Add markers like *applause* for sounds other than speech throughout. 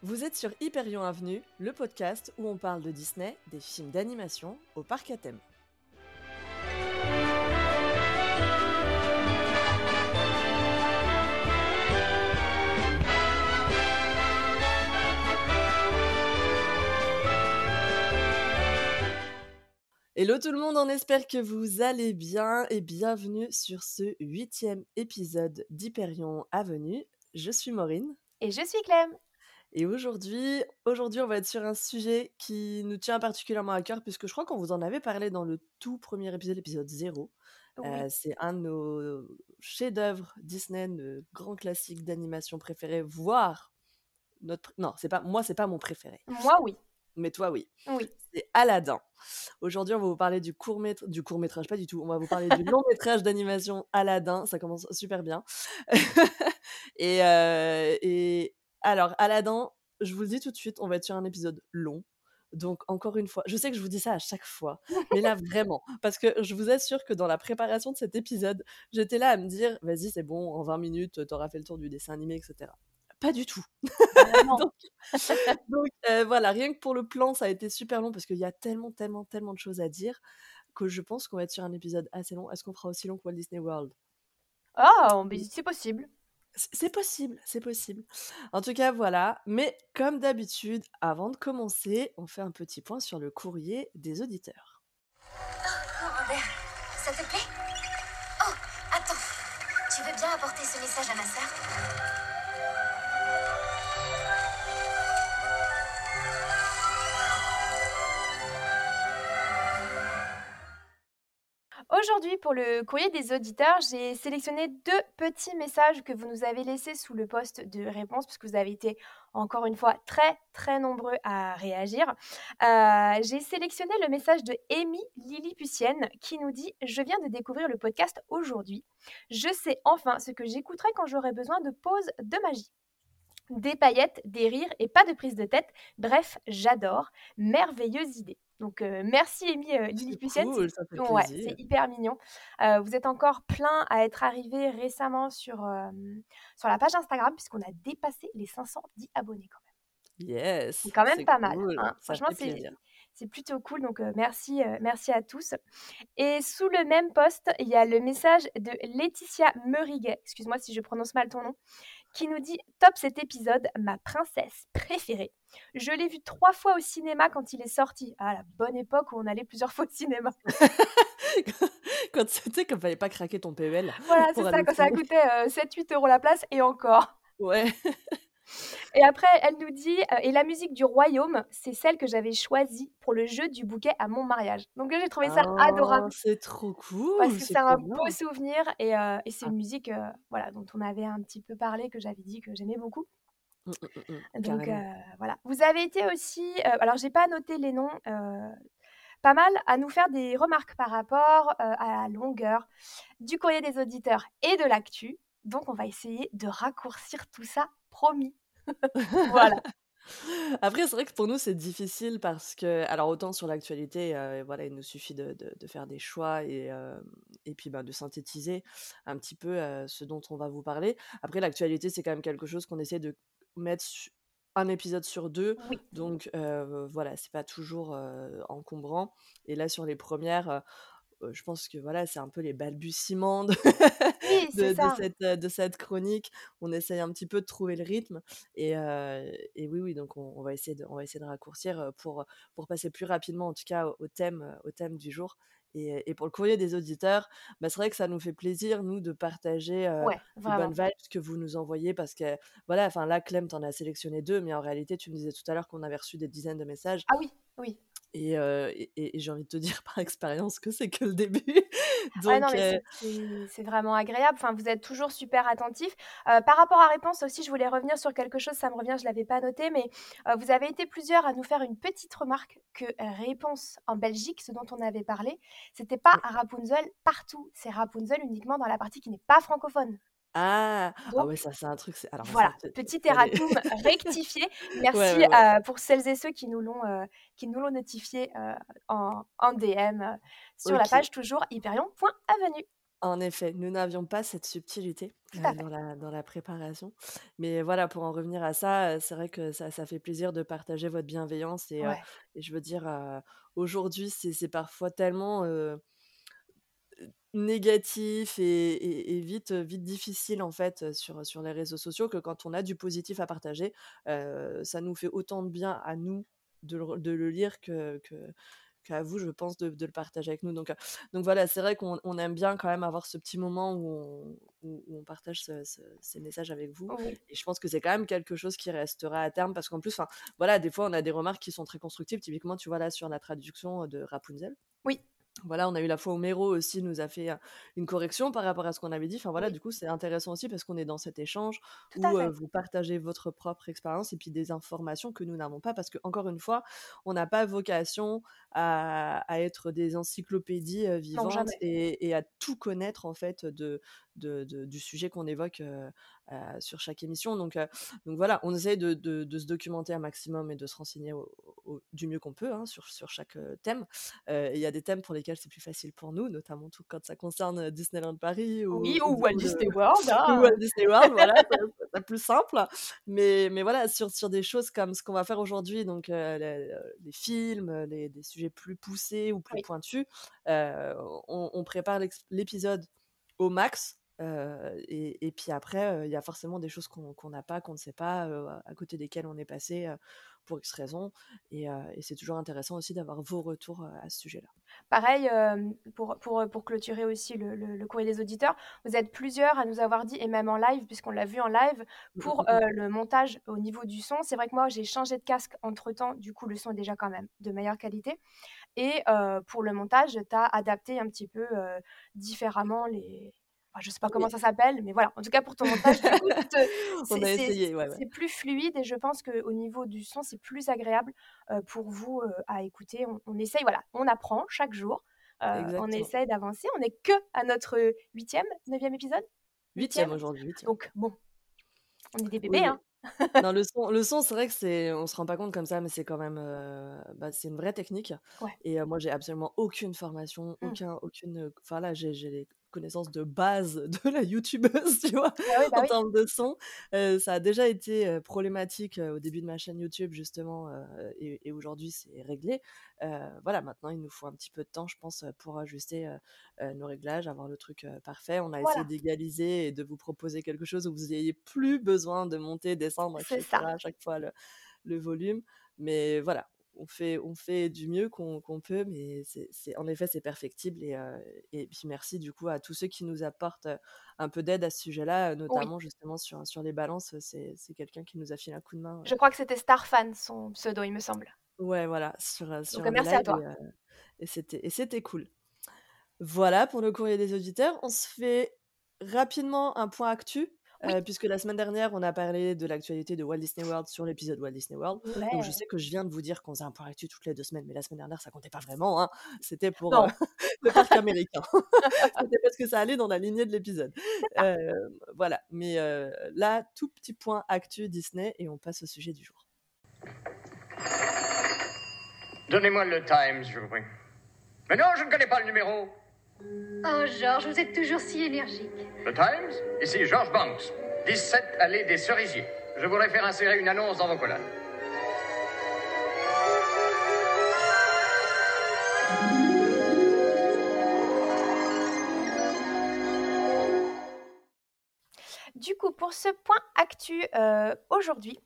Vous êtes sur Hyperion Avenue, le podcast où on parle de Disney, des films d'animation au parc à thème. Hello tout le monde, on espère que vous allez bien et bienvenue sur ce huitième épisode d'Hyperion Avenue. Je suis Maureen. Et je suis Clem. Et aujourd'hui, aujourd'hui, on va être sur un sujet qui nous tient particulièrement à cœur, puisque je crois qu'on vous en avait parlé dans le tout premier épisode, l'épisode 0. Euh, c'est un de nos chefs-d'œuvre Disney, de grands classiques d'animation préférés, voire notre. Non, c'est pas moi, c'est pas mon préféré. Moi, oui. Mais toi, oui. Oui. C'est Aladdin. Aujourd'hui, on va vous parler du court métrage, du court métrage, pas du tout. On va vous parler du long métrage d'animation Aladdin. Ça commence super bien. *laughs* et, euh, et alors, Aladdin, je vous le dis tout de suite, on va être sur un épisode long. Donc, encore une fois, je sais que je vous dis ça à chaque fois, mais là, *laughs* vraiment, parce que je vous assure que dans la préparation de cet épisode, j'étais là à me dire, vas-y, c'est bon, en 20 minutes, t'auras fait le tour du dessin animé, etc. Pas du tout. *laughs* *laughs* donc, euh, voilà, rien que pour le plan, ça a été super long parce qu'il y a tellement, tellement, tellement de choses à dire que je pense qu'on va être sur un épisode assez long. Est-ce qu'on fera aussi long que Walt Disney World? Ah, c'est possible. C'est possible, c'est possible. En tout cas, voilà. Mais comme d'habitude, avant de commencer, on fait un petit point sur le courrier des auditeurs. Oh, Robert, ça te plaît? Oh, attends. Tu veux bien apporter ce message à ma sœur? Aujourd'hui, pour le courrier des auditeurs, j'ai sélectionné deux petits messages que vous nous avez laissés sous le poste de réponse, puisque vous avez été encore une fois très très nombreux à réagir. Euh, j'ai sélectionné le message de Amy Lilliputienne qui nous dit Je viens de découvrir le podcast aujourd'hui. Je sais enfin ce que j'écouterai quand j'aurai besoin de pause de magie des paillettes, des rires et pas de prise de tête. Bref, j'adore. Merveilleuse idée. Donc merci Amy euh, Lilliputienne. c'est hyper mignon. vous êtes encore plein à être arrivé récemment sur, sur la page Instagram puisqu'on a dépassé les 510 abonnés quand même. Yes. C'est quand même pas mal. Hein. Franchement, c'est plutôt cool. Donc merci, merci à tous. Et sous le même post, il y a le message de Laetitia Meriguet. Excuse-moi si je prononce mal ton nom qui nous dit Top cet épisode, ma princesse préférée. Je l'ai vu trois fois au cinéma quand il est sorti. À la bonne époque où on allait plusieurs *laughs* fois au cinéma. *laughs* quand c'était quand fallait pas craquer ton PEL. Voilà, c'est ça, quand ça coûtait 7-8 euros la place et encore. Ouais. *laughs* Et après, elle nous dit euh, Et la musique du royaume, c'est celle que j'avais choisie pour le jeu du bouquet à mon mariage. Donc là, j'ai trouvé ça adorable. Oh, c'est trop cool. Parce que c'est un beau souvenir et, euh, et c'est une ah. musique euh, voilà, dont on avait un petit peu parlé, que j'avais dit que j'aimais beaucoup. Mmh, mmh, mmh, Donc voilà. Vous avez été aussi. alors, j'ai pas noté les noms pas mal à nous faire des remarques par rapport à la longueur du courrier des auditeurs et de l'actu. Donc, on va essayer de raccourcir tout ça, promis. *laughs* voilà. Après, c'est vrai que pour nous, c'est difficile parce que, alors autant sur l'actualité, euh, voilà, il nous suffit de, de, faire des choix et, euh, et puis bah, de synthétiser un petit peu euh, ce dont on va vous parler. Après, l'actualité, c'est quand même quelque chose qu'on essaie de mettre un épisode sur deux, donc voilà, c'est pas toujours encombrant. Et là, sur les premières, je pense que voilà, c'est un peu les balbutiements de, *laughs* cette, de, cette, chronique. On essaye un petit peu de trouver le rythme. Et, et oui, oui, donc on, va essayer de, on va essayer de raccourcir pour, pour passer plus rapidement, en tout cas, au thème, au thème du jour. Et, et, pour le courrier des auditeurs, bah, c'est vrai que ça nous fait plaisir, nous, de partager euh, les bonnes vibes que vous nous envoyez parce que, voilà, enfin là, Clem, t'en as sélectionné deux, mais en réalité, tu me disais tout à l'heure qu'on avait reçu des dizaines de messages. Ah oui, oui. Et, et, j'ai envie de te dire par expérience que c'est que le début. *laughs* Donc, c'est vraiment agréable. Enfin, vous êtes toujours super attentifs. par rapport à réponse aussi, je voulais revenir sur quelque chose. Ça me revient, je l'avais pas noté, mais vous avez été plusieurs à nous faire une petite remarque que réponse en Belgique, ce dont on avait parlé, c'était pas Rapunzel partout. C'est Rapunzel uniquement dans la partie qui n'est pas francophone. Ah! Ah ouais, ça, c'est un truc, Alors voilà, petit erratum *laughs* rectifié. Merci, euh, pour celles et ceux qui nous l'ont, euh, qui nous l'ont notifié, euh, en en DM, sur la page toujours hyperion.avenue. En effet, nous n'avions pas cette subtilité, Tout fait. dans la dans la préparation. Mais voilà, pour en revenir à ça, c'est vrai que ça ça fait plaisir de partager votre bienveillance et Ouais. et je veux dire, aujourd'hui, c'est c'est parfois tellement, négatif et et et vite, vite difficile, en fait, sur, sur les réseaux sociaux que quand on a du positif à partager, ça nous fait autant de bien à nous de le de le lire que que qu'à vous, je pense, de de le partager avec nous. Donc, donc voilà, c'est vrai qu'on on aime bien quand même avoir ce petit moment où on où où on partage ce ce ces messages avec vous Oui. et je pense que c'est quand même quelque chose qui restera à terme parce qu'en plus, voilà, des fois, on a des remarques qui sont très constructives. Typiquement, tu vois, là, sur la traduction, de Rapunzel. Oui. Voilà, on a eu la fois où Méro aussi nous a fait, une correction par rapport à ce qu'on avait dit. Enfin voilà, Oui. du coup, c'est intéressant aussi parce qu'on est dans cet échange Tout où, vous partagez votre propre expérience et puis des informations que nous n'avons pas parce qu'encore une fois, on n'a pas vocation à à être des encyclopédies, vivantes et et à tout connaître en fait de de de du sujet qu'on évoque, sur chaque émission. Donc, donc voilà, on essaie de se documenter un maximum et de se renseigner au au du mieux qu'on peut, hein, sur sur chaque, thème. Il y a des thèmes pour lesquels c'est plus facile pour nous, notamment tout quand ça concerne, Disneyland Paris Oui, ou ou ou Walt ou Disney World, *laughs* ou hein, Walt Disney World, voilà, *laughs* c'est plus simple. Mais mais voilà, sur sur des choses comme ce qu'on va faire aujourd'hui, donc, les, films, les des sujets plus poussés ou plus Oui. pointus, on on prépare l'épisode au max, et et puis après, il y a forcément des choses qu'on n'a pas, qu'on ne sait pas, à côté desquelles on est passé, pour X raisons et c'est toujours intéressant aussi d'avoir vos retours, à ce sujet-là. Pareil, pour pour, pour clôturer aussi le le le courrier des auditeurs, vous êtes plusieurs à nous avoir dit et même en live puisqu'on l'a vu en live, Mmh mh, pour, mmh heu, mh. le montage au niveau du son, c'est vrai que moi j'ai changé de casque entre temps, du coup le son est déjà quand même de meilleure qualité et pour le montage, tu as adapté un petit peu, différemment les je sais pas comment Oui. ça s'appelle, mais voilà, en tout cas pour ton montage *laughs* On c'est a essayé, ouais, ouais. c'est plus fluide et je pense qu'au niveau du son, c'est plus agréable, pour vous, à écouter. On on essaye, voilà, on apprend chaque jour, on essaie d'avancer. On est qu'à notre, heu, 8e-9e épisode? 8e 8e? aujourd'hui, 8e. Donc bon, on est des bébés, oui. hein. Non, le son le son, c'est vrai que c'est on se rend pas compte comme ça, mais c'est quand même, bah, c'est une vraie technique Ouais. et heu, moi j'ai absolument aucune formation, Mmh. aucun aucune, enfin là, j'ai j'ai les connaissances de base *laughs* de la youtubeuse, tu vois? Oui, bah En oui. termes de son, ça a déjà été, problématique, au début de ma chaîne YouTube justement, et et aujourd'hui c'est réglé. Voilà, maintenant il nous faut un petit peu de temps, je pense, pour ajuster, nos réglages, avoir le truc, parfait. On a essayé d'égaliser et de vous proposer quelque chose où vous ayez plus besoin de monter, descendre et C'est cetera ça. à chaque fois le le volume. Mais voilà, on fait on fait du mieux qu'on peut, mais c'est en effet, c'est perfectible et heu, et puis merci du coup à tous ceux qui nous apportent, heu, un peu d'aide à ce sujet-là, Oui. notamment justement sur sur les balances, c'est quelqu'un qui nous a filé un coup de main, Je crois que c'était Starfan son pseudo, il me semble. Ouais, voilà, sur, heu, Donc, merci à toi. et c'était cool. Voilà pour le courrier des auditeurs. On se fait rapidement un point actu, Oui. puisque la semaine dernière, on a parlé de l'actualité de Walt Disney World sur l'épisode Walt Disney World. Donc je sais que je viens de vous dire qu'on faisait un point actu toutes les 2 semaines, mais la semaine dernière, ça comptait pas vraiment, hein. C'était pour, Non. *laughs* le parc américain. *laughs* C'était parce que ça allait dans la lignée de l'épisode. Voilà, mais là, tout petit point actu Disney et on passe au sujet du jour. Donnez-moi le Times, je vous prie. Mais non, je ne connais pas le numéro. Oh, Georges, vous êtes toujours si énergique. Le Times Ici, George Banks, 17 allée des Cerisiers. Je voudrais faire insérer une annonce dans vos colonnes. Du coup, pour ce point actu, heu, aujourd'hui,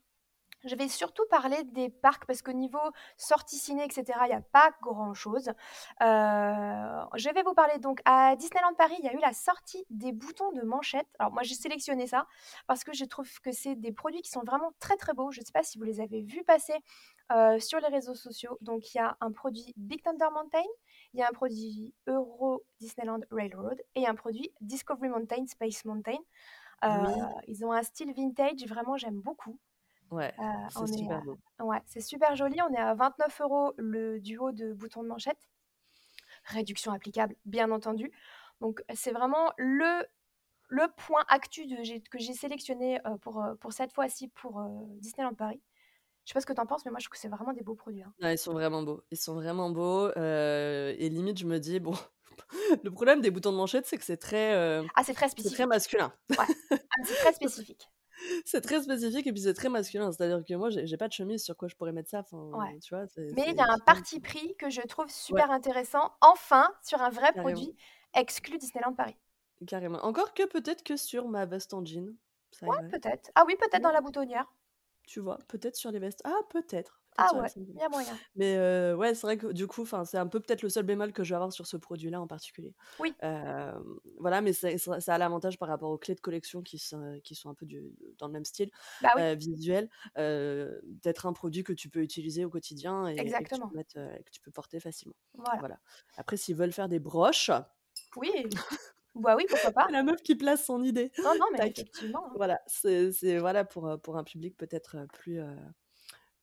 je vais surtout parler des parcs parce qu'au niveau sorties ciné et cetera, il y a pas grand chose. Heu, je vais vous parler donc à Disneyland Paris, il y a eu la sortie des boutons de manchette. Alors moi, j'ai sélectionné ça parce que je trouve que c'est des produits qui sont vraiment très, très beaux. Je sais pas si vous les avez vus passer, heu, sur les réseaux sociaux. Donc il y a un produit Big Thunder Mountain, il y a un produit Euro Disneyland Railroad et un produit Discovery Mountain Space Mountain. Oui. ils ont un style vintage, vraiment j'aime beaucoup. Ouais, c'est super beau. à ouais, c'est super joli, on est à 29 € le duo de boutons de manchette. Réduction applicable, bien entendu. Donc c'est vraiment le le point actu de que j'ai sélectionné, heu, pour, pour cette fois-ci pour, Disneyland Paris. Je sais pas ce que tu en penses, mais moi je trouve que c'est vraiment des beaux produits, hein. Ouais, ils sont vraiment beaux. Ils sont vraiment beaux, et limite je me dis: «Bon, *laughs* Le problème des boutons de manchette, c'est que c'est très, Ah, c'est très c'est spécifique. très masculin. Ouais. Ah, c'est très *laughs* spécifique. *laughs* C'est très spécifique et puis c'est très masculin. C'est-à-dire que moi, j'ai pas de chemise sur quoi je pourrais mettre ça. Enfin, Ouais. tu vois, c'est Mais il y a un parti pris que je trouve Ouais, super intéressant, enfin, sur un vrai carrément, produit exclu Disneyland Paris. carrément. Encore que peut-être que sur ma veste en jean, ça Ouais, peut-être. Ah oui, peut-être dans la boutonnière. tu vois, peut-être sur les vestes. Ah, peut-être. Ah ouais, il y a moyen. Mais ouais, c'est vrai que du coup, enfin, c'est un peu peut-être le seul bémol que je vais avoir sur ce produit-là en particulier. Oui, voilà, mais ça ça a l'avantage par rapport aux clés de collection qui sont qui sont un peu du dans le même style, bah oui, heu, visuel, d'être un produit que tu peux utiliser au quotidien et et que tu peux mettre, heu, et que tu peux porter facilement. Voilà. Voilà. Après s'ils veulent faire des broches, Oui, bah oui, pourquoi *laughs* pas. la meuf qui place son idée. Non, non, mais Tac. effectivement. hein. Voilà, c'est voilà pour, pour un public peut-être, plus,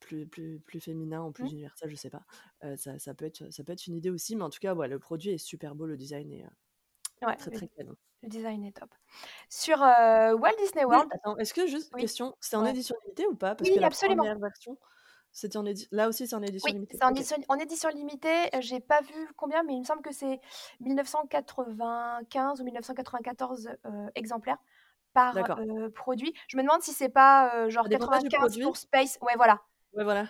plus plus plus féminin ou plus Mm. universel, je sais pas. Heu, ça ça peut être ça peut être une idée aussi, mais en tout cas, ouais, le produit est super beau, le design est, Ouais, très, le, très canon. le design est top. Sur euh, Walt Disney World, est-ce que juste oui, question, c'est en ouais. édition limitée ou pas? Parce Oui, que la absolument. première version, c'était en édi là aussi, c'est en édition Oui, limitée? c'est en édition, en édition limitée. euh, J'ai pas vu combien, mais il me semble que c'est 1995 ou 1994 euh, exemplaires par euh, produit. Je me demande si c'est pas euh, genre Ça dépend pas du 95 produit? pour Space. Ouais, voilà. Ouais, voilà.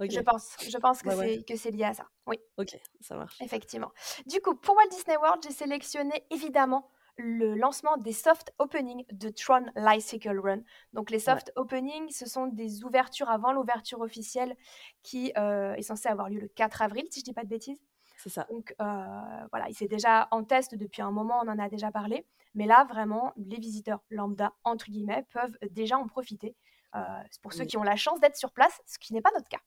Je pense. Je pense que Ouais, c'est lié à ça. Oui, OK, ça marche. effectivement. Du coup, pour Walt Disney World, j'ai sélectionné évidemment le lancement des soft openings de Tron Lycycle Run. Donc les Ouais, soft openings, ce sont des ouvertures avant l'ouverture officielle qui euh, est censée avoir lieu le 4 avril, si je dis pas de bêtises. c'est ça. Donc euh, voilà, il s'est déjà en test depuis un moment, on en a déjà parlé. Mais là, vraiment, les visiteurs lambda, entre guillemets, peuvent déjà en profiter. Euh, c'est pour ceux Oui. qui ont la chance d'être sur place, ce qui n'est pas notre cas.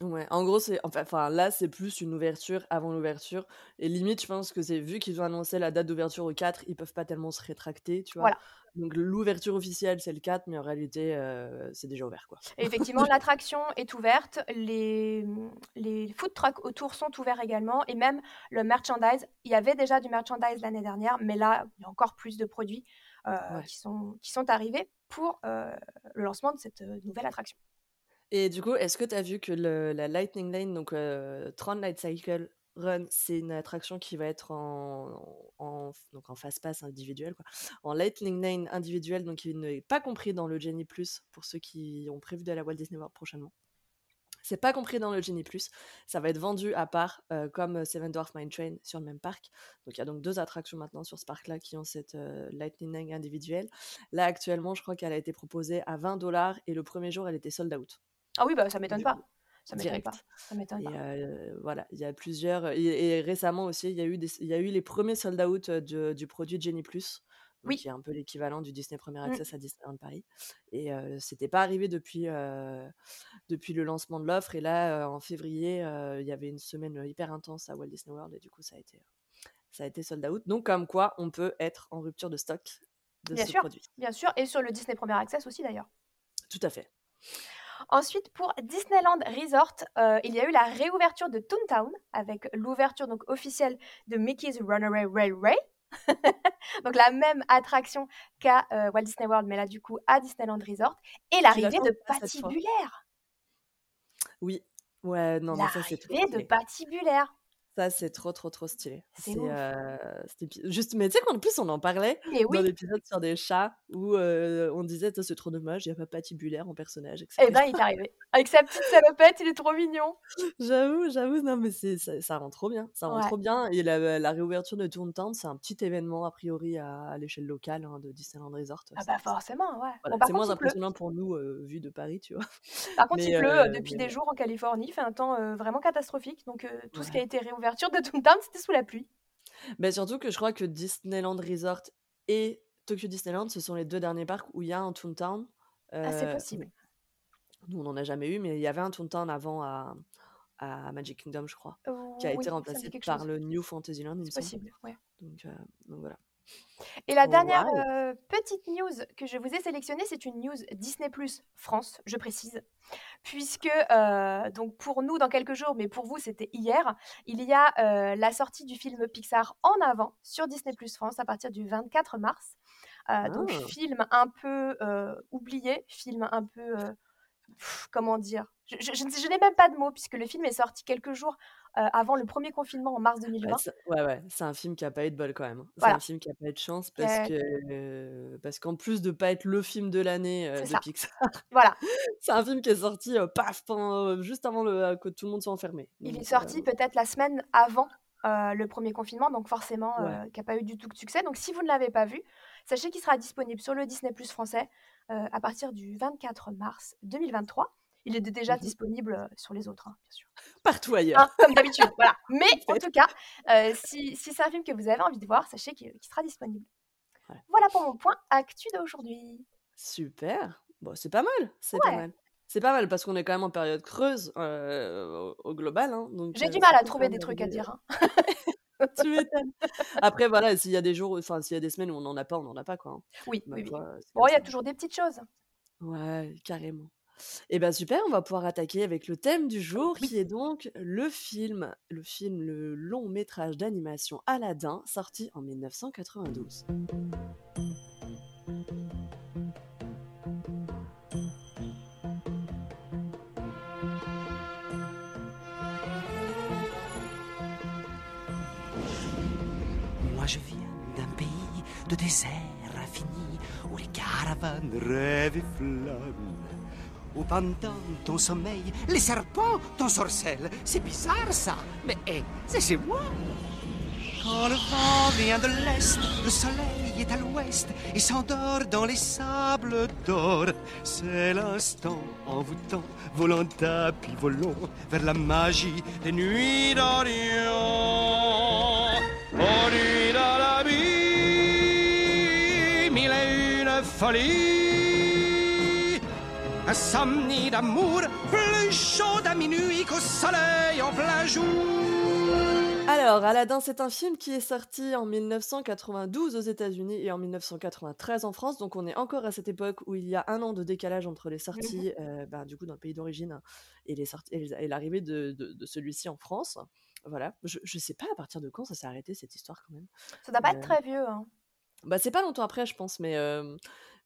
Ouais, en gros, c'est enfin là, c'est plus une ouverture avant l'ouverture et limite, je pense que c'est vu qu'ils ont annoncé la date d'ouverture au 4, ils peuvent pas tellement se rétracter, tu vois? Voilà. Donc l'ouverture officielle, c'est le 4, mais en réalité, heu, c'est déjà ouvert, quoi. Et effectivement, *laughs* l'attraction est ouverte, les, les food trucks autour sont ouverts également, et même le merchandise. Il y avait déjà du merchandise l'année dernière, mais là, il y a encore plus de produits euh, Ouais. qui, sont, qui sont arrivés pour euh, le lancement de cette euh, nouvelle attraction. Et du coup, est-ce que tu as vu que le la Lightning Lane, donc heu, Tron Light Cycle Run, c'est une attraction qui va être en en donc en fast pass individuel, quoi. En Lightning Lane individuel, donc il n'est pas compris dans le Genie Plus pour ceux qui ont prévu d'aller à Walt Disney World prochainement. C'est pas compris dans le Genie Plus. Ça va être vendu à part, heu, comme, Seven Dwarfs Mine Train sur le même parc. Donc il y a donc 2 attractions maintenant sur ce parc-là qui ont cette, heu, Lightning individuelle. Là, actuellement, je crois qu'elle a été proposée à 20 et le premier jour, elle était sold out. Ah oui, bah, ça m'étonne pas. Ça m'étonne pas. Ça m'étonne pas. heu, voilà, il y a plusieurs et et récemment aussi, il y a eu des il y a eu les premiers sold out, du produit Genie Plus, donc Oui. qui est un peu l'équivalent du Disney Premier Mm. Access à Disneyland Paris et c'était pas arrivé depuis, depuis le lancement de l'offre et là, en février, il y avait une semaine, hyper intense à Walt Disney World et du coup, ça a été, ça a été sold out. Donc comme quoi, on peut être en rupture de stock de Bien ce sûr, produit. bien sûr. Et sur le Disney Premier Access aussi d'ailleurs. Tout à fait. Ensuite, pour Disneyland Resort, euh, il y a eu la réouverture de Toontown avec l'ouverture donc officielle de Mickey's Runaway Railway. *laughs* donc la même attraction qu'à euh, Walt Disney World, mais là du coup à Disneyland Resort. Et l'arrivée de? Patibulaire. Oui. Ouais, non, mais ça, c'est trop L'arrivée de. Patibulaire. Ça, c'est trop, trop, trop stylé. C'est juste mais tu sais qu'en plus, on en parlait Mais dans oui. l'épisode sur des chats où, on disait: «Tu c'est trop dommage, il y a pas Patibulaire en personnage» et Eh ben, il est arrivé. Avec sa petite salopette, il est trop mignon. J'avoue, j'avoue, non, mais c'est ça ça rend trop bien, ça rend Ouais. trop bien et la la réouverture de Toontown, c'est un petit événement a priori à à l'échelle locale, hein, de Disneyland Resort, Ah bah forcément, ouais. voilà, Bon, par c'est moins pleut. impressionnant pour nous, vu de Paris, tu vois? Par contre, il pleut depuis des jours en Californie. Il fait un temps vraiment catastrophique. Donc, tout ce qui a été réouverture de Toontown, c'était sous la pluie. Beh, surtout que je crois que Disneyland Resort et Tokyo Disneyland, ce sont les 2 derniers parcs où il y a un Toontown. Ah, c'est Heu, possible. nous, on n'en a jamais eu, mais il y avait un Toontown avant à à Magic Kingdom, je crois, qui a oui, été remplacé par chose. le New Fantasyland, C'est possible, ouais. Donc donc voilà. Et la dernière euh, petite news que je vous ai sélectionnée, c'est une news Disney Plus France, je précise, puisque euh, donc pour nous dans quelques jours, mais pour vous c'était hier, il y a euh, la sortie du film Pixar en avant sur Disney Plus France à partir du 24 mars. Donc Ah! film un peu oublié, film un peu comment dire? Je, je, n'ai même pas de mots puisque le film est sorti quelques jours euh, avant le premier confinement en mars 2020. Ouais, ouais, c'est un film qui a pas eu de bol quand même. C'est un film qui a pas eu de chance parce que parce qu'en plus de pas être le film de l'année euh, de Pixar, *laughs* voilà, *laughs* c'est un film qui est sorti paf juste avant le, que tout le monde soit enfermé. Il est sorti peut-être la semaine avant le premier confinement, donc forcément qui n'a pas eu du tout de succès. Donc si vous ne l'avez pas vu, sachez qu'il sera disponible sur le Disney Plus français à partir du 24 mars 2023. Il est déjà mmh disponible sur les autres, hein, bien sûr. Partout ailleurs. Hein, comme d'habitude, voilà. *laughs* Mais en tout cas, si, c'est un film que vous avez envie de voir, sachez qu'il sera disponible. Voilà pour mon point actu d'aujourd'hui. Super. Bon, c'est pas mal. C'est pas mal. C'est pas mal parce qu'on est quand même en période creuse au, global. Hein, J'ai du mal à trouver des trucs à dire. *laughs* tu m'étonnes. Après, voilà, s'il y a des jours, enfin, s'il y a des semaines où on n'en a pas, on n'en a pas, quoi. Oui, bah, oui, Bon, il y a toujours des petites choses. Ouais, carrément. Et eh ben super, on va pouvoir attaquer avec le thème du jour qui est donc le film, le film, le long métrage d'animation Aladdin, sorti en 1992. Moi je viens d'un pays de désert infini où les caravanes rêvent et flânent ou pendant ton sommeil, les serpents t'ensorcellent. C'est bizarre ça, mais hé, c'est chez moi. Quand le vent vient de l'est, le soleil est à l'ouest et s'endort dans les sables d'or. C'est l'instant envoûtant, volant tapis volant vers la magie des nuits d'Orient. Nuit dans la vie, mille et une folie Insomnie d'amour, plus chaud à minuit qu'au soleil en plein jour. Alors, Aladdin, c'est un film qui est sorti en 1992 aux États-Unis et en 1993 en France. Donc, on est encore à cette époque où il y a un an de décalage entre les sorties, euh, bah, du coup, dans le pays d'origine et les sorties et l'arrivée de, celui-ci en France. Voilà. Je, je sais pas à partir de quand ça s'est arrêté cette histoire quand même. Ça doit pas être euh, très vieux. Hein. Bah, c'est pas longtemps après, je pense, mais euh,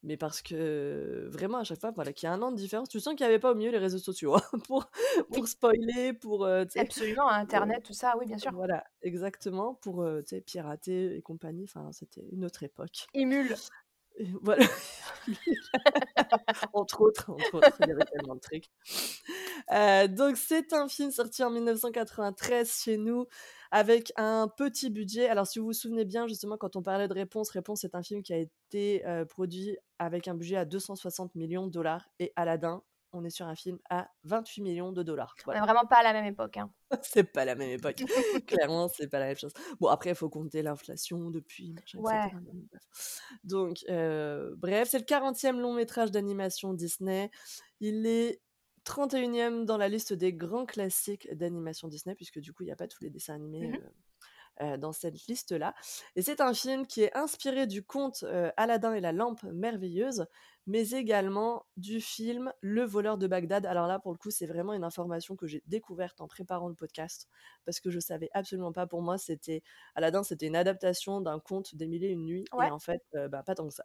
mais parce que vraiment à chaque fois, voilà, qu'il y a un an de différence, tu sens qu'il n'y avait pas au milieu les réseaux sociaux hein, *laughs* pour, pour spoiler, pour... Absolument, Internet, tout ça, oui, bien sûr. Voilà, exactement, pour pirater et compagnie, enfin, c'était une autre époque. Émule. Voilà. *laughs* entre autres, entre autres, il y avait tellement de trucs. donc c'est un film sorti en 1993 chez nous avec un petit budget. Alors, si vous vous souvenez bien, justement, quand on parlait de Réponse, Réponse, c'est un film qui a été produit avec un budget à 260 millions de dollars. Et Aladdin, on est sur un film à 28 millions de dollars. On n'est vraiment pas à la même époque. Hein. *laughs* c'est pas la même époque. *laughs* Clairement, c'est pas la même chose. Bon, après, il faut compter l'inflation depuis. ouais. Donc, bref, c'est le 40e long métrage d'animation Disney. Il est 31e dans la liste des grands classiques d'animation Disney, puisque du coup, il n'y a pas tous les dessins animés mmh euh, euh, dans cette liste-là. Et c'est un film qui est inspiré du conte euh, Aladdin et la lampe merveilleuse, mais également du film Le voleur de Bagdad. Alors là, pour le coup, c'est vraiment une information que j'ai découverte en préparant le podcast, parce que je savais absolument pas. Pour moi, c'était Aladdin, c'était une adaptation d'un conte des et une nuits, et en fait, bah, pas tant que ça.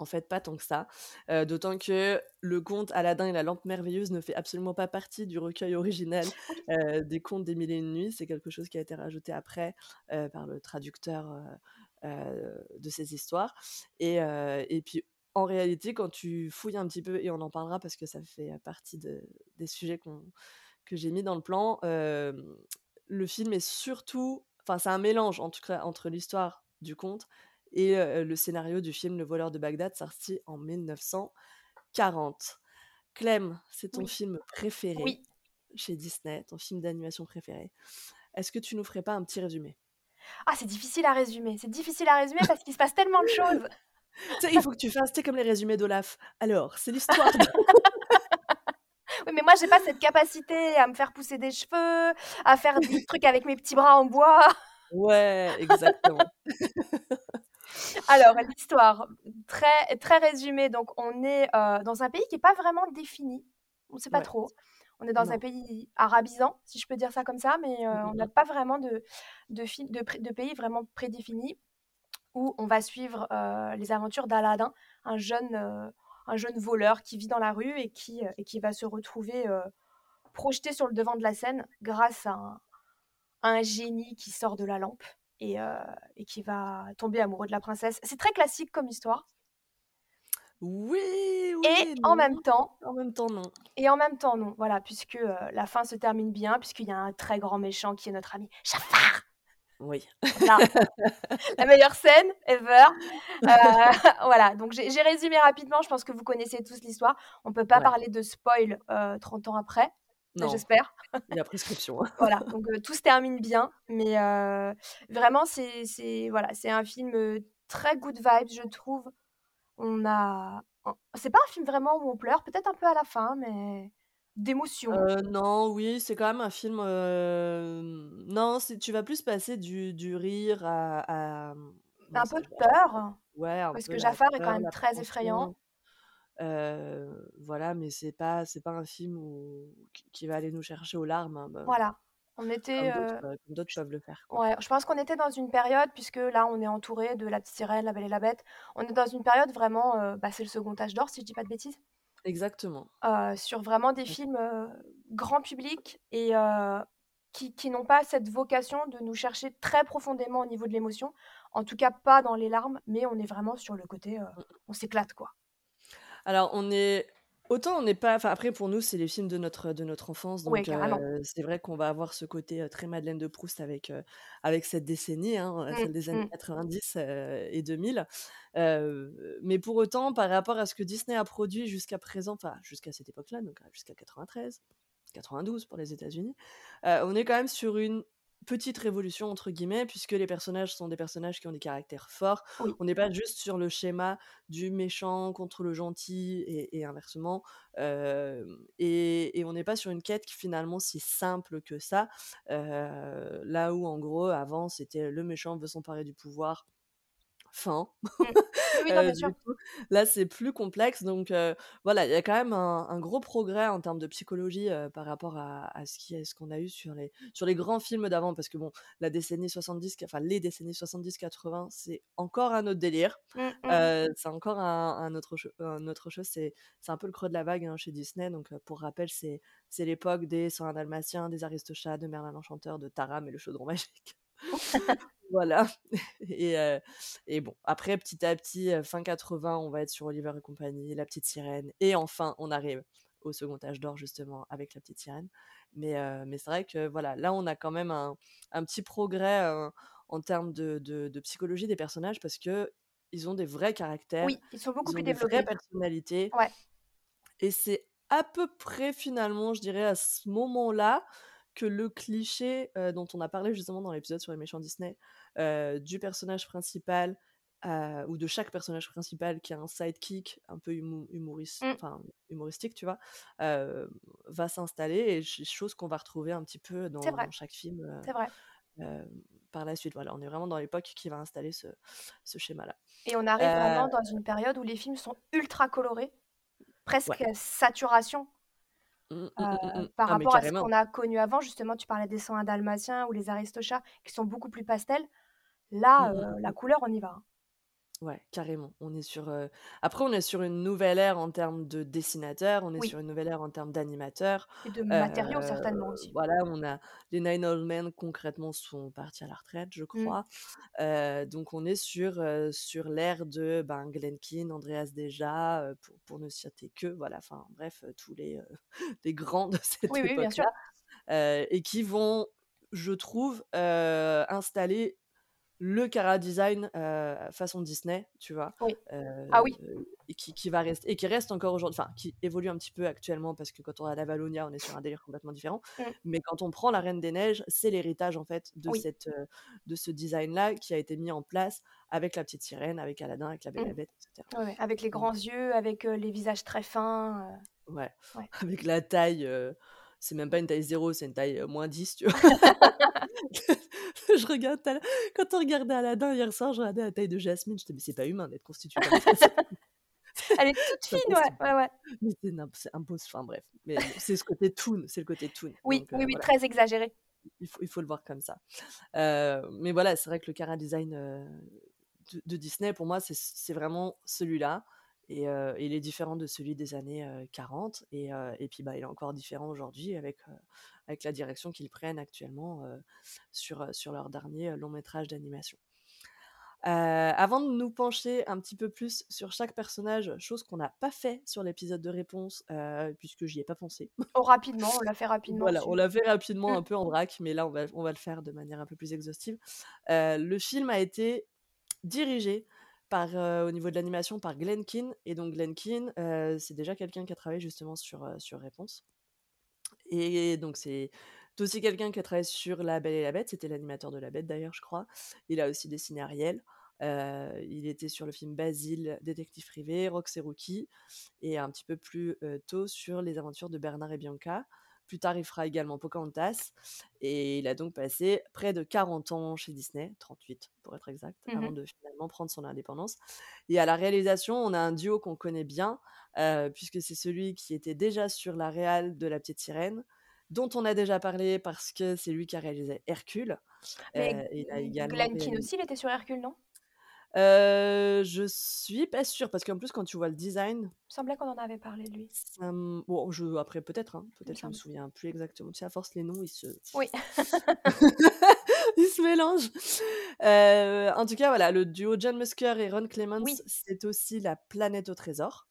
En fait, pas tant que ça. D'autant que le conte Aladdin et la lampe merveilleuse ne fait absolument pas partie du recueil original *laughs* des contes des mille et une nuits. C'est quelque chose qui a été rajouté après par le traducteur de ces histoires. Et, et, puis, en réalité, quand tu fouilles un petit peu, et on en parlera parce que ça fait partie des sujets que j'ai mis dans le plan, le film est surtout. Enfin, c'est un mélange, en tout cas, entre l'histoire du conte et le scénario du film Le voleur de Bagdad, sorti en 1940. Clem, c'est ton film préféré oui. chez Disney, ton film d'animation préféré. Est-ce que tu nous ferais pas un petit résumé? Ah, c'est difficile à résumer. C'est difficile à résumer parce qu'il se passe tellement de choses. *laughs* il faut que tu fasses, comme les résumés d'Olaf. Alors, c'est l'histoire. *laughs* oui, mais moi, j'ai pas cette capacité à me faire pousser des cheveux, à faire des trucs avec mes petits bras en bois. Ouais, exactement. *laughs* Alors, l'histoire, très, très résumée. Donc, on est euh, dans un pays qui n'est pas vraiment défini. On ne sait pas trop. On est dans un pays arabisant, si je peux dire ça comme ça, mais euh, on n'a pas vraiment de, de, de, pays vraiment prédéfini où on va suivre euh, les aventures d'Aladin, un jeune, un jeune voleur qui vit dans la rue et qui, et qui va se retrouver projeté sur le devant de la scène grâce à un, un génie qui sort de la lampe et, et qui va tomber amoureux de la princesse. C'est très classique comme histoire. Oui, oui, Et en même temps, En même temps, non. et en même temps non, voilà, puisque la fin se termine bien, puisqu'il y a un très grand méchant qui est notre ami Jafar. Oui. Voilà. *laughs* la meilleure scène ever. Euh, *laughs* voilà, donc j'ai résumé rapidement, je pense que vous connaissez tous l'histoire. On peut pas Ouais. parler de spoil euh, 30 ans après, j'espère. il y a prescription. *laughs* Voilà, donc euh, tout se termine bien, mais euh, vraiment c'est voilà, un film euh, très good vibes, je trouve. On a, c'est pas un film vraiment où on pleure, peut-être un peu à la fin, mais d'émotion. Euh, non, oui, c'est quand même un film. Non, tu vas plus passer du, du rire à, à- un peu de peur, Ouais, un parce peu que Jafar est quand même très effrayant. Euh, voilà, mais c'est pas c'est pas un film où- qui, va aller nous chercher aux larmes, hein, bah, Voilà, on comme était, d'autres euh, euh, comme d'autres je- peuvent le faire, quoi. ouais, je pense qu'on était dans une période, puisque là on est entouré de La Petite Sirène, La Belle et la Bête, on est dans une période vraiment, euh, bah, c'est le second âge d'or si je dis pas de bêtises. Exactement. euh, sur vraiment des films euh, grand public et euh, qui, qui n'ont pas cette vocation de nous chercher très profondément au niveau de l'émotion. En tout cas, pas dans les larmes, mais on est vraiment sur le côté, euh, on s'éclate quoi. Alors, on est. Autant on n'est pas. Enfin, après, pour nous, c'est les films de notre, de notre enfance. Ouais, Donc, carrément. euh, c'est vrai qu'on va avoir ce côté euh, très Madeleine de Proust avec, euh, avec cette décennie, hein, euh, Mm, celle des années mm. 90 euh, et 2000. Euh, mais pour autant, par rapport à ce que Disney a produit jusqu'à présent, enfin, jusqu'à cette époque-là, donc euh, jusqu'à 93, 92 pour les États-Unis, euh, on est quand même sur une petite révolution entre guillemets puisque les personnages sont des personnages qui ont des caractères forts Oui. on n'est pas juste sur le schéma du méchant contre le gentil et, et inversement euh, et, et on n'est pas sur une quête qui finalement si simple que ça euh, là où en gros avant c'était le méchant veut s'emparer du pouvoir fin Mm. Oui, non, euh, bien du sûr. coup, là, c'est plus complexe. Donc, voilà, il y a quand même un, un gros progrès en termes de psychologie par rapport à, à ce est- ce qu'on a eu sur les, sur les grands films d'avant. Parce que, bon, la décennie 70, enfin, les décennies 70-80, c'est encore un autre délire. Mm, mm. Euh, c'est encore un, un autre, cho- un autre chose. C'est, un peu le creux de la vague hein, chez Disney. Donc, pour rappel, c'est, c'est l'époque des 101 Dalmatiens, des Aristochats, de Merlin l'Enchanteur, de Taram et le Chaudron *laughs* Magique. *laughs* Voilà. Et, euh, et bon, après, petit à petit, euh, fin 80, on va être sur Oliver et compagnie, La Petite Sirène. Et enfin, on arrive au second âge d'or, justement, avec La Petite Sirène. Mais, euh, mais c'est vrai que, voilà, là, on a quand même un, un petit progrès en termes de, de- de psychologie des personnages parce que ils ont des vrais caractères, Oui, ils sont beaucoup ils plus ont des vraies personnalités. Ouais. Et c'est à peu près, finalement, je dirais, à ce moment-là, que le cliché euh, dont on a parlé justement dans l'épisode sur les méchants Disney, euh, du personnage principal, euh, ou de chaque personnage principal qui a un sidekick un peu humo- humoriste, Mm. enfin, humoristique, tu vois, va s'installer, et ch- chose qu'on va retrouver un petit peu dans, chaque film c'est vrai. euh, par la suite. Voilà, on est vraiment dans l'époque qui va installer ce, ce schéma-là. Et on arrive Euh, vraiment dans une période où les films sont ultra colorés, presque ouais. saturation. Mm, mm, euh, mm, mm. par Ah, rapport à ce qu'on a connu avant. Justement, tu parlais des 101 Dalmatiens ou les Aristochats qui sont beaucoup plus pastels. Là, euh, la couleur, on y va. Ouais, carrément. On est sur. Après, on est sur une nouvelle ère en termes de dessinateurs, on est Oui, sur une nouvelle ère en termes d'animateurs. et de matériaux certainement aussi. voilà, on a les Nine Old Men concrètement sont partis à la retraite, je Mm. crois. Donc, on est sur, sur l'ère de ben, Glenn Keane, Andreas Deja, pour, pour ne citer que, voilà, enfin, bref, tous les, *laughs* les grands de cette Oui, oui, bien sûr. et qui vont, je trouve, installer le cara design euh, façon Disney, tu vois, Oui. Ah euh, oui, et qui, qui va rester et qui reste encore aujourd'hui, enfin qui évolue un petit peu actuellement parce que quand on a la Valonia, on est sur un délire complètement différent. Mm. Mais quand on prend la Reine des Neiges, c'est l'héritage en fait de oui. cette euh, de ce design là qui a été mis en place avec la petite sirène, avec Aladdin, avec la Belle et Mm. la Bête, etc. Ouais, Avec les grands yeux, avec euh, les visages très fins. ouais, ouais. *laughs* avec la taille. C'est même pas une taille 0, c'est une taille moins 10, tu vois. *laughs* je regarde quand on regardait Aladdin hier soir, je regardais la taille de Jasmine, je disais mais c'est pas humain d'être constitué comme ça. *laughs* Elle est toute fine, ouais, ouais, ouais. Mais c'est impossible. Enfin bref, mais c'est ce côté toon, c'est le côté toon. Oui, Donc euh, oui, oui, voilà, très exagéré. il faut, il faut le voir comme ça. Euh, mais voilà, c'est vrai que le cara design euh, de, de Disney, pour moi, c'est c'est vraiment celui-là. Et, euh, il est différent de celui des années 40. Et, et puis, bah, il est encore différent aujourd'hui avec, avec la direction qu'ils prennent actuellement sur, sur leur dernier long métrage d'animation. avant de nous pencher un petit peu plus sur chaque personnage, chose qu'on n'a pas fait sur l'épisode de réponse, puisque j'y ai pas pensé. Oh, rapidement, on l'a fait *laughs* rapidement. voilà, on l'a fait rapidement, un *laughs* peu en vrac, mais là, on va, on va le faire de manière un peu plus exhaustive. le film a été dirigé par, au niveau de l'animation par Glenn Keane. Et donc Glenn Keane, c'est déjà quelqu'un qui a travaillé justement sur, sur Réponse. Et donc c'est aussi quelqu'un qui a travaillé sur La Belle et la Bête. C'était l'animateur de La Bête d'ailleurs, je crois. Il a aussi dessiné Ariel. il était sur le film Basile, Détective privé, Rox et Rookie, et un petit peu plus tôt sur les aventures de Bernard et Bianca. Plus tard, il fera également Pocahontas. Et il a donc passé près de 40 ans chez Disney, 38 pour être exact, mmh avant de finalement prendre son indépendance. Et à la réalisation, on a un duo qu'on connaît bien, puisque c'est celui qui était déjà sur la réal de La Petite Sirène, dont on a déjà parlé parce que c'est lui qui a réalisé Hercule. Mais il a également Glenn Keane aussi, il était sur Hercule, non? Euh, je suis pas sûre parce qu'en plus quand tu vois le design, Il semblait qu'on en avait parlé de lui. bon, je après peut-être, hein, peut-être je me souviens plus exactement. Tu sais, à force les noms ils se Oui. *laughs* ils se mélangent. Euh, en tout cas, voilà, le duo John Musker et Ron Clements, c'est aussi La Planète au Trésor.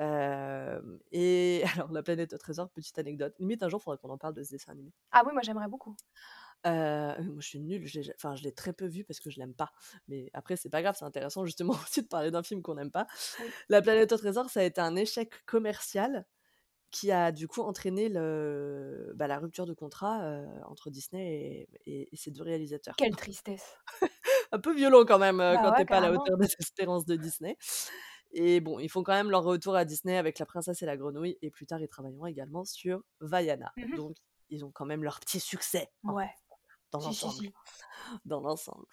et *laughs* alors, La Planète au Trésor, petite anecdote. Limite, un jour, il faudrait qu'on en parle de ce dessin animé. Ah oui, moi j'aimerais beaucoup. Euh, moi, je suis nulle. Enfin, je l'ai très peu vu parce que je l'aime pas. Mais après, c'est pas grave. C'est intéressant justement *laughs* aussi de parler d'un film qu'on n'aime pas. La planète au trésor, ça a été un échec commercial qui a du coup entraîné le, bah, la rupture de contrat euh, entre Disney et, et, ses deux réalisateurs. Quelle tristesse. *laughs* un peu violent quand même euh, bah quand t'es pas à la hauteur des espérances de Disney. Et bon, ils font quand même leur retour à Disney avec La Princesse et la Grenouille. Et plus tard, ils travailleront également sur Vaiana. Mmh Donc, ils ont quand même leur petit succès. Hein. Ouais dans l'ensemble. *laughs* Dans l'ensemble.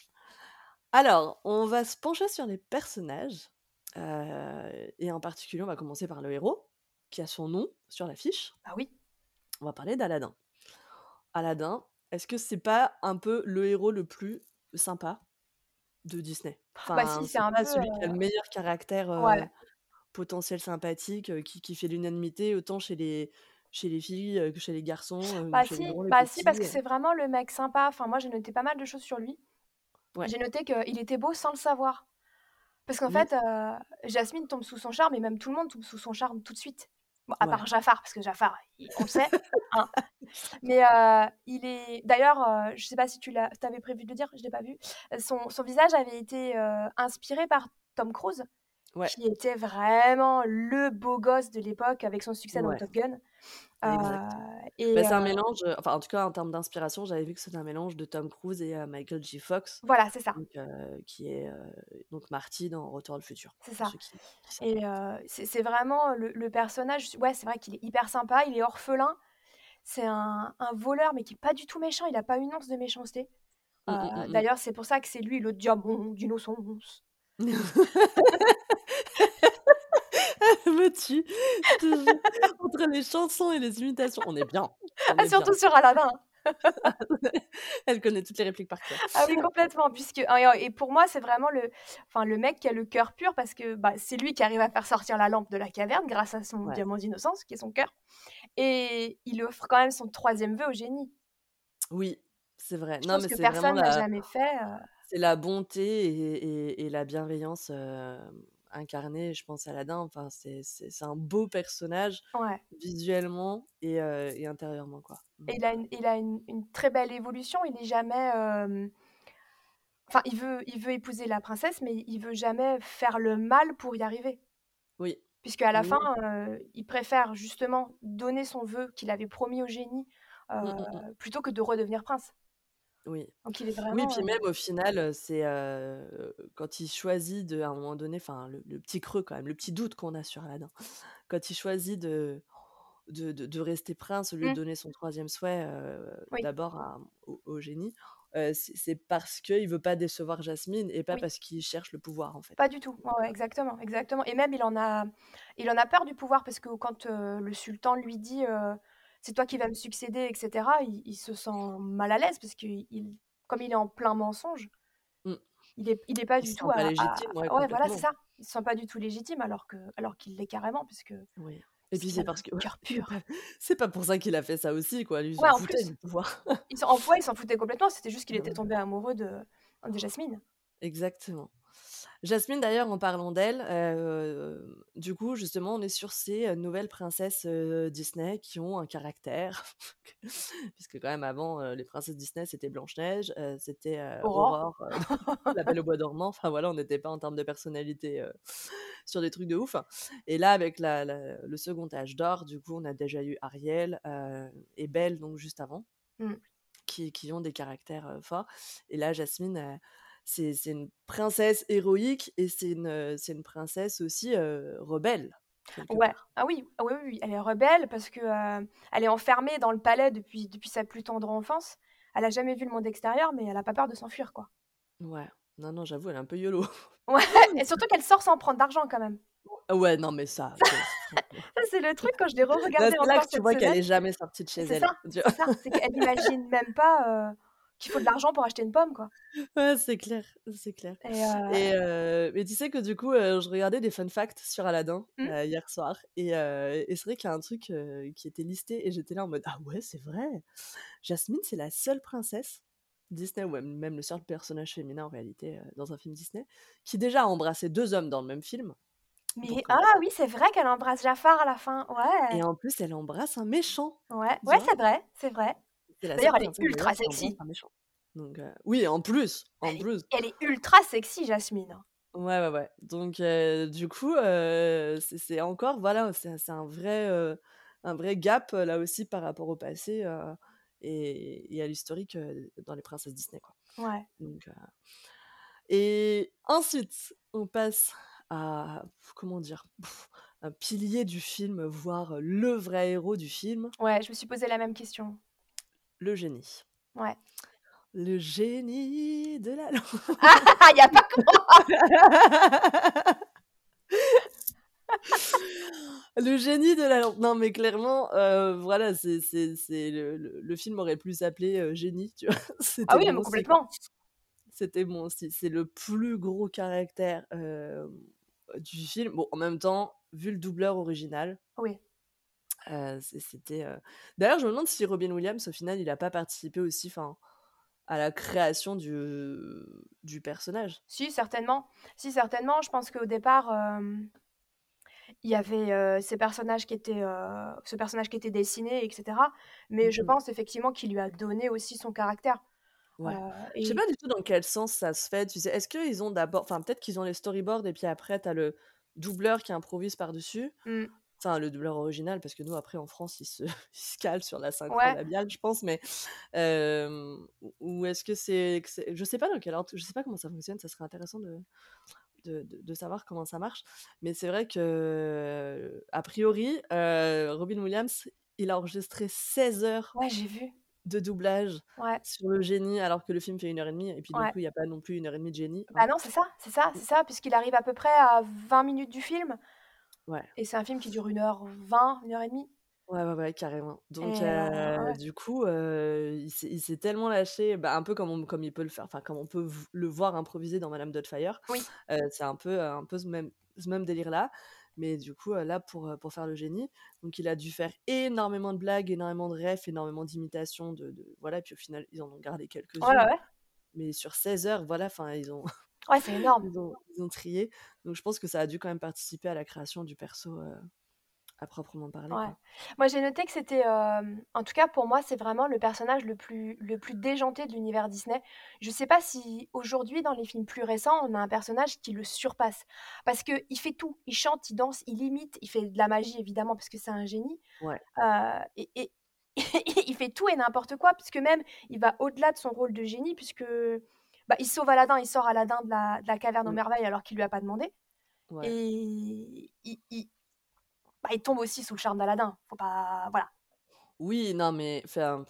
Alors, on va se pencher sur les personnages. Euh, et en particulier, on va commencer par le héros, qui a son nom sur l'affiche. Ah oui. On va parler d'Aladin. Aladin, est-ce que c'est pas un peu le héros le plus sympa de Disney? Bah si, c'est un peu celui qui a le meilleur caractère euh, potentiel sympathique, euh, qui, qui fait l'unanimité autant chez les chez les filles que chez les garçons Bah si, bah si, parce que c'est vraiment le mec sympa. Enfin, moi, j'ai noté pas mal de choses sur lui. J'ai noté qu'il était beau sans le savoir. Parce qu'en fait, Jasmine tombe sous son charme et même tout le monde tombe sous son charme tout de suite. Bon, à part Jafar, parce que Jafar, on le sait. *laughs* Hein. Mais il est. D'ailleurs, je sais pas si tu avais prévu de le dire, je l'ai pas vu. Son, son visage avait été inspiré par Tom Cruise, qui était vraiment le beau gosse de l'époque avec son succès dans Top Gun. Et bah, c'est un mélange, enfin en tout cas en termes d'inspiration, j'avais vu que c'était un mélange de Tom Cruise et Michael J. Fox. Voilà, c'est ça. qui est donc Marty dans Retour à le futur. C'est ça. et c'est vraiment le, personnage. Ouais, c'est vrai qu'il est hyper sympa. Il est orphelin. C'est un, un, voleur, mais qui est pas du tout méchant. Il a pas une once de méchanceté. Mmh, mmh, mmh, d'ailleurs, c'est pour ça que c'est lui le diamant d'innocence. *laughs* me tue. Entre les chansons et les imitations, on est bien. Ah, surtout sur Aladdin. *laughs* Elle connaît toutes les répliques par cœur. Ah oui, complètement. Puisque, et pour moi, c'est vraiment le, enfin, le mec qui a le cœur pur parce que bah, c'est lui qui arrive à faire sortir la lampe de la caverne grâce à son diamant d'innocence, qui est son cœur. Et il offre quand même son troisième vœu au génie. Oui, c'est vrai. non, mais que personne n'a jamais fait. Euh. C'est la bonté et, et, la bienveillance. Euh incarné, je pense, Aladdin. Enfin, c'est un beau personnage visuellement et, et, intérieurement. Quoi. Et il a, une, il a une, très belle évolution. Il n'est jamais. Enfin, il veut, il veut épouser la princesse, mais il veut jamais faire le mal pour y arriver. Oui. Puisque à la fin, il préfère justement donner son vœu qu'il avait promis au génie mmh, mmh. plutôt que de redevenir prince. Oui. Donc il est vraiment. Oui, puis même au final, c'est quand il choisit de, à un moment donné, enfin le, petit creux quand même, le petit doute qu'on a sur Aladdin, quand il choisit de, de, de, rester prince au lieu de mmh. donner son troisième souhait d'abord au, génie, c'est parce qu'il veut pas décevoir Jasmine et pas parce qu'il cherche le pouvoir en fait. Pas du tout. Ouais, exactement, exactement. Et même il en a, il en a peur du pouvoir parce que quand le sultan lui dit c'est toi qui vas me succéder, etc., il, se sent mal à l'aise parce que il, comme il est en plein mensonge, mmh. il n'est est pas du tout à, légitime. ouais, voilà, c'est ça. il se sent pas du tout légitime alors que alors qu'il l'est carrément puisque Oui. Et puis c'est parce que cœur *laughs* pur. pas c'est pas pour ça qu'il a fait ça aussi quoi, lui il Ouais, s'en en foutait plus. du pouvoir. Il s'en ouais, il foutait complètement, c'était juste qu'il *laughs* était tombé amoureux de de Jasmine. Exactement. Jasmine d'ailleurs en parlant d'elle, heu, du coup justement on est sur ces, heu, nouvelles princesses, heu, Disney qui ont un caractère. *laughs* Puisque quand même avant, les princesses Disney c'était Blanche-Neige, c'était, Aurore. *laughs* La Belle au *laughs* bois dormant, enfin voilà, on n'était pas en termes de personnalité, sur des trucs de ouf. Et là avec la la le second âge d'or, du coup on a déjà eu Ariel, et Belle donc juste avant, Mmh. qui qui ont des caractères, forts. Et là Jasmine, c'est une princesse héroïque et c'est une, princesse aussi, rebelle, Ouais. part. Ah oui, ah oui, oui, oui, elle est rebelle parce que, elle est enfermée dans le palais depuis depuis sa plus tendre enfance. Elle a jamais vu le monde extérieur, mais elle a pas peur de s'enfuir, quoi. Ouais. Non, non, j'avoue, elle est un peu YOLO. *laughs* Ouais et surtout qu'elle sort sans prendre d'argent quand même. Ouais, non mais ça, *laughs* ça c'est le truc quand je l'ai re-regardé c'est là encore que tu vois qu'elle est jamais sortie de chez elle, ça, tu c'est vois? ça, c'est qu'elle imagine même pas, qu'il faut de l'argent pour acheter une pomme, quoi. Ouais, c'est clair, c'est clair. Et heu Et heu, mais tu sais que du coup, heu, je regardais des fun facts sur Aladdin, Mmh. hier soir et c'est vrai qu'il y a un truc, qui était listé et j'étais là en mode: «Ah ouais, c'est vrai!» Jasmine, c'est la seule princesse Disney ou même le seul personnage féminin en réalité, dans un film Disney, qui déjà a embrassé 2 hommes dans le même film. Mais Donc ah oui, c'est vrai qu'elle embrasse Jafar à la fin, ouais. Et en plus, elle embrasse un méchant, Ouais, ouais, c'est vrai, c'est vrai. D'ailleurs, elle est ultra sexy. Donc heu, oui, en plus, en Elle est plus. elle est ultra sexy, Jasmine. Ouais, ouais, ouais. Donc heu, du coup, heu, c'est encore voilà, c'est un vrai, un vrai gap, là aussi par rapport au passé, et et à l'historique, dans les princesses Disney, quoi. Ouais. Donc et ensuite, on passe à comment dire? un pilier du film, voire le vrai héros du film Ouais, je me suis posé la même question. Le génie. Ouais. Le génie de la lampe. *laughs* Il y a pas que moi! Le génie de la lampe. Non, mais clairement, heu, voilà, c'est c'est c'est le le le film aurait pu s'appeler, heu, Génie, tu vois? *laughs* Ah C'était oui, bon mais complètement. C'était bon aussi. C'est le plus gros caractère, hem, du film. Bon, en même temps, vu le doubleur original Oui. C'est c'était, heu d'ailleurs, je me demande si Robin Williams, au final, il a pas participé aussi, enfin, à la création du du personnage? Si, certainement. Si, certainement. Je pense qu'au départ, il y avait, ces personnages qui étaient, ce personnage qui était dessiné et cetera. Mais Mmh je mh. pense effectivement qu'il lui a donné aussi son caractère. Ouais. Je sais et pas du tout dans quel sens ça se fait, tu sais? Est-ce qu'ils ont d'abord enfin, peut-être qu'ils ont les storyboards et puis après tu as le doubleur qui improvise par-dessus? Mmh. Enfin, le doubleur original parce que nous, après, en France, il se *laughs* il se cale sur la synchro Ouais. labiale, je pense, mais hem, ou est-ce que c'est que c'est je sais pas dans quel ordre je sais pas comment ça fonctionne, ça serait intéressant de de de de savoir comment ça marche. Mais c'est vrai que, a priori, heu, Robin Williams, il a enregistré 16 heures Ouais, j'ai vu. de doublage Ouais. sur le génie alors que le film fait 1 heure et demie et puis, du coup, il y a pas non plus 1 heure et demie de génie, Bah hein. non, c'est ça, c'est ça, Mmh. c'est ça, puisqu'il arrive à peu près à 20 minutes du film Ouais. et c'est un film qui dure 1 heure 20, 1 heure et demie. Ouais, ouais, ouais, carrément. Donc Et ouais. du coup, heu, il s'est tellement lâché, bah, un peu comme on comme il peut le faire enfin, comme on peut le voir improviser dans Madame Doubtfire. Oui. Heu, c'est un peu, un peu ce même ce même délire-là. Mais du coup, là, pour, pour faire le génie, donc il a dû faire énormément de blagues, énormément de refs, énormément d'imitations de de voilà, puis au final, ils en ont gardé Ouais, ouais, quelques-unes. ouais. Mais sur 16 heures, voilà, enfin, ils ont Ouais, c'est énorme. ils ont ils ont trié. Donc je pense que ça a dû quand même participer à la création du perso, heu, à proprement parler, Ouais. Moi, j'ai noté que c'était, en tout cas pour moi, c'est vraiment le personnage le plus le plus déjanté de l'univers Disney. Je sais pas si aujourd'hui, dans les films plus récents, on a un personnage qui le surpasse. Parce qu'il fait tout, il chante, il danse, il imite, il fait de la magie évidemment parce que c'est un génie. Ouais. Heu, et et *laughs* il fait tout et n'importe quoi puisque même il va au-delà de son rôle de génie puisque, bah, il sauve Aladdin, il sort Aladdin de la de la caverne aux Mmh. merveilles alors qu'il lui a pas demandé. Ouais. Et il il bah, il tombe aussi sous le charme d'Aladin. Faut pas voilà. Oui, non, mais enfin,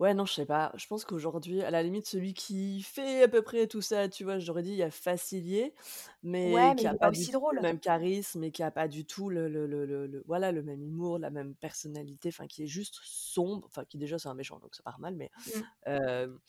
ouais, non, je sais pas. Je pense qu'aujourd'hui, à la limite, celui qui fait à peu près tout ça, tu vois, j'aurais dit, il y a Facilier, mais Ouais, mais qui a pas pas du aussi tout le drôle. même charisme et qui a pas du tout le le le voilà, le même humour, la même personnalité, enfin, qui est juste sombre, enfin, qui déjà, c'est un méchant, donc ça part mal, mais Mmh. hem,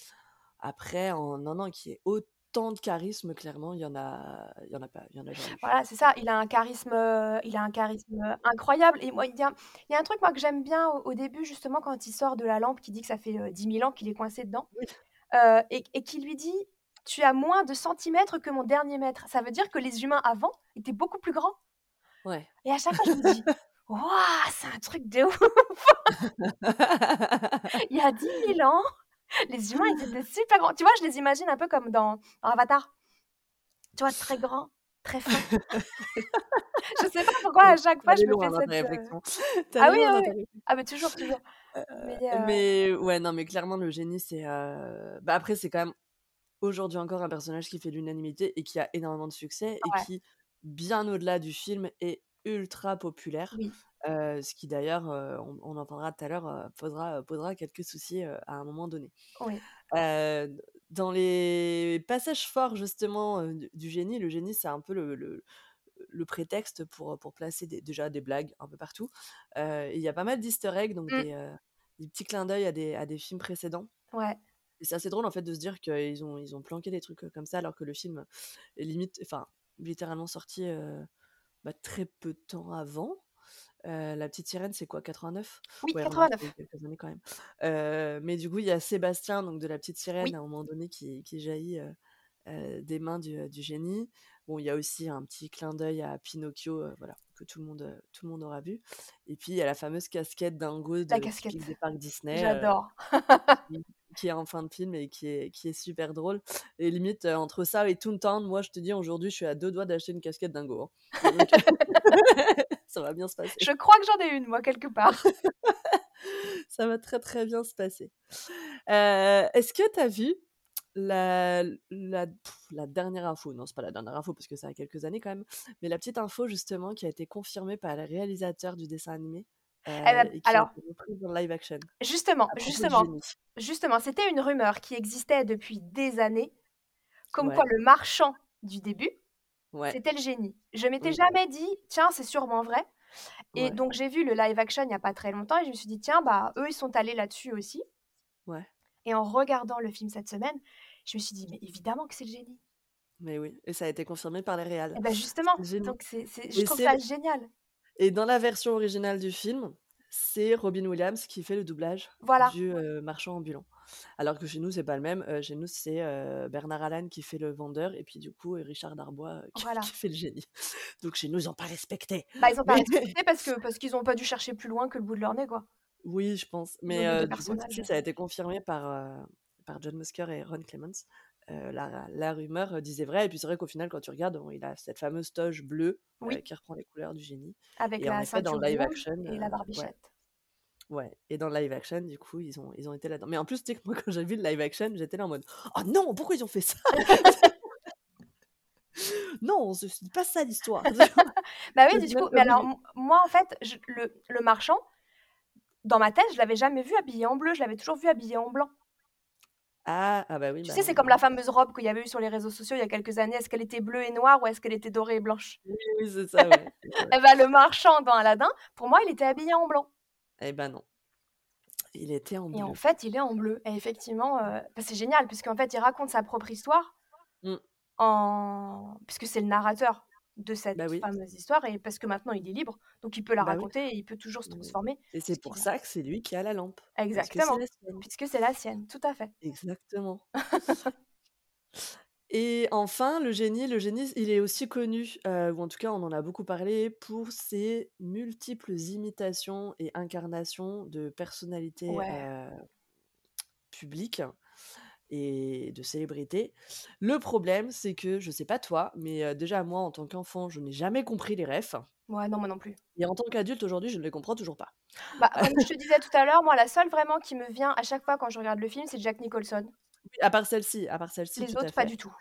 après en non, non, qui est au tant de charisme, clairement, il y en a il y en a pas, il y en a jamais. Voilà, c'est ça, il a un charisme, heu, il a un charisme, incroyable et moi, il y a il y a un truc, moi, que j'aime bien au au début, justement, quand il sort de la lampe, qui dit que ça fait, heu, 10 000 ans qu'il est coincé dedans, et et qui lui dit: «Tu as moins de centimètres que mon dernier mètre». Ça veut dire que les humains avant étaient beaucoup plus grands Ouais. et à chaque fois, je me dis: *laughs* «Waouh, c'est un truc de ouf!» Il y a 10 000 ans, *laughs* les humains, ils étaient super grands. Tu vois, je les imagine un peu comme dans dans Avatar. Tu vois, très grands, très fins. *laughs* Je sais pas pourquoi à chaque fois je me fais ta cette, heu réflexion. *laughs* Ah oui. Ah mais toujours, toujours. Mais heu mais ouais, non, mais clairement, le génie, c'est, bah, après, c'est quand même, aujourd'hui encore, un personnage qui fait l'unanimité et qui a énormément de succès et qui, bien au-delà du film, est ultra populaire. Oui. Ce qui d'ailleurs, on on en parlera tout à l'heure, heu, posera, posera quelques soucis, à un moment donné. Oui. Dans les passages forts, justement, du du génie, le génie, c'est un peu le le le prétexte pour, pour placer des déjà des blagues un peu partout. Il y a pas mal d'easter eggs, donc Mmh. des, petits clins d'œil à des à des films précédents Ouais. et c'est assez drôle, en fait, de se dire qu'ils ont ils ont planqué des trucs, comme ça alors que le film est limite enfin, littéralement sorti, bah, très peu de temps avant. La Petite Sirène, c'est quoi, 89? Oui, Ouais, remarque, il y a 89. eu quelques années quand même. Mais du coup, il y a Sébastien, donc de La Petite Sirène, Oui. à un moment donné, qui qui jaillit, des mains du, génie. Bon, il y a aussi un petit clin d'œil à Pinocchio, voilà, que tout le monde, tout le monde aura vu et puis il y a la fameuse casquette Dingo La de typique casquette. des parcs Disney, J'adore. Qui est en fin de film et qui est qui est super drôle et limite, heu, entre ça et Toontown, moi, je te dis, aujourd'hui, je suis à 2 doigts d'acheter une casquette Dingo, hein, donc *laughs* ça va bien se passer. Je crois que j'en ai une, moi, quelque part. *laughs* Ça va très, très bien se passer. Heu, est-ce que tu as vu la la la dernière info? Non, c'est pas la dernière info parce que ça a quelques années quand même, mais la petite info justement qui a été confirmée par le réalisateur du dessin animé, Eh et qui a alors dans live action, justement, justement, justement, c'était une rumeur qui existait depuis des années, comme quoi le marchand du début, Ouais. c'était le génie. Je m'étais jamais dit: «Tiens, c'est sûrement vrai» et donc j'ai vu le live action il y a pas très longtemps et je me suis dit: «Tiens, bah, eux, ils sont allés là-dessus aussi» Ouais. et en regardant le film cette semaine, je me suis dit: «Mais évidemment que c'est le génie». Mais oui et ça a été confirmé par les réals. Et bah, C'est justement, donc c'est je trouve ça génial. Et dans la version originale du film, c'est Robin Williams qui fait le doublage Voilà. du, heu, marchand ambulant. Alors que chez nous, c'est pas le même, heu, chez nous, c'est, heu, Bernard Allan qui fait le vendeur et puis du coup, Richard Darbois, qui Voilà. *laughs* qui fait le génie. Donc chez nous, ils ont pas respecté. Bah, ils ont pas Mais respecté parce que *laughs* parce qu'ils ont pas dû chercher plus loin que le bout de leur nez, quoi. Oui, je pense, mais mis 2 heu, du coup, si, personnages, si, heu ça a été confirmé par, par John Musker et Ron Clements. Heu, la la rumeur, heu, disait vrai et puis c'est vrai qu'au final, quand tu regardes, il a cette fameuse toge bleue, Oui. qui reprend les couleurs du génie Avec et en la effet, dans le live action, et la ouais. barbichette. Ouais et dans le live action, du coup, ils ont ils ont été là-dedans. Mais en plus, tu sais que moi, *laughs* quand j'ai vu le live action, j'étais là en mode: «Oh non, pourquoi ils ont fait ça?» *laughs* «Non, ce c'est pas ça l'histoire!» *laughs* Bah, oui, du coup, mais alors moi, en fait, je le le marchand, dans ma tête, je l'avais jamais vu habillé en bleu, je l'avais toujours vu habillé en blanc. Ah! Ah bah oui, Tu bah sais, c'est comme la fameuse robe qu'il y avait eu sur les réseaux sociaux il y a quelques années. Est-ce qu'elle était bleue et noire ou est-ce qu'elle était dorée et blanche? Oui, oui, c'est ça, ouais. Et bah, le marchand dans Aladdin, pour moi, il était habillé en blanc. Et bah non. Il était en Et en bleu. fait, il est en bleu et effectivement, heu, bah, c'est génial puisqu'en fait, il raconte sa propre histoire Mmh. en puisque c'est le narrateur de cette Bah oui. fameuse histoire et parce que maintenant il est libre, donc il peut la Bah oui. raconter et il peut toujours se Mmh transformer, et ce c'est pour ça que c'est lui qui a la lampe, Exactement, puisque c'est la sienne, tout à fait. Exactement. *laughs* Et enfin, le génie le génie, il est aussi connu, heu, ou en tout cas, on en a beaucoup parlé, pour ses multiples imitations et incarnations de personnalités, Ouais. heu, publiques et de célébrités. Le problème, c'est que, je sais pas toi, mais déjà moi, en tant qu'enfant, je n'ai jamais compris les refs Ouais, non, moi non plus. et en tant qu'adulte, aujourd'hui, je ne les comprends toujours pas. Bah, comme je te disais tout à l'heure, moi, la seule vraiment qui me vient à chaque fois quand je regarde le film, c'est Jack Nicholson. Oui, à part celle-ci à part celle-ci, Les autres, pas du tout.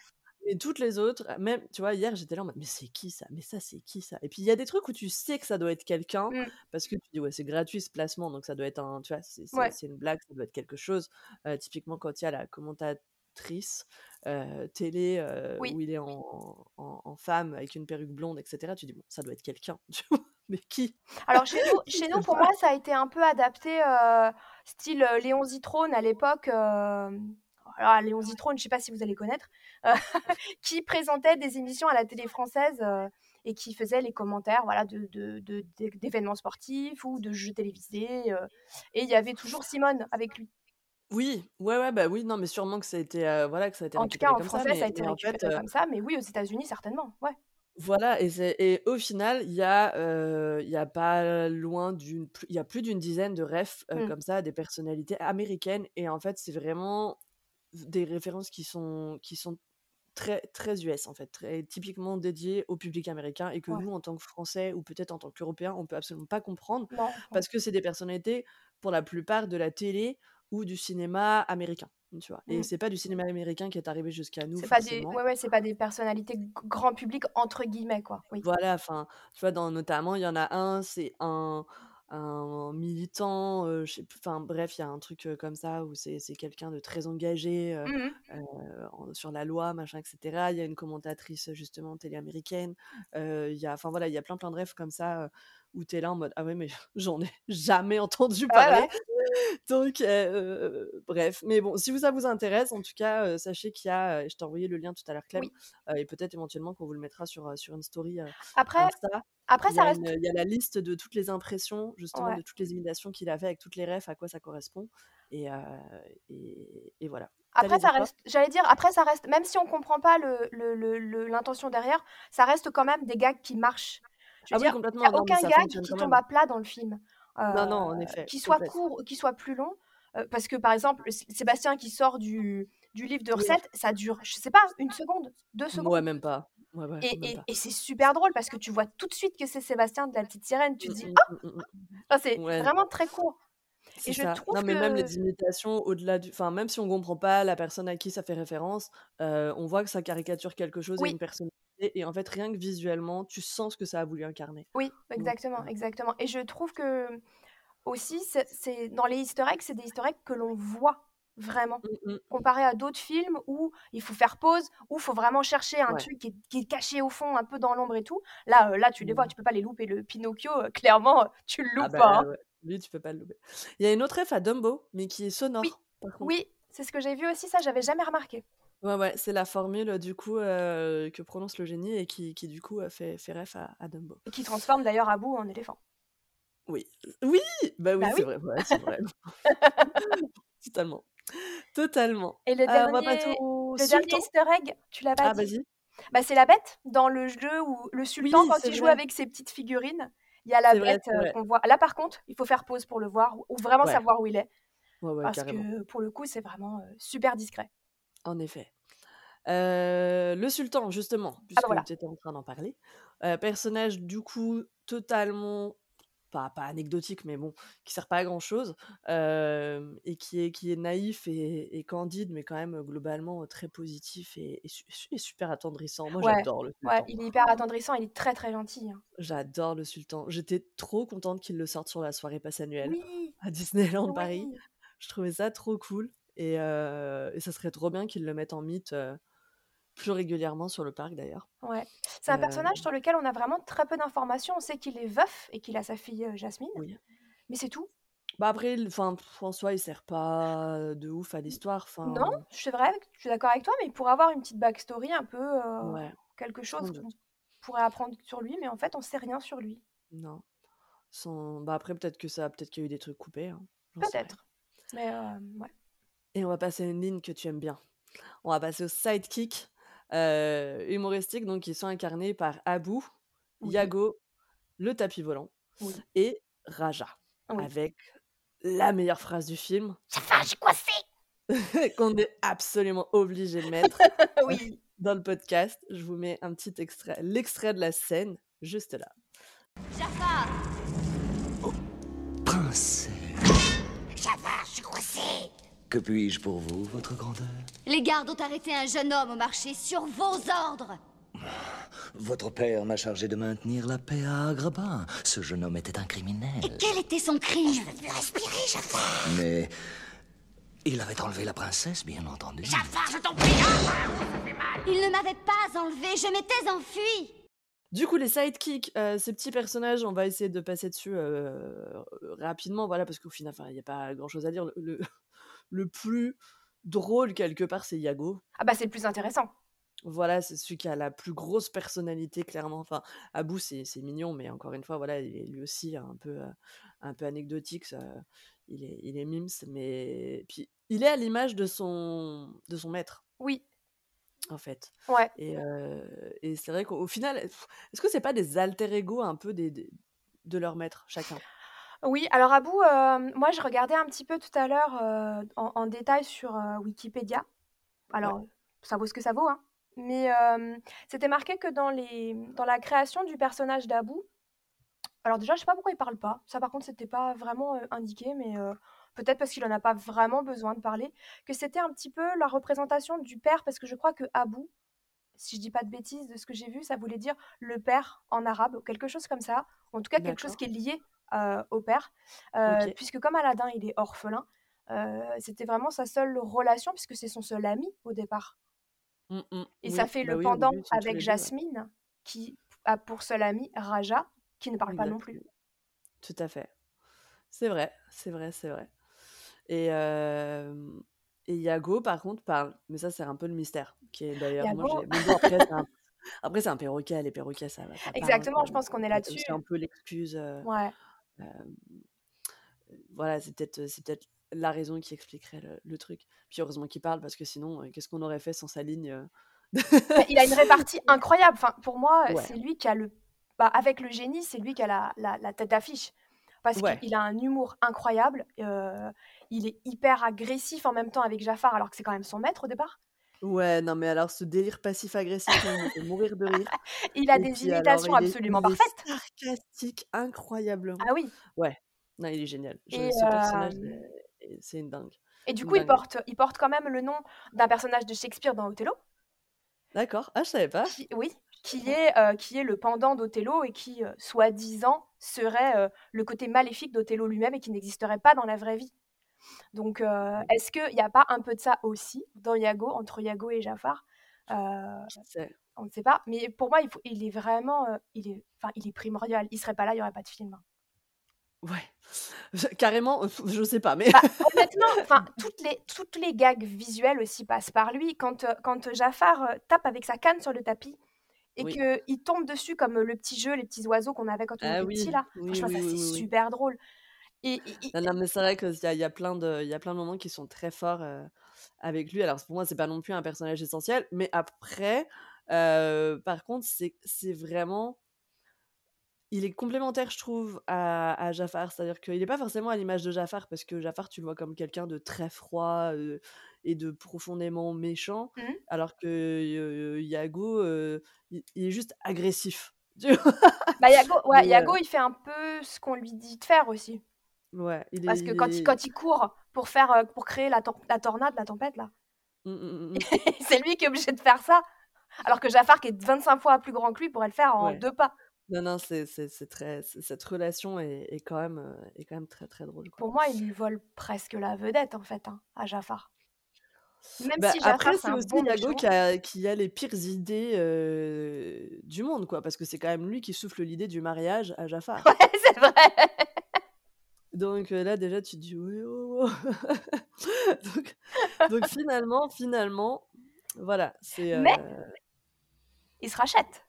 Mais toutes les autres, même tu vois, hier, j'étais là en mode: «Mais c'est qui ça? Mais ça, c'est qui ça?» et puis il y a des trucs où tu sais que ça doit être quelqu'un Mmh. parce que tu dis: «Ouais, c'est gratuit ce placement, donc ça doit être un» tu vois? C'est Ouais. une blague, ça doit être quelque chose. Heu, typiquement, quand il y a la commentatrice, heu, télé, Oui. où il est en en en femme avec une perruque blonde et cetera, tu dis: «Bon, ça doit être quelqu'un», *laughs* tu vois? Mais qui? Alors chez nous chez nous, pour moi, ça a été un peu adapté, style, Léon Zitrone à l'époque, alors Léon Zitrone, je sais pas si vous allez connaître, euh, *laughs* qui présentait des émissions à la télé française euh, et qui faisait les commentaires voilà, de, de- de- d'événements sportifs ou de jeux télévisés. euh, et il y avait toujours Simone avec lui. Oui, ouais, ouais, bah oui, non, mais sûrement que ça a été, euh, voilà, que ça a été En tout récupéré cas, en ça, français, ça a été mais en récupéré fait, euh, comme ça, mais oui, aux États-Unis, certainement. Ouais. Voilà, et, et au final, il y a, euh, y a pas loin d'une, il y a plus d'une dizaine de refs Mm. comme ça, des personnalités américaines, et en fait, c'est vraiment des références qui sont, qui sont très, très US, en fait, très typiquement dédiées au public américain, et que Ouais. nous, en tant que Français, ou peut-être en tant qu'Européens, on peut absolument pas comprendre, Non, parce que c'est des personnalités, pour la plupart, de la télé ou du cinéma américain, tu vois? Et Mm. c'est pas du cinéma américain qui est arrivé jusqu'à nous, C'est pas des, forcément. ouais, ouais, c'est pas des personnalités grand public entre guillemets quoi. Oui. Voilà, enfin, tu vois, dans, notamment, il y en a un, c'est un, un militant, euh, je sais plus, enfin, bref, il y a un truc euh, comme ça où c'est quelqu'un de très engagé euh, en- sur la loi, machin, etc. Il y a une commentatrice, justement, télé américaine. Euh, Il y a, enfin, voilà, il y a plein, plein de rêves comme ça où tu es là en mode, ah ouais, mais *laughs* j'en ai jamais entendu parler. Donc, euh, bref. Mais bon, si ça vous intéresse, en tout cas, euh, sachez qu'il y a, euh, je t'ai envoyé le lien tout à l'heure, Clem, Oui. et peut-être éventuellement qu'on vous le mettra sur, sur une story Après, après Il y, ça a reste. il y a la liste de toutes les impressions, justement, Ouais. de toutes les imitations qu'il a fait avec toutes les refs, à quoi ça correspond. Et, et, et voilà. Après ça reste. J'allais dire. Après ça reste. Même si on comprend pas le le- le- le- l'intention derrière, ça reste quand même des gags qui marchent. Je Ah veux dire, il complètement. y a Non, aucun gag qui tombe à plat dans le film. Non, non, en Euh, effet, qui soit court, qui soit plus long. Euh, parce que par exemple, Sébastien qui sort du, du livre de Oui. recettes, ça dure, je sais pas, une seconde, deux Ouais, secondes. même pas. Ouais, ouais, Et, même et- pas. et c'est super drôle parce que tu vois tout de suite que c'est Sébastien de la petite sirène. Tu te Mm, dis, ah, Enfin, c'est. Ouais, vraiment très court. Et je trouve Non, mais même que. les imitations, au-delà du. Enfin, même si on comprend pas la personne à qui ça fait référence, euh, on voit que ça caricature quelque chose et Oui, une personnalité. Et en fait, rien que visuellement, tu sens ce que ça a voulu incarner. oui, exactement, exactement. Et je trouve que aussi, c'est dans les easter eggs, c'est des easter eggs que l'on voit vraiment. mm, mm. Comparé à d'autres films où il faut faire pause, où il faut vraiment chercher un Ouais. truc qui est, qui est caché au fond, un peu dans l'ombre et tout. Là, euh, là, tu les vois, Mm. tu peux pas les louper. Le Pinocchio, euh, clairement, tu le Ah loupes bah pas. hein. ouais. Lui, tu peux pas le louper. Il y a une autre ref à Dumbo, mais qui est sonore, oui, c'est ce que j'ai vu aussi, ça, j'avais jamais remarqué. Ouais, ouais, c'est la formule du coup euh, que prononce le génie et qui, qui du coup fait, fait ref à, à Dumbo. Et qui transforme d'ailleurs Abou en éléphant. Oui, oui, bah oui, Bah c'est oui. vrai, ouais, c'est vrai. *laughs* Totalement, totalement. Et le Euh, dernier, le dernier easter egg, tu l'as pas Ah, dit? vas-y. Bah, c'est la bête dans le jeu où le sultan, Oui, quand il joue vrai. avec ses petites figurines, il y a la bête euh, qu'on voit. Là, par contre, il faut faire pause pour le voir ou vraiment Ouais, savoir où il est. ouais, ouais, Parce carrément. que pour le coup, c'est vraiment euh, super discret. En effet. Euh, le sultan, justement, Ah bah puisque voilà. tu étais en train d'en parler. Personnage, du coup, totalement, pas, pas anecdotique, mais bon, qui sert pas à grand-chose, euh, et qui est, qui est naïf et, et candide, mais quand même, globalement, très positif et, et su- et super attendrissant. Moi, Ouais, j'adore le ouais, sultan. il est hyper attendrissant, il est très très gentil. hein. J'adore le sultan. J'étais trop contente qu'il le sorte sur la soirée passe annuelle Oui, *laughs* à Disneyland Paris. Je trouvais ça trop cool. Et, euh, ça serait trop bien qu'ils le mettent en mythe plus régulièrement sur le parc d'ailleurs. Ouais. C'est un Euh, personnage sur lequel on a vraiment très peu d'informations. On sait qu'il est veuf et qu'il a sa fille euh, Jasmine, oui. mais c'est tout. Bah après, enfin, soi, il sert pas de ouf à l'histoire. Non, c'est vrai, je suis d'accord avec toi, mais il pourrait avoir une petite backstory, un peu euh, ouais, quelque chose qu'on pourrait apprendre sur lui, mais en fait, on sait rien sur lui. Non. Sans... Bah après, peut-être que ça, peut-être qu'il y a eu des trucs coupés. hein. Peut-être. Mais euh, ouais. Et on va passer à une ligne que tu aimes bien. On va passer au sidekick euh, humoristique, donc qui sont incarnés par Abu, Oui, Yago, le tapis volant oui, et Raja, oui. avec la meilleure phrase du film *laughs* qu'on est absolument obligé de mettre *laughs* oui. dans le podcast. Je vous mets un petit extrait, l'extrait de la scène, juste là. Jafar Princesse, que puis-je pour vous, votre grandeur? Les gardes ont arrêté un jeune homme au marché sur vos ordres Votre père m'a chargé de maintenir la paix à Agrabah. Ce jeune homme était un criminel. Quel était son crime? Je veux plus respirer, Jafar Mais il avait enlevé la princesse, bien entendu. Jafar, je t'en prie Il ne m'avait pas enlevé, je m'étais enfui Du coup, les sidekicks, euh, ces petits personnages, on va essayer de passer dessus euh, rapidement, voilà, parce qu'au final, il n'y a pas grand-chose à dire. Le, le, le plus drôle quelque part, c'est Yago. Ah bah, c'est le plus intéressant. Voilà, c'est celui qui a la plus grosse personnalité clairement. Enfin, Abou c'est mignon, mais encore une fois, voilà, il est lui aussi un peu, heu, un peu anecdotique, ça il est il est mims, mais puis il est à l'image de son de son maître. Oui. En fait Ouais. et et c'est vrai qu'au final, est-ce que c'est pas des alter ego un peu des des de leur maître chacun? Oui, alors Abou, hem, moi je regardais un petit peu tout à l'heure, heu, en en détail sur, heu, Wikipédia. Ouais. Alors, ça vaut ce que ça vaut, hein, mais c'était marqué que dans les dans la création du personnage d'Abou alors déjà, je sais pas pourquoi il parle pas. Ça par contre, c'était pas vraiment, indiqué, mais peut-être parce qu'il en a pas vraiment besoin de parler, que c'était un petit peu la représentation du père parce que je crois que Abou, si je dis pas de bêtises, de ce que j'ai vu, ça voulait dire le père en arabe ou quelque chose comme ça. En tout cas, quelque chose D'accord. qui est lié, au père, OK. puisque comme Aladdin, il est orphelin, heu, c'était vraiment sa seule relation puisque c'est son seul ami au départ Mmh mh. et ça fait bah le oui, pendant avec les 2, ouais. Jasmine qui a pour seul ami Raja, qui ne parle pas non plus. Tout à fait. C'est vrai, c'est vrai, c'est vrai et et Yago par contre parle, mais ça, c'est un peu le mystère qui est d'ailleurs après c'est un *laughs* c'est un perroquet, les perroquets ça va ça Exactement, je pense qu'on est c'est là-dessus. aussi un peu l'excuse, Ouais. Hem, voilà, c'est peut-être, c'est peut-être la raison qui expliquerait le le truc. Puis heureusement qu'il parle parce que sinon, heu, qu'est-ce qu'on aurait fait sans sa ligne, heu? Bah, il a une répartie *laughs* incroyable. Enfin, pour moi, Ouais. c'est lui qui a le bah, avec le génie, c'est lui qui a la la la tête d'affiche parce Ouais. qu'il a un humour incroyable, il est hyper agressif en même temps avec Jafar alors que c'est quand même son maître au départ. Ouais, non mais alors ce délire passif-agressif, mourir de rire *laughs* Il a et des puis alors imitations il est absolument il est parfaites. sarcastique incroyablement. Ah oui Ouais, non, il est génial. Je et ce personnage c'est une dingue, et du une coup, il dinguerie. porte il porte quand même le nom d'un personnage de Shakespeare dans Othello D'accord. Ah, je savais pas. qui oui, qui est, qui est le pendant d'Othello et qui, soi-disant serait, le côté maléfique d'Othello lui-même et qui n'existerait pas dans la vraie vie. Donc, heu, Mmh. est-ce qu'il y a pas un peu de ça aussi dans Yago, entre Yago et Jafar? Sait? on ne sait pas, mais pour moi, il faut il est vraiment, heu, il est il est primordial. Il serait pas là, il y aurait pas de film, hein. Ouais, je *laughs* carrément, je sais pas, mais Bah, *laughs* honnêtement, toutes les toutes les gags visuels aussi passent par lui. Quand, quand Jafar, tape avec sa canne sur le tapis et Oui. qu'il tombe dessus comme, le petit jeu, les petits oiseaux qu'on avait quand on Ah était petit là, oui, franchement ça c'est super drôle et Non, non, mais c'est vrai qu'il y a y a plein de y a plein de moments qui sont très forts, heu, avec lui. Alors, pour moi, c'est pas non plus un personnage essentiel, mais après, heu, par contre, c'est vraiment il est complémentaire, je trouve, à à Jafar. C'est-à-dire qu'il est pas forcément à l'image de Jafar, parce que Jafar, tu le vois comme quelqu'un de très froid, heu et de profondément méchant, Mmh. alors que, Yago, il il est juste agressif? *laughs* Bah, Yago ouais, Yago, il fait un peu ce qu'on lui dit de faire aussi. Ouais, il est Parce que il quand il quand il court pour faire, heu, pour créer la tor la tornade, la tempête là, mmh, mmh, mmh mh. *laughs* c'est lui qui est obligé de faire ça, alors que Jafar qui est 25 fois plus grand que lui pourrait le faire en Ouais. 2 pas. Non, non, c'est très cette relation est est quand même, heu, est quand même très, très drôle, quoi. Pour moi, il lui vole presque la vedette en fait, hein, à Jafar. Même Bah, si Jafar, après, c'est aussi bon Yago méchant. qui a qui a les pires idées, heu, du monde, quoi, parce que c'est quand même lui qui souffle l'idée du mariage à Jafar. *laughs* Ouais, c'est vrai. Donc, là, déjà, tu te dis: «Ouais, oh, oh!» donc donc finalement finalement, voilà, c'est, Mais il se rachète.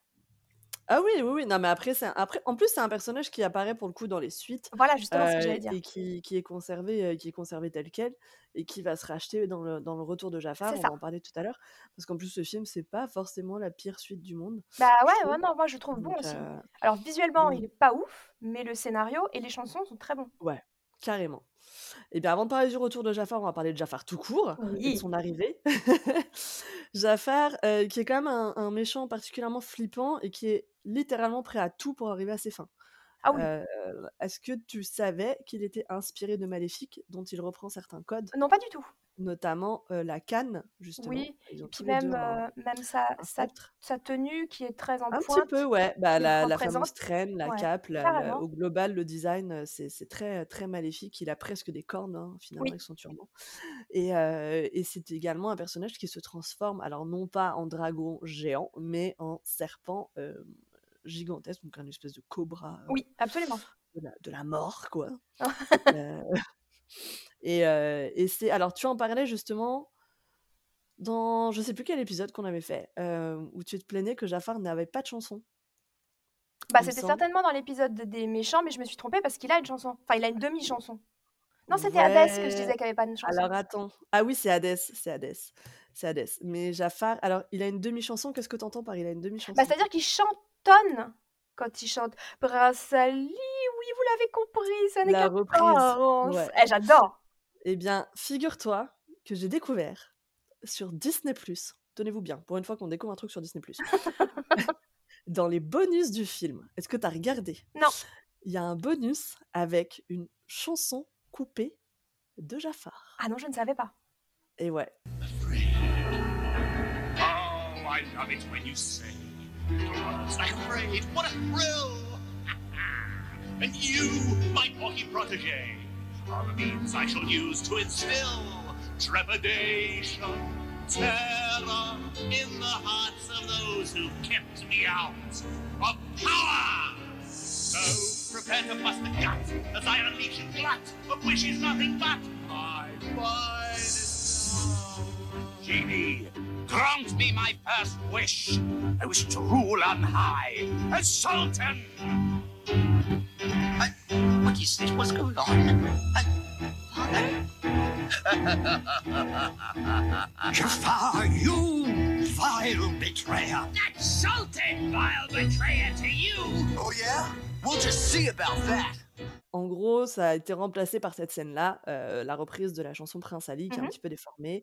Ah oui, oui, oui, non, mais après, c'est un après, en plus, c'est un personnage qui apparaît pour le coup dans les suites, Voilà, justement ce que heu j'allais dire. et qui qui est conservé, heu, qui est conservé tel quel et qui va se racheter dans le dans le Retour de C'est Jafar. On va ça. en parler tout à l'heure, parce qu'en plus, ce film, c'est pas forcément la pire suite du monde, Bah, je ouais, ouais, trouve. non, moi je trouve bon Donc, aussi. heu, Alors visuellement, il est pas ouf, mais le scénario et les chansons sont très bons. ouais, carrément. Et bien, avant de parler du Retour de Jafar, on va parler de Jafar tout court et de Oui. son arrivée. *laughs* Jafar, qui est quand même un un méchant particulièrement flippant et qui est littéralement prêt à tout pour arriver à ses fins. Ah oui. Est-ce que tu savais qu'il était inspiré de Maléfique, dont il reprend certains codes? Non, pas du tout. Notamment, la canne, justement. Oui et puis tous les 2 même, un même sa un sa tenue qui est très en Un petit peu, pointe, ouais. Bah, la la fameuse traîne, la Ouais, cape, la la carrément. au global, le design, c'est très, très maléfique. Il a presque des cornes, hein, finalement, Oui. avec son turban et et c'est également un personnage qui se transforme, alors non pas en dragon géant, mais en serpent, gigantesque, donc un espèce de cobra, heu, Oui, absolument. de la de la mort, quoi. Heu *laughs* *laughs* et heu et c'est alors tu en parlais justement, dans je sais plus quel épisode qu'on avait fait, où tu te plaignais que Jafar n'avait pas de chanson. Bah, c'était certainement dans l'épisode des méchants, mais je me suis trompée parce qu'il a une chanson. Enfin, il a une demi-chanson. Non, c'était Hadès que je disais Ouais. qu'il avait pas de chanson. Alors attends. Ah oui, c'est Hadès, c'est Hadès. C'est Hadès. Mais Jafar, alors il a une demi-chanson, qu'est-ce que tu entends par il a une demi-chanson? Bah, c'est-à-dire qu'il quand il chante Brassali, oui, vous l'avez compris, ça n'est La reprise, ouais. Eh, j'adore. Eh bien, figure-toi que j'ai découvert sur Disney+, tenez-vous bien, pour une fois qu'on découvre un truc sur Disney+, *laughs* *laughs* dans les bonus du film, est-ce que tu as regardé? Non. Il y a un bonus avec une chanson coupée de Jafar. Ah non, je ne savais pas. Et ouais. Oh, I love it when you say, "Was I afraid? What a thrill! *laughs* and you, my porky protege, are the means I shall use to instill trepidation, terror in the hearts of those who kept me out of power. So prepare to bust the gut as I unleash a glut of wishes nothing but my finest. Genie, grant me my first wish. I wish to rule on high as Sultan. Uh, what is this? What's going on? Uh, Father? *laughs* Jafar, you vile betrayer! That Sultan, vile betrayer to you. Oh, yeah? We'll just see about that. En gros, ça a été remplacé par cette scène-là, heu, la reprise de la chanson Prince Ali, qui est un Mmh petit peu déformée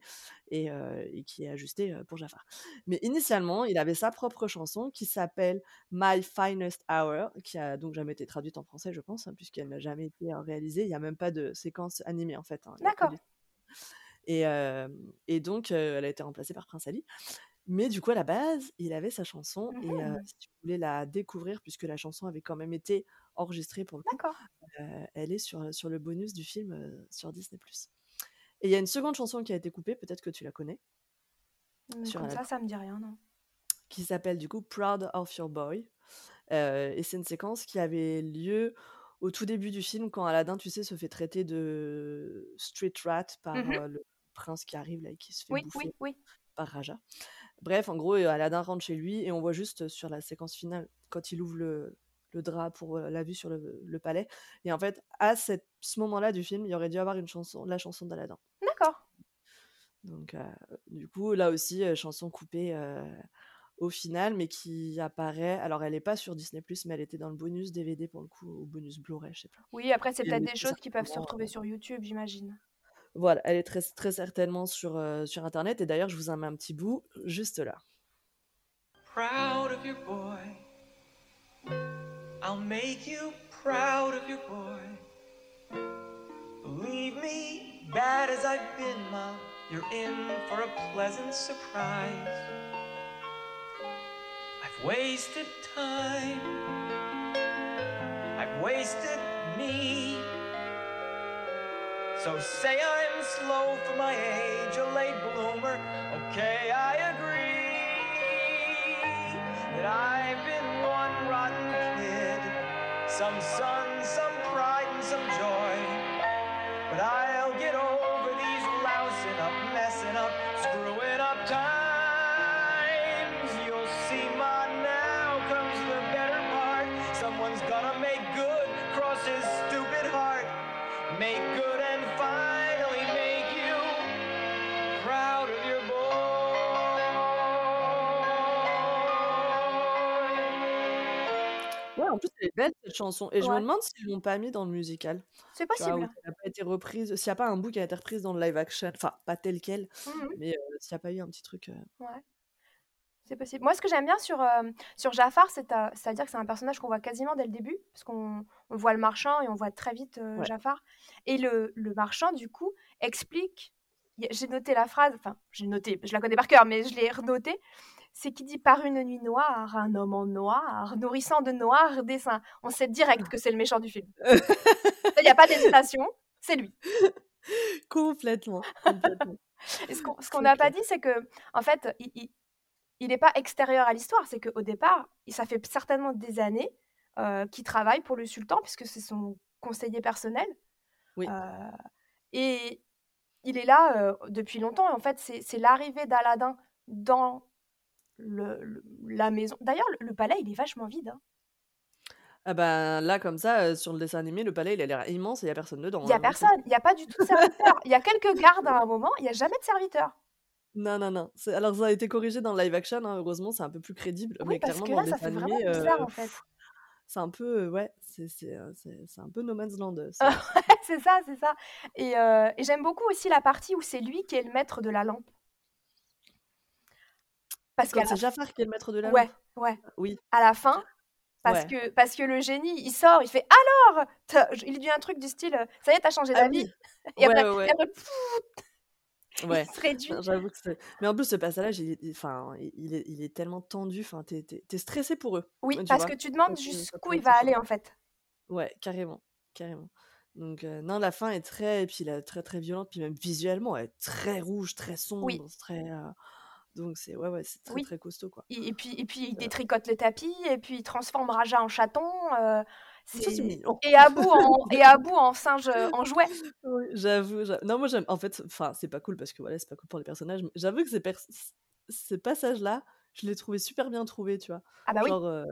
et et qui est ajustée, heu, pour Jafar. Mais initialement, il avait sa propre chanson qui s'appelle My Finest Hour, qui a donc jamais été traduite en français, je pense, hein, puisqu'elle n'a jamais été, réalisée. Il y a même pas de séquence animée, en fait, hein, D'accord. et et donc elle a été remplacée par Prince Ali. Mais du coup, à la base, il avait sa chanson et Mmh si vous voulez la découvrir, puisque la chanson avait quand même été enregistrée pour le coup, heu, elle est sur, sur le bonus du film, sur Disney+. Et il y a une seconde chanson qui a été coupée, peut-être que tu la connais, Mais sur comme ça, ça me dit rien, non. qui s'appelle du coup Proud of Your Boy. Et c'est une séquence qui avait lieu au tout début du film quand Aladdin, tu sais, se fait traiter de street rat par, Mmh le prince qui arrive là et qui se fait Oui, bouffer oui, oui. par Raja. Bref, en gros, Aladdin rentre chez lui et on voit juste sur la séquence finale, quand il ouvre le le drap pour, la vue sur le le palais et en fait, à ce moment-là du film, il y aurait dû avoir une chanson la chanson d'Aladdin. D'accord. Donc du coup, là aussi, chanson coupée, au final, mais qui apparaît alors elle est pas sur Disney+, mais elle était dans le bonus DVD pour le coup, au bonus Blu-ray, je sais plus. Oui, après, c'est peut-être des choses qui peuvent se retrouver sur YouTube, j'imagine. voilà, elle est très très certainement sur, internet et d'ailleurs, je vous en mets un petit bout, juste là. Proud of your boy. I'll make you proud of your boy. Believe me, bad as I've been, Mom, you're in for a pleasant surprise. I've wasted time. I've wasted me. So say I'm slow for my age, a late bloomer. Okay, I agree that I've been. Some sun, some pride, and some joy. But I'll get over these lousing up, messing up, screwing up times. You'll see, Ma, now comes the better part. Someone's gonna make good, cross his stupid heart. Make good and finally make you proud of your boy. Plus, elle est belle cette chanson et je me Ouais. demande s'ils l'ont pas mis dans le musical. C'est Tu vois? Ou possible. si elle a pas été reprise, s'il y a pas un bout qui a été reprise dans le live action, enfin, pas tel quel, Mmh mh. mais s'il y a pas eu un petit truc, Ouais. C'est possible. Moi, ce que j'aime bien sur, hem, sur Jafar, c'est à c'est-à-dire que c'est un personnage qu'on voit quasiment dès le début, parce qu'on on voit le marchand et on voit très vite, Ouais. Jafar et le le marchand, du coup, explique y a j'ai noté la phrase, enfin, j'ai noté, je la connais par cœur, mais je l'ai renotée. C'est qu'il dit: «Par une nuit noire, un homme en noir, nourrissant de noirs dessins». On sait direct que c'est le méchant du film. Il y a pas d'hésitation, c'est lui. *laughs* Complètement, complètement. Ce qu'on n'a pas dit, c'est qu'en fait, il il il est pas extérieur à l'histoire. C'est qu'au départ, ça fait certainement des années, heu, qu'il travaille pour le sultan puisque c'est son conseiller personnel. Oui. Heu et il est là euh, depuis longtemps. Et en fait, c'est c'est l'arrivée d'Aladin dans le, le- la maison. D'ailleurs, le, le palais, il est vachement vide. hein. Ah bah là, comme ça, euh, sur le dessin animé, le palais, il a l'air immense et il y a personne dedans. Il y a hein, donc c'est- personne, il n'y a pas du tout de serviteur. Il y a quelques gardes à un moment, il n'y a jamais de serviteur. Non, non, non. Alors, ça a été corrigé dans le live action, hein, heureusement, c'est un peu plus crédible. Oui, mais parce clairement, que dans là, le ça fait vraiment animé, bizarre euh, en fait. c'est un peu, euh, ouais, c'est euh, un peu No Man's Land. euh, c'est- *laughs* c'est ça, c'est ça. Et, euh, et j'aime beaucoup aussi la partie où c'est lui qui est le maître de la lampe. Parce qu'à c'est. Jafar qui est le maître de la Ouais, ouais. Oui, À la fin, parce, ouais. que, parce que le génie, il sort, il fait Alors Il dit un truc du style Ça y est, t'as changé Ah d'avis. oui, *laughs* Et ouais, après, ouais, après, *laughs* il se réduit. J'avoue que c'est. Mais en plus, ce passage-là, il, est- il- enfin, il est, il est tellement tendu. Enfin, t'es, t'es- t'es stressé pour eux. Oui, parce vois? que tu demandes jusqu'où il va aller en fait. Ouais, carrément, carrément. Donc, euh, non, la fin est très. Et puis, très, très violente. Puis, même visuellement, elle est très rouge, très Oui, sombre. Très. euh, Donc, c'est. Ouais, ouais, c'est très, oui. très costaud, quoi. Et, et puis, et puis il Euh, détricote le tapis, et puis il transforme Raja en chaton. euh. Et Abou en, *laughs* et Abou en singe, euh, en jouet. Oui, j'avoue, j'a- Non, moi j'aime. En fait, enfin, c'est pas cool parce que voilà, c'est pas cool pour les personnages. Mais j'avoue que ces, pers- ces passages-là, je les trouvais super bien trouvés, tu vois. Ah bah oui, Genre, euh,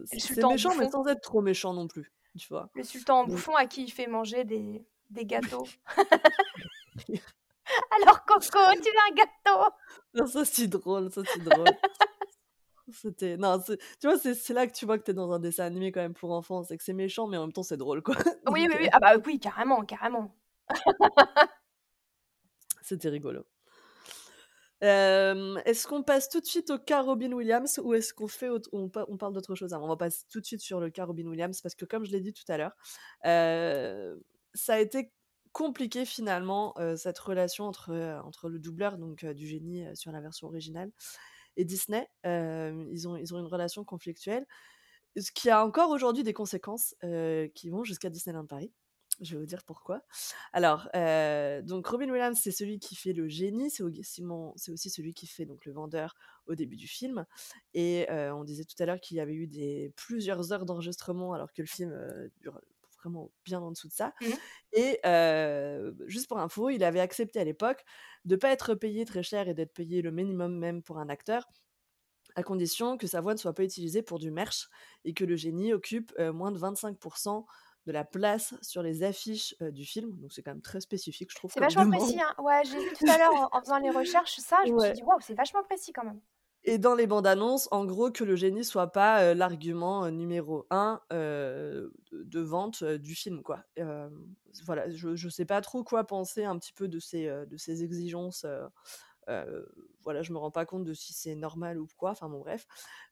le c'est méchant, mais sans être trop méchant non plus, tu vois. Le sultan en Donc, bouffon à qui il fait manger des, des gâteaux. *laughs* *laughs* *laughs* Alors Coco, tu veux un gâteau? Non, ça c'est drôle, ça c'est drôle. *laughs* C'était. Non, tu vois, c'est là que tu vois que t'es dans un dessin animé quand même pour enfants. C'est que c'est méchant, mais en même temps c'est drôle, quoi. *laughs* Oui, oui, oui. euh, Ah bah oui, carrément, carrément. c'était rigolo. Euh, est-ce qu'on passe tout de suite au cas Robin Williams ou est-ce qu'on fait autre- on, on parle d'autre chose avant? On va passer tout de suite sur le cas Robin Williams parce que comme je l'ai dit tout à l'heure, euh, ça a été compliqué finalement euh, cette relation entre, euh, entre le doubleur donc euh, du génie sur la version originale et Disney. Ils, ont, ils ont une relation conflictuelle, ce qui a encore aujourd'hui des conséquences qui vont jusqu'à Disneyland Paris. Je vais vous dire pourquoi. Alors, donc Robin Williams, c'est celui qui fait le génie, c'est aussi, celui qui fait donc le vendeur au début du film. Et on disait tout à l'heure qu'il y avait eu des plusieurs heures d'enregistrement alors que le film dure vraiment bien en dessous de ça. Mhm. Et euh, juste pour info, il avait accepté à l'époque de pas être payé très cher et d'être payé le minimum même pour un acteur à condition que sa voix ne soit pas utilisée pour du merch et que le génie occupe euh, moins de 25% de la place sur les affiches euh, du film. Donc c'est quand même très spécifique, je trouve, C'est vachement demande. précis. Hein. Ouais, j'ai vu tout à l'heure en, en faisant les recherches, ça, je me suis dit, waouh, c'est vachement précis quand même. Et dans les bandes annonces, en gros, que le génie soit pas l'argument numéro un de, vente du film, quoi. Voilà, je, je sais pas trop quoi penser un petit peu de ces, de ces exigences. Euh, voilà, je me rends pas compte de si c'est normal ou quoi. Enfin bon, bref.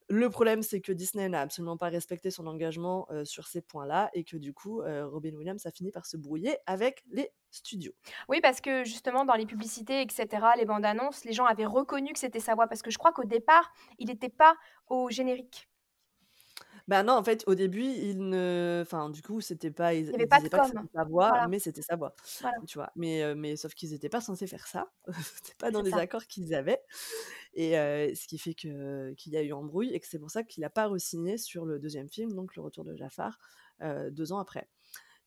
Le problème, c'est que Disney n'a absolument pas respecté son engagement euh, sur ces points-là et que du coup, euh, Robin Williams a fini par se brouiller avec les studios. Oui, parce que justement, dans les publicités, etc., les bandes annonces, les gens avaient reconnu que c'était sa voix. Parce que je crois qu'au départ, il n'était pas au générique. Bah non, en fait, au début, il ne. Enfin, du coup, c'était pas. Ils, Il n'y ils avait pas de disaient pas que com. c'était sa voix, Voilà. mais c'était sa voix. Voilà. Tu vois. Mais, euh, mais sauf qu'ils n'étaient pas censés faire ça. *laughs* c'était pas dans C'est les ça. accords qu'ils avaient. Et euh, ce qui fait que qu'il y a eu embrouille et que c'est pour ça qu'il n'a pas re-signé sur le deuxième film, donc Le Retour de Jafar, euh, deux ans après.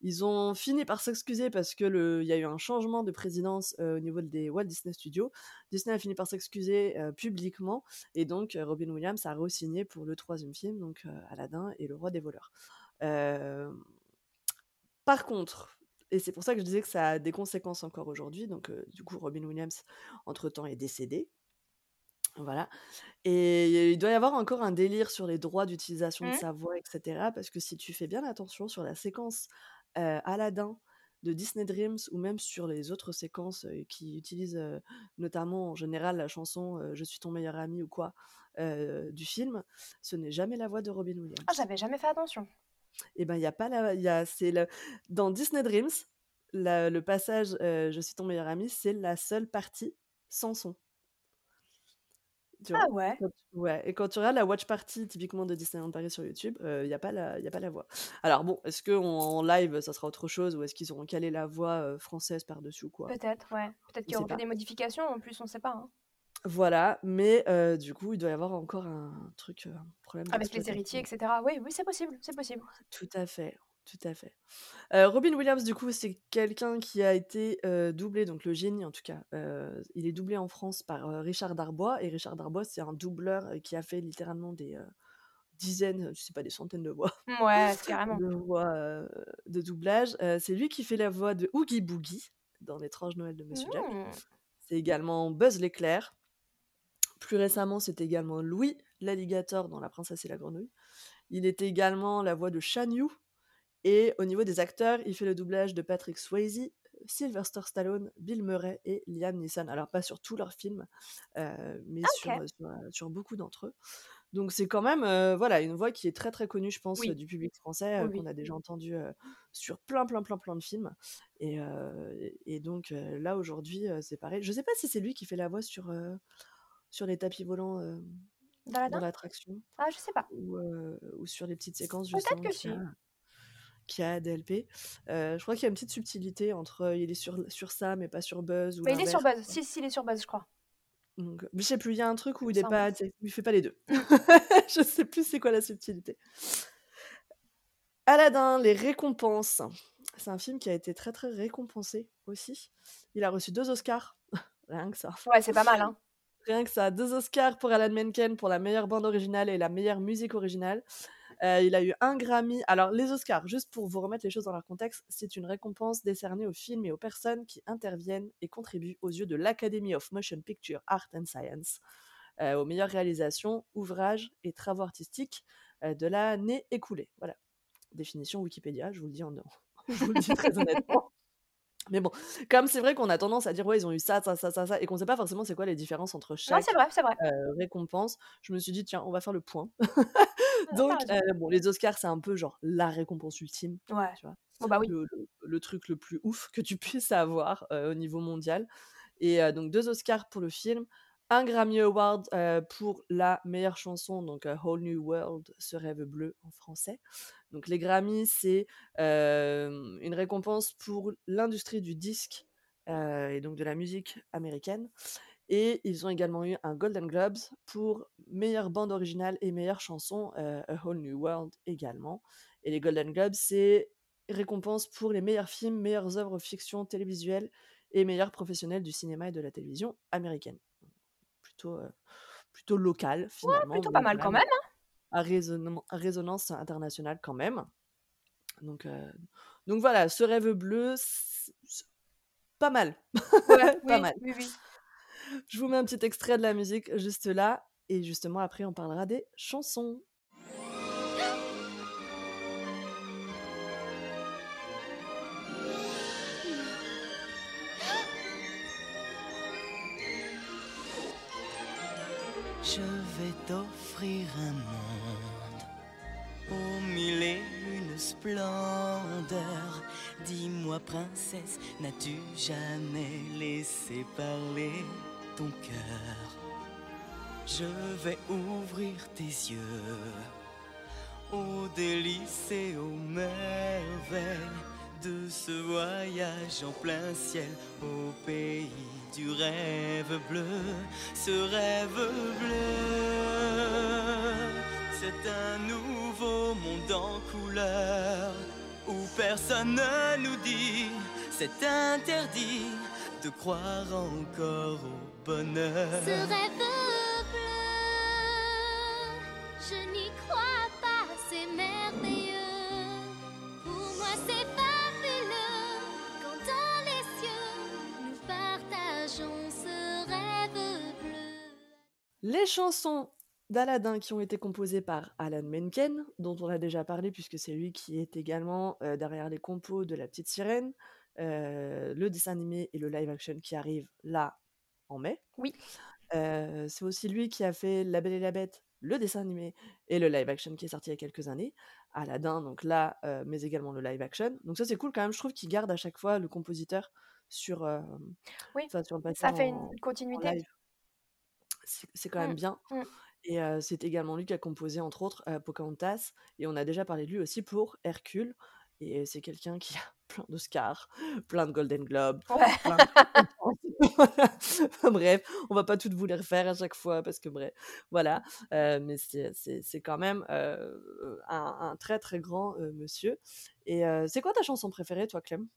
Ils ont fini par s'excuser parce que le, il y a eu un changement de présidence euh, au niveau des Walt Disney Studios. Disney a fini par s'excuser euh, publiquement et donc euh, Robin Williams a re-signé pour le troisième film, donc euh, Aladdin et le Roi des voleurs. Par contre, et c'est pour ça que je disais que ça a des conséquences encore aujourd'hui, donc du coup Robin Williams entre-temps est décédé. Voilà. Et il doit y avoir encore un délire sur les droits d'utilisation de Mhm. sa voix, etc. Parce que si tu fais bien attention sur la séquence Aladdin de Disney Dreams ou même sur les autres séquences euh, qui utilisent euh, notamment en général la chanson euh, Je suis ton meilleur ami ou quoi euh, du film, ce n'est jamais la voix de Robin Ah, Williams. j'avais jamais fait attention. Et ben il y a pas la, y a, c'est le, dans Disney Dreams, la- le passage euh, Je suis ton meilleur ami, c'est la seule partie sans son. Tu vois? Ah ouais. Quand tu- Ouais, et quand tu regardes la watch party typiquement de Disneyland Paris sur YouTube, il n'y a, pas la- y a pas la voix. Alors bon, est-ce qu'en live ça sera autre chose ou est-ce qu'ils auront calé la voix française par-dessus ou quoi? Peut-être, ouais. Peut-être Je qu'ils sais auront fait pas. des modifications, en plus, on sait pas. hein. Voilà, mais du coup, il doit y avoir encore un truc, un problème Avec les héritiers, d'exploitation. etc. Oui, oui, c'est possible, c'est possible. Tout à fait. Tout à fait. Robin Williams, du coup, c'est quelqu'un qui a été, doublé, donc le génie en tout cas, il est doublé en France par, Richard Darbois et Richard Darbois, c'est un doubleur, qui a fait littéralement des, dizaines, je sais pas, des centaines de voix Ouais, *laughs* carrément. de voix, heu, de doublage. C'est lui qui fait la voix de Oogie Boogie dans L'étrange Noël de Monsieur Jack. Mmh. C'est également Buzz l'éclair. Plus récemment, c'est également Louis l'alligator dans La princesse et la grenouille. Il était également la voix de Shan Yu et au niveau des acteurs, il fait le doublage de Patrick Swayze, Sylvester Stallone, Bill Murray et Liam Neeson. Alors pas sur tous leurs films, heu, mais Ah sur, OK. heu, sur, beaucoup d'entre eux. Donc c'est quand même, voilà, une voix qui est très, très connue, je pense, Oui. du public français, Oui, qu'on a déjà entendu, heu, sur plein, plein, plein, plein de films et donc là, aujourd'hui, c'est pareil. Je sais pas si c'est lui qui fait la voix sur, sur les tapis volants, dans l'attraction Ah, je sais pas. ou sur les petites séquences Peut-être que si. Qu'il y a DLP. Heu, je crois qu'il y a une petite subtilité entre, heu, il est sur sur ça, mais pas sur Buzz ou Mais il est sur. Buzz. Si, si, il est sur Buzz, je crois. Donc je sais plus, il y a un truc où il est pas, il fait pas les 2. Mmh. *laughs* *laughs* Je sais plus c'est quoi la subtilité. Aladdin, les récompenses. C'est un film qui a été très, très récompensé aussi. Il a reçu 2 Oscars, *laughs* rien que ça. Ouais, c'est pas mal, hein. Rien que ça, 2 Oscars pour Alan Menken pour la meilleure bande originale et la meilleure musique originale. Heu, il a eu un Grammy. Alors les Oscars, juste pour vous remettre les choses dans leur contexte, c'est une récompense décernée aux films et aux personnes qui interviennent et contribuent aux yeux de l'Academy of Motion Picture Art and Science, heu, aux meilleures réalisations, ouvrages et travaux artistiques, heu, de l'année écoulée. Voilà. Définition Wikipédia, je vous le dis en *laughs* je vous le dis très honnêtement. Mais bon, comme c'est vrai qu'on a tendance à dire: «Ouais, ils ont eu ça, ça, ça, ça, ça» et qu'on sait pas forcément c'est quoi les différences entre chaque, c'est vrai, c'est vrai. heu, récompense, je me suis dit: «Tiens, on va faire le point». Ah, Donc heu, bon, les Oscars, c'est un peu genre la récompense ultime, Ouais. tu vois? Bon, bah oui. Le le le truc le plus ouf que tu puisses avoir, heu, au niveau mondial et donc 2 Oscars pour le film, 1 Grammy Award, pour la meilleure chanson, donc heu, Whole New World, Ce rêve bleu en français. Donc les Grammys, c'est, une récompense pour l'industrie du disque, et donc de la musique américaine et ils ont également eu un Golden Globes pour meilleure bande originale et meilleure chanson, A Whole New World également et les Golden Globes, c'est récompense pour les meilleurs films, meilleures œuvres fiction télévisuelles et meilleurs professionnels du cinéma et de la télévision américaine. Plutôt, heu, plutôt local Ouais, finalement, plutôt pas mal quand même hein. à résonance internationale quand même. Donc heu, donc voilà, Ce rêve bleu, pas mal, Ouais, *laughs* pas oui, mal. oui, oui. Je vous mets un petit extrait de la musique juste là et justement après on parlera des chansons. Vais t'offrir un monde aux mille et une splendeurs. Dis-moi, princesse, n'as-tu jamais laissé parler ton cœur? Je vais ouvrir tes yeux aux délices et aux merveilles de ce voyage en plein ciel au pays du rêve bleu, ce rêve bleu. C'est un nouveau monde en couleur où personne ne nous dit c'est interdit de croire encore au bonheur. Ce rêve bleu, je n'y crois pas, c'est merveilleux. Les chansons d'Aladin qui ont été composées par Alan Menken, dont on a déjà parlé puisque c'est lui qui est également, heu, derrière les compos de La Petite Sirène, heu, le dessin animé et le live action qui arrive là, en mai. Oui. Heu, c'est aussi lui qui a fait La Belle et la Bête, le dessin animé et le live action qui est sorti il y a quelques années. Aladdin donc là, mais également le live action. Donc ça c'est cool quand même, je trouve qu'il garde à chaque fois le compositeur sur, hem, Oui, sur le ça fait en une continuité. C'est quand Mmh, même bien mmh. et c'est également lui qui a composé entre autres, Pocahontas et on a déjà parlé de lui aussi pour Hercule et c'est quelqu'un qui *laughs* a plein d'Oscars, plein de Golden Globes, Ouais. plein de *laughs* *laughs* Voilà. Enfin, bref, on va pas toutes vous les refaire à chaque fois parce que bref, voilà. Mais c'est quand même, un un très, très grand, monsieur et c'est quoi ta chanson préférée toi, Clem?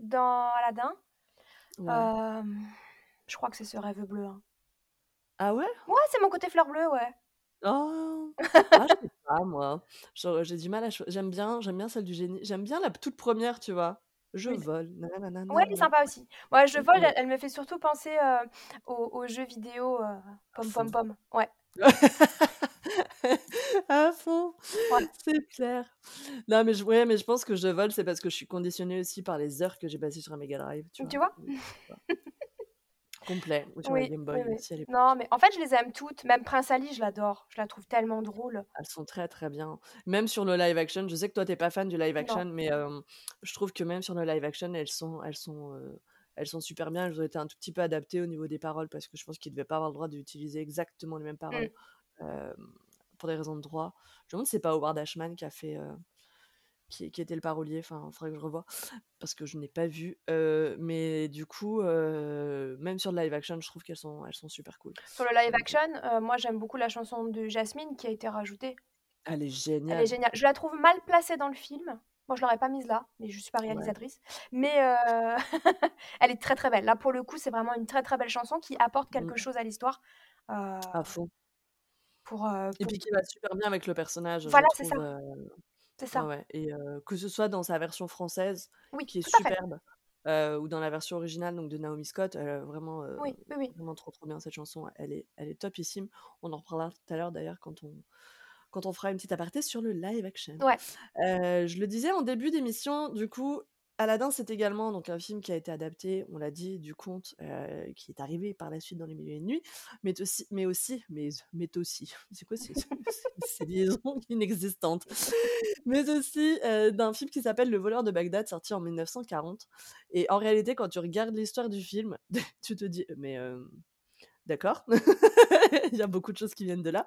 Dans Aladdin, Ouais. je crois que c'est Ce rêve bleu, hein. Ah ouais? Ouais, c'est mon côté fleur bleue, ouais. Oh! Ah, je sais pas moi. Genre, j'ai du mal à cho j'aime bien j'aime bien celle du génie. J'aime bien la toute première, tu vois? Je Oui, vole, ouais, elle est sympa aussi. Moi, Je vole, elle elle me fait surtout penser, heu, aux aux jeux vidéo, heu, À Pom fond. Pom Pom. Ouais. *laughs* À fond, Ouais. c'est clair. Non, mais je ouais, mais je pense que je vole, c'est parce que je suis conditionnée aussi par les heures que j'ai passées sur la Mega Drive, tu Tu vois? *laughs* Complet ou sur la Oui, Game oui, Boy oui. aussi à Non, mais en fait, je les aime toutes, même Prince Ali, je l'adore. Je la trouve tellement drôle. Elles sont très, très bien. Même sur le live action, je sais que toi, tu es pas fan du live action, Non. mais je trouve que même sur le live action, elles sont elles sont, elles sont super bien. Elles ont été un tout petit peu adaptées au niveau des paroles parce que je pense qu'ils devaient pas avoir le droit d'utiliser exactement les mêmes paroles, Mmh. pour des raisons de droit. Je me demande si c'est pas Howard Ashman qui a fait, qui qui était le parolier, enfin, faudrait que je revoie parce que je n'ai pas vu, mais du coup, même sur le live action, je trouve qu'elles sont elles sont super cool. Sur le live Donc action, moi, j'aime beaucoup la chanson de Jasmine qui a été rajoutée. Elle est Elle est géniale. géniale. Je la trouve mal placée dans le film. Moi, je l'aurais pas mise là, mais je suis pas Ouais. réalisatrice. Mais heu, *laughs* elle est très, très belle. Là, pour le coup, c'est vraiment une très, très belle chanson qui apporte Mmh. quelque chose à l'histoire, heu, À fond. pour, Et puis qui va super bien avec le personnage, Voilà, c'est ça. C'est ça. ouais et que ce soit dans sa version française Oui, qui est superbe, ou dans la version originale donc de Naomi Scott, vraiment, Oui, oui, vraiment trop, trop bien cette chanson. Elle est elle est topissime. On en reparlera tout à l'heure d'ailleurs quand on quand on fera une petite aparté sur le live action. Ouais. Je le disais en début d'émission, du coup, Aladdin, c'est également donc un film qui a été adapté, on l'a dit, du conte, heu, qui est arrivé par la suite dans Les Mille et Nuits, mais aussi mais aussi mais mais aussi, *laughs* c'est quoi ces liaisons *laughs* inexistantes? Mais aussi, heu, d'un film qui s'appelle Le Voleur de Bagdad, sorti en 1940 et en réalité, quand tu regardes l'histoire du film, *laughs* tu te dis: «Mais hem, d'accord». Il y a beaucoup de choses qui viennent de là,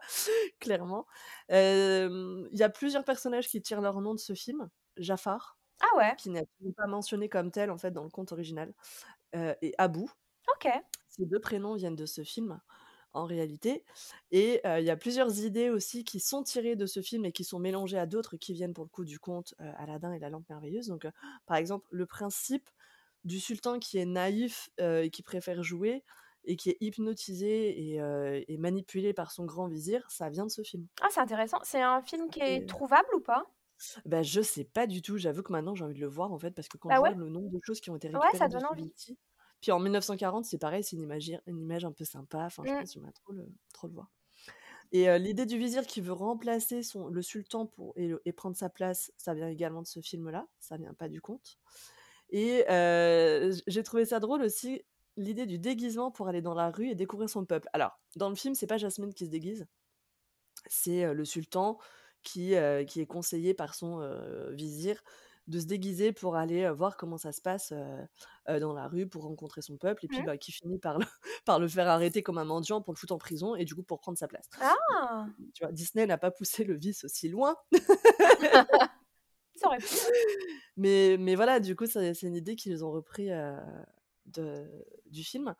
clairement. Il y a plusieurs personnages qui tirent leur nom de ce film. Jafar, Ah ouais? qui n'est pas mentionné comme tel, en fait, dans le conte original, et Abu. OK. Ces 2 prénoms viennent de ce film, en réalité et il y a plusieurs idées aussi qui sont tirées de ce film et qui sont mélangées à d'autres qui viennent pour le coup du conte, Aladdin et la lampe merveilleuse donc par exemple, le principe du sultan qui est naïf, et qui préfère jouer et qui est hypnotisé et manipulé par son grand vizir, ça vient de ce film. Ah, c'est intéressant. C'est un film qui est trouvable ou pas? Bah, je sais pas du tout, j'avoue que maintenant j'ai envie de le voir, en fait, parce que quand Ah je vois ouais? le nombre de choses qui ont été Ouais, récupérées ça de donne envie. puis en 1940, c'est pareil, c'est une image un peu sympa, enfin, je Mmh. pense que j'aimerais trop le trop le voir et heu, l'idée du vizir qui veut remplacer son le sultan pour et le et prendre sa place, ça vient également de ce film-là, ça vient pas du conte et heu, j j'ai trouvé ça drôle aussi, l'idée du déguisement pour aller dans la rue et découvrir son peuple. Alors, dans le film, c'est pas Jasmine qui se déguise c'est, heu, le sultan qui, heu, qui est conseillé par son, heu, vizir de se déguiser pour aller, heu, voir comment ça se passe, dans la rue pour rencontrer son peuple et puis, Mmh. bah, qui finit par le *laughs* par le faire arrêter comme un mendiant pour le foutre en prison et du coup pour prendre sa place. Ah! Tu vois? Disney n'a pas poussé le vice aussi loin. Ça aurait pu. *laughs* Mais mais voilà, du coup, c'est une idée qu'ils ont repris, de du film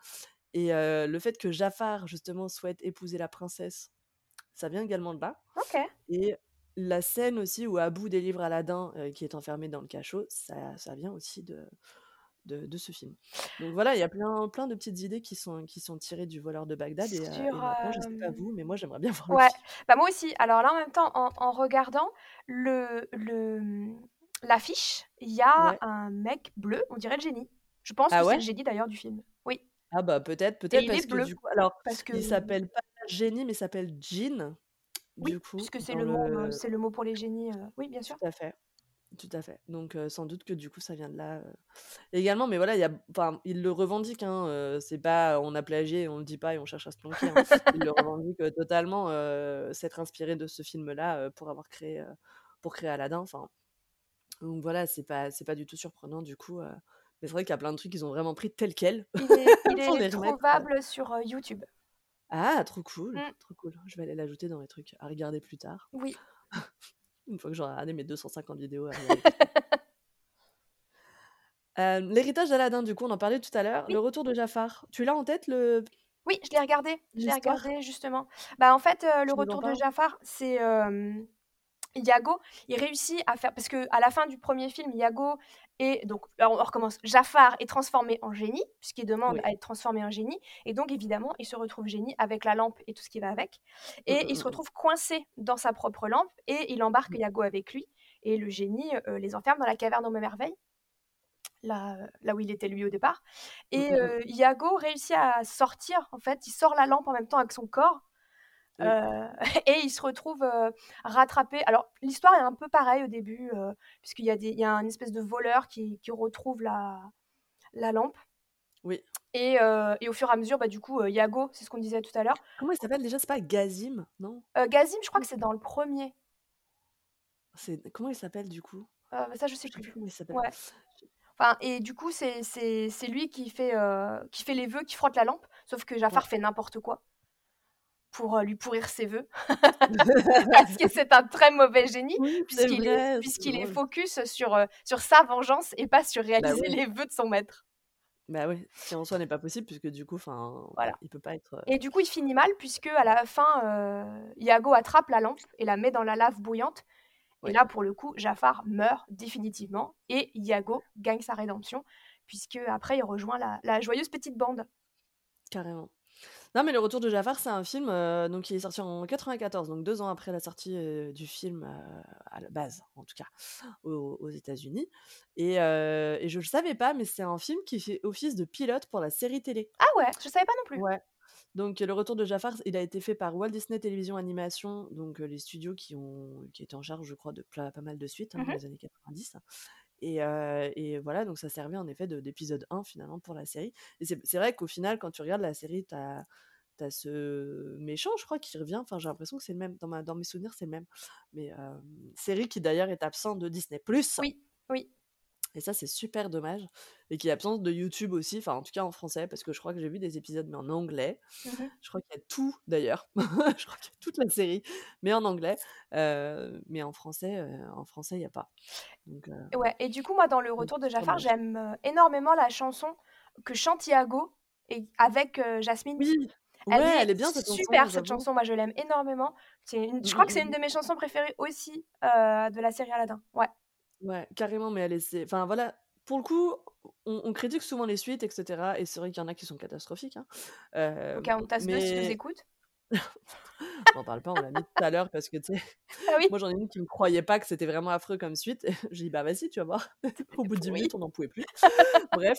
et le fait que Jafar justement souhaite épouser la princesse, ça vient également de là et la scène aussi où Abu délivre Aladdin, heu, qui est enfermé dans le cachot, ça ça vient aussi de de de ce film. Donc voilà, il y a plein plein de petites idées qui sont qui sont tirées du Voleur de Bagdad et heu et Sur, maintenant, je sais pas hem vous, mais moi j'aimerais bien *laughs* voir le ouais, film. bah, moi aussi. Alors là, en même temps, en en regardant le le, mmh, l'affiche, il y a Ouais. un mec bleu, on dirait le génie. Je pense Ah que c'est ouais? le génie d'ailleurs du film. Oui Ah bah, peut-être, et peut-être il est parce que bleu du coup alors, parce que il s'appelle pas Génie, mais il s'appelle Djinn, oui, du coup, puisque c'est dans le mot, heu, le c'est le mot pour les génies, heu, oui, bien sûr. tout à fait, tout à fait. Donc sans doute que du coup, ça vient de là, également, mais voilà, il y a enfin, il le revendique, hein, c'est pas on a plagié on le dit pas et on cherche à se planquer, hein. Il le *laughs* revendique, totalement, s'être inspiré de ce film-là, pour avoir créé, pour créer Aladdin, enfin donc voilà, c'est pas c'est pas du tout surprenant du coup, mais c'est vrai qu'il y a plein de trucs qu'ils ont vraiment pris tel quel Il est il *laughs* est trouvable sur, YouTube. Ah trop cool, Mmh. trop cool. Je vais aller l'ajouter dans les trucs à regarder plus tard. Oui. *laughs* Une fois que j'aurai regardé mes 250 vidéos à. Hem, *laughs* l'héritage d'Aladin, du coup, on en parlait tout à l'heure. Oui. Le retour de Jafar, tu l'as en tête le Oui, je l'ai regardé, je l'ai regardé justement. Bah, en fait, heu, le retour de? Jafar, c'est, hem, Iago, il réussit à faire parce qu'à la fin du 1er film, Iago est donc alors on recommence. Jafar est transformé en génie, puisqu'il demande Oui. à être transformé en génie et donc évidemment, il se retrouve génie avec la lampe et tout ce qui va avec et mmh, il se mmh. retrouve coincé dans sa propre lampe et il embarque. Iago avec lui et le génie, heu, les enferme dans la caverne aux merveilles. Là, là où il était lui au départ et heu, Iago réussit à sortir en fait, il sort la lampe en même temps avec son corps, heu Oui. *laughs* et il se retrouve, heu, rattrapé. Alors l'histoire est un peu pareille au début, heu, puisqu'il y a des il y a un espèce de voleur qui qui retrouve la la lampe Oui. et au fur et à mesure, bah, du coup, Iago, c'est ce qu'on disait tout à l'heure Comment il s'appelle déjà? C'est pas Gazim, non? Gazim, je crois que c'est dans le 1er. C'est comment il s'appelle du coup? Heu, ça je sais Je plus plus. comment il s'appelle. Ouais. Enfin et du coup, c'est c'est c'est lui qui fait, heu, qui fait les vœux, qui frotte la lampe, sauf que Jafar Ouais. fait n'importe quoi pour, heu, lui pourrir ses vœux. *laughs* *laughs* Parce que c'est un très mauvais génie, Oui, puisqu'il est focus sur, heu, sur sa vengeance et pas sur Bah réaliser oui. les vœux de son maître. Bah oui, ce qui en soi n'est pas possible puisque du coup, enfin, Voilà ouais, il peut pas être, heu et du coup, il finit mal puisqu'à la fin, heu, Iago attrape la lampe et la met dans la lave bouillante et là, pour le coup, Jafar meurt définitivement et Iago gagne sa rédemption puisqu'après il rejoint la la joyeuse petite bande. Carrément. Non, mais Le Retour de Jafar, c'est un film, heu, donc qui est sorti en 94, donc 2 ans après la sortie, heu, du film, heu, à la base, en tout cas, aux aux États-Unis et je le savais pas, mais c'est un film qui fait office de pilote pour la série télé. Ah ouais? Je savais pas non plus. Ouais. Donc Le Retour de Jafar, il a été fait par Walt Disney Television Animation, donc les studios qui ont qui étaient en charge, je crois, de pas mal de suites, hein, Mmh dans les années 90 et voilà, donc ça servait en effet de d'épisode 1 finalement pour la série et c'est vrai qu'au final, quand tu regardes la série, tu as ce méchant, je crois, qui revient, enfin, j'ai l'impression que c'est le même. Dans mes souvenirs, c'est le même, mais série qui d'ailleurs est absent de Disney+ Oui, oui. Et ça, c'est super dommage et qui est absente de YouTube aussi, enfin, en tout cas en français, parce que je crois que j'ai vu des épisodes, mais en anglais. Mmh mh. Je crois qu'il y a tout d'ailleurs. *laughs* Je crois qu'il y a toute la série, mais en anglais, mais en français, en français, il y a pas. Donc Ouais et du coup, moi, dans Le Retour de c'est Jafar, j'aime, énormément la chanson que chante Iago et avec, Jasmine. Oui! Elle Ouais, est elle est bien cette chanson, super cette chanson, moi je l'aime énormément. C'est une je Mmh crois que c'est mmh une mh. de mes chansons préférées aussi, de la série Aladdin. Ouais. Ouais, carrément, mais elle c'est enfin voilà, pour le coup, on on critique souvent les suites et cetera et c'est vrai qu'il y en a qui sont catastrophiques, hein, hem, Pocahontas 2 si tu nous mais écoutes. *laughs* m'en parle pas, on l'a mis tout à l'heure parce que tu sais, *laughs* Ah oui. moi j'en ai une qui me croyait pas que c'était vraiment affreux comme suite. *laughs* J'ai dit: «Bah vas-y, tu vas voir». Au bout de 10 pourri. minutes, on n'en pouvait plus. Bref.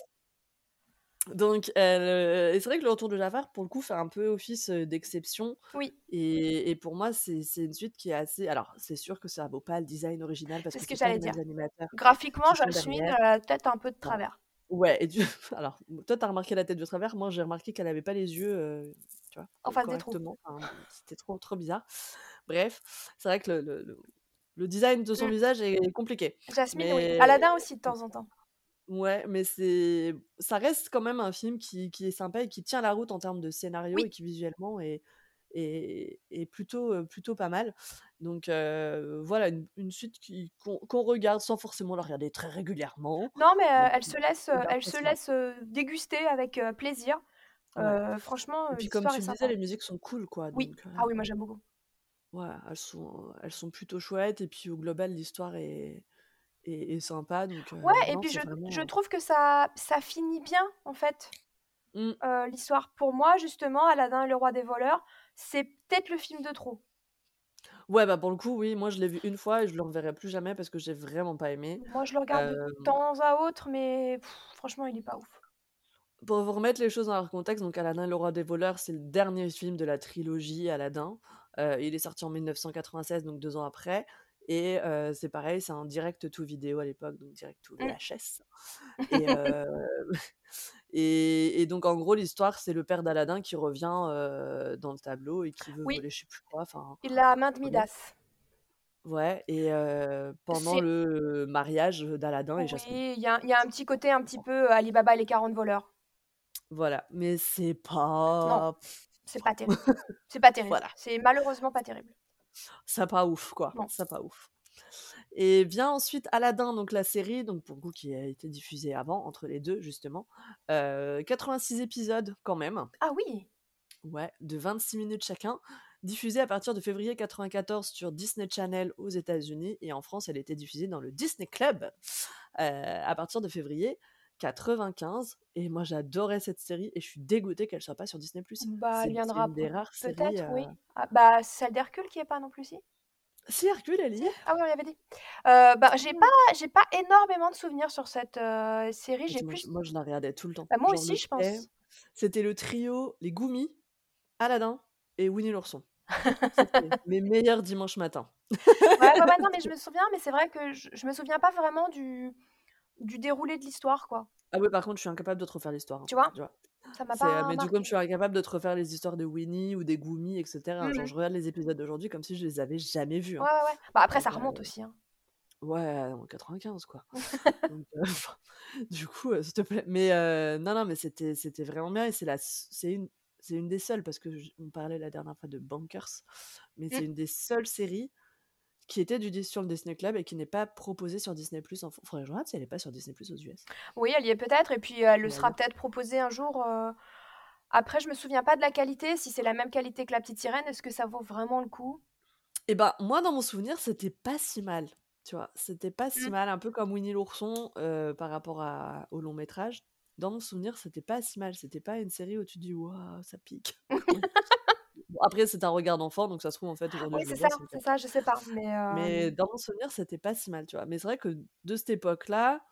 Donc et c'est vrai que Le Retour de Jafar, pour le coup, fait un peu office, d'exception Oui. et et pour moi, c'est c'est une suite qui est assez alors c'est sûr que ça vaut pas le design original parce C'est que ce que c'est j'allais dire. Graphiquement, a la tête un peu de travers. Ouais et tu *laughs* alors toi, tu as remarqué la tête de travers, moi j'ai remarqué qu'elle avait pas les yeux, tu vois, En co face des trous. enfin, c'était trop trop bizarre. Bref, c'est vrai que le le le le design de son Mmh. visage est compliqué, Jasmine, oui. Aladdin aussi de temps *laughs* en temps. Ouais, mais c'est ça reste quand même un film qui qui est sympa et qui tient la route en termes de scénario et qui visuellement est est est plutôt, heu, plutôt pas mal. Donc heu, voilà, une une suite qui qu'on qu'on regarde sans forcément la regarder très régulièrement, Non, mais mais elle se laisse, elle se laisse, déguster avec, plaisir. Ouais franchement, et puis comme l'histoire est tu le disais, sympa. les musiques sont cool quoi, Oui. donc Ah oui, moi j'aime beaucoup. ouais, elles sont elles sont plutôt chouettes et puis au global, l'histoire est est est sympa donc Ouais et puis je je vraiment, trouve que ça ça finit bien, en fait, Mmh. l'histoire. Pour moi, justement, Aladdin et le roi des voleurs, c'est peut-être le film de trop. Ouais, bah, pour le coup, oui, moi je l'ai vu une fois et je le reverrai plus jamais parce que j'ai vraiment pas aimé. Moi, je le regarde de temps à autre, mais franchement, il est pas ouf. Pour vous remettre les choses dans leur contexte, donc Aladdin et le roi des voleurs, c'est le dernier film de la trilogie Aladdin. Il est sorti en 1996, donc 2 ans après et c'est pareil, c'est un direct to vidéo à l'époque, donc direct to Mmh. VHS *laughs* et heu *laughs* et et donc en gros, l'histoire, c'est le père d'Aladin qui revient, dans le tableau et qui veut Oui. voler je sais plus quoi, enfin, Il a main de. Midas. Ouais et pendant le mariage d'Aladin et Jasmine. Oui, il y a un petit côté un petit peu Ali Baba et les 40 voleurs. Voilà, mais c'est Non, pas c'est pas terrible. C'est pas *laughs* terrible. voilà. C'est malheureusement pas terrible. Ça pas ouf quoi, Non. ça pas ouf Et vient ensuite Aladdin, donc la série, donc pour le coup qui a été diffusée avant, entre les deux justement. Heu, 86 épisodes quand même. Ah oui! Ouais, de 26 minutes chacun, diffusée à partir de février 94 sur Disney Channel aux États-Unis et en France, elle était diffusée dans le Disney Club, heu, à partir de février 95 et moi j'adorais cette série et je suis dégoûtée qu'elle soit pas sur Disney+. Bah, C'est elle viendra peut-être, oui. heu Ah bah, celle d'Hercule qui est pas non plus si? Si Hercule, elle y est. Ah oui, on l'avait dit. Heu, bah, j'ai Mmh. pas j'ai pas énormément de souvenirs sur cette, heu, série, j'ai plus moi je la regardais tout le temps. bah, moi Genre aussi, je pense. c'était le trio, les Goomies, Aladdin et Winnie l'ourson. C'était *laughs* mes meilleurs dimanches. Ouais, ouais, ouais, non, mais *laughs* je me souviens, mais c'est vrai que je je me souviens pas vraiment du du déroulé de l'histoire, quoi. Ah ouais, par contre, je suis incapable de te refaire l'histoire, hein, Tu vois? tu vois? Ça m'a C'est, heu, pas mais tout comme je suis incapable de te refaire les histoires de Winnie ou des Goomies et cetera, Mmh genre je regarde les épisodes d'aujourd'hui comme si je les avais jamais vus, Ouais, hein. ouais, ouais. Bah, après ça remonte aussi, hein. ouais, en 95 quoi. *laughs* Donc enfin, *laughs* du coup, s'il te plaît. Mais non, non, mais c'était c'était vraiment bien et c'est la s c'est une c'est une des seules parce que j on parlait la dernière fois de Bankers, mais Mmh. c'est une des seules séries qui était du sur le Disney Club et qui n'est pas proposée sur Disney+ en f faudrait que si elle est pas sur Disney+ aux US. Oui, elle y est peut-être et puis, elle le Ou sera peut-être proposée un jour, heu après je me souviens pas de la qualité, si c'est la même qualité que La Petite Sirène, est-ce que ça vaut vraiment le coup? Et bah, moi dans mon souvenir, c'était pas si mal, tu vois? C'était pas si Mmh. mal, un peu comme Winnie l'ourson, heu, par rapport à au long métrage. Dans mon souvenir, c'était pas si mal, c'était pas une série où tu dis: «Waouh, ça pique». *laughs* *laughs* Bon après c'est un regard d'enfant, donc ça se trouve en fait aujourd'hui Oui, c'est ça, c'est ça, je sais pas, mais Mais hem dans mon souvenir, c'était pas si mal, tu vois? Mais c'est vrai que de cette époque-là,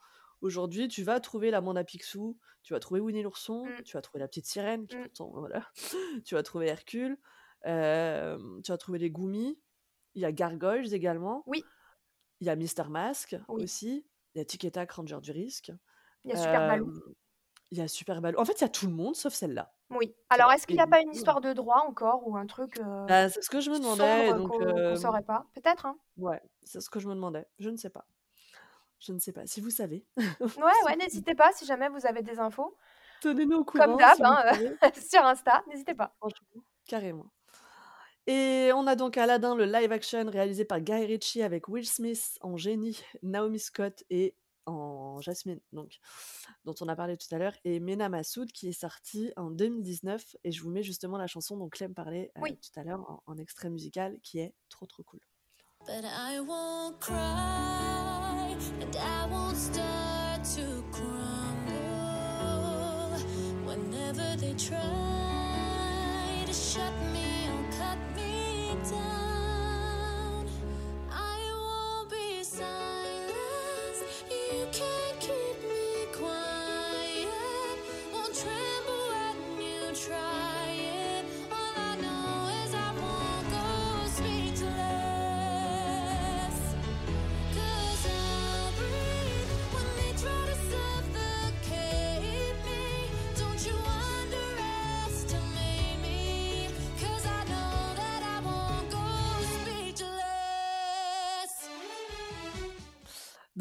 aujourd'hui, tu vas trouver la bande à Picsou, tu vas trouver Winnie l'ourson, Mmh. tu vas trouver la petite sirène qui pourtant voilà, *laughs* tu vas trouver Hercule, tu vas trouver les Goomies, il y a Gargoyles également. Oui. Il y a Mister Mask Oui. aussi, il y a Tic et Tac, Ranger du risque. Il y a Super il y a Super. En fait, il y a tout le monde sauf celle-là, Oui. Alors est-ce qu'il Et y a pas une histoire de droit encore ou un truc, heu, Bah, c'est ce que je me demandais et sombre donc qu'on qu'on hem saurait pas? Peut-être, hein? ouais, c'est ce que je me demandais. Je ne sais pas. Je ne sais pas. Si vous savez, *laughs* Ouais, ouais, n'hésitez pas si jamais vous avez des infos. tenez-nous au Comme courant d'hab, si vous hein, savez. *laughs* sur Insta, n'hésitez pas. Franchement, carrément. Et on a donc Aladdin, le live action réalisé par Guy Ritchie avec Will Smith en génie, Naomi Scott et en Jasmine, donc dont on a parlé tout à l'heure et Mena Massoud qui est sorti en 2019 et je vous mets justement la chanson dont Clem parlait, heu, Oui. tout à l'heure en en extrait musical qui est trop, trop cool. But I won't cry, and I won't start to crumble. Whenever they try to shut me or cut me down,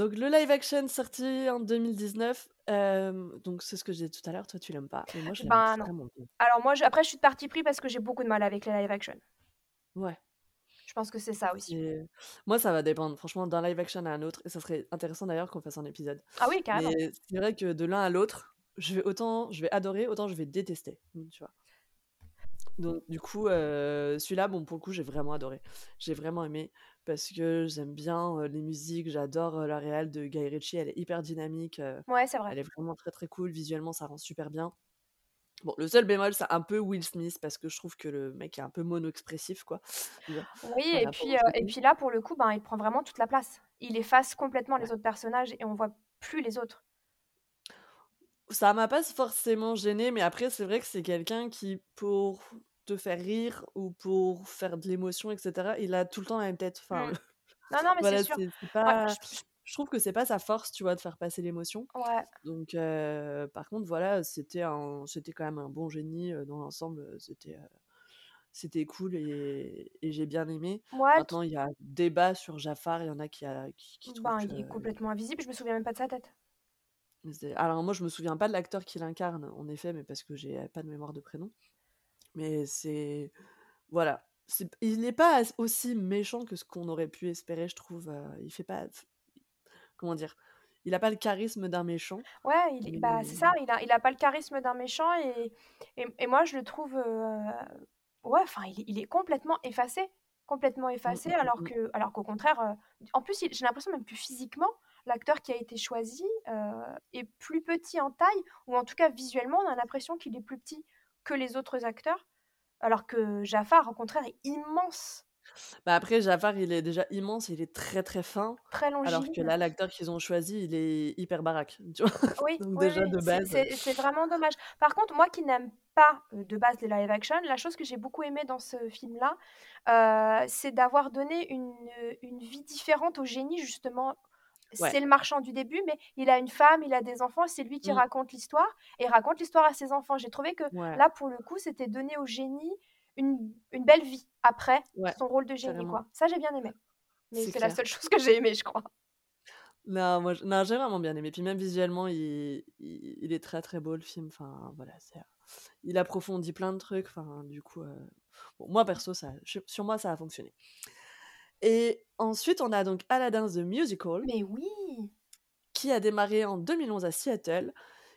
Donc le live action sorti en 2019, hem, donc c'est ce que je disais tout à l'heure, toi tu l'aimes pas, mais moi je l'aime Ben, non. Alors moi je après je suis de parti pris parce que j'ai beaucoup de mal avec les live action. Ouais. Je pense que c'est ça aussi. Moi ça va dépendre franchement d'un live action à un autre et ça serait intéressant d'ailleurs qu'on fasse un épisode. Ah oui, carrément. C'est vrai que de l'un à l'autre, je vais autant je vais adorer, autant je vais détester, mmh, tu vois? Donc du coup, heu, celui-là, bon pour le coup, j'ai vraiment adoré. J'ai vraiment aimé parce que j'aime bien, les musiques, j'adore, la réal de Guy Ritchie, elle est hyper dynamique, Ouais, c'est vrai. elle est vraiment très, très cool, visuellement ça rend super bien. Bon, le seul bémol, c'est un peu Will Smith parce que je trouve que le mec est un peu mono-expressif quoi, *laughs* Oui et puis, et puis là pour le coup, ben, il prend vraiment toute la place. Il efface complètement les autres personnages et on voit plus les autres. Ça m'a pas forcément gênée, mais après c'est vrai que c'est quelqu'un qui, pour te faire rire ou pour faire de l'émotion et cetera, il a tout le temps la même tête. Enfin, Mmh. *laughs* Non, non, mais c'est sûr. Ouais, pas je trouve que c'est pas sa force, tu vois, de faire passer l'émotion. Ouais. Donc heu, par contre, voilà, c'était un c'était quand même un bon génie, heu, dans l'ensemble, heu, c'était, c'était cool et et j'ai bien aimé. Mouais, t Maintenant, il y a débat sur Jafar, il y en a qui a qui Ben, il est complètement invisible, je me souviens même pas de sa tête. Alors moi, je me souviens pas de l'acteur qui l'incarne, en effet, mais parce que j'ai pas de mémoire de prénom. Mais c'est voilà, il n'est pas as aussi méchant que ce qu'on aurait pu espérer, je trouve, il fait pas comment dire? Il a pas le charisme d'un méchant, Ouais, il bah, c'est ça, il a il a pas le charisme d'un méchant et et et moi je le trouve, ouais, enfin, il est il est complètement effacé, complètement Mmh, effacé mmh, alors mmh. que alors qu'au contraire, en plus, j'ai l'impression même que physiquement, l'acteur qui a été choisi, est plus petit en taille ou en tout cas visuellement, on a l'impression qu'il est plus petit que les autres acteurs, alors que Jafar, au contraire, est immense, Bah, après Jafar, il est déjà immense, il est très, très fin, très alors que là, l'acteur qu'ils ont choisi, il est hyper baraque, *laughs* tu vois? Oui, Donc oui, déjà oui, de c'est base, c'est vraiment dommage. Par contre, moi qui n'aime pas, de base les live action, la chose que j'ai beaucoup aimé dans ce film-là, c'est d'avoir donné une, une vie différente au génie justement. Ouais. C'est le marchand du début, mais il a une femme, il a des enfants, c'est lui qui Mmh, raconte l'histoire et raconte l'histoire à ses enfants. J'ai trouvé que ouais, là, pour le coup, c'était donner au génie une une belle vie après ouais, son rôle de génie, carrément, quoi. Ça, j'ai bien aimé, mais c'est la seule chose que j'ai aimée, je crois. Non, moi, j'ai vraiment bien aimé. Puis même visuellement, il il il est très, très beau le film. Enfin, voilà, il approfondit plein de trucs. Enfin, du coup, bon, moi perso, ça je sur moi, ça a fonctionné. Et ensuite, on a donc Aladdin the Musical, Mais oui! qui a démarré en 2011 à Seattle,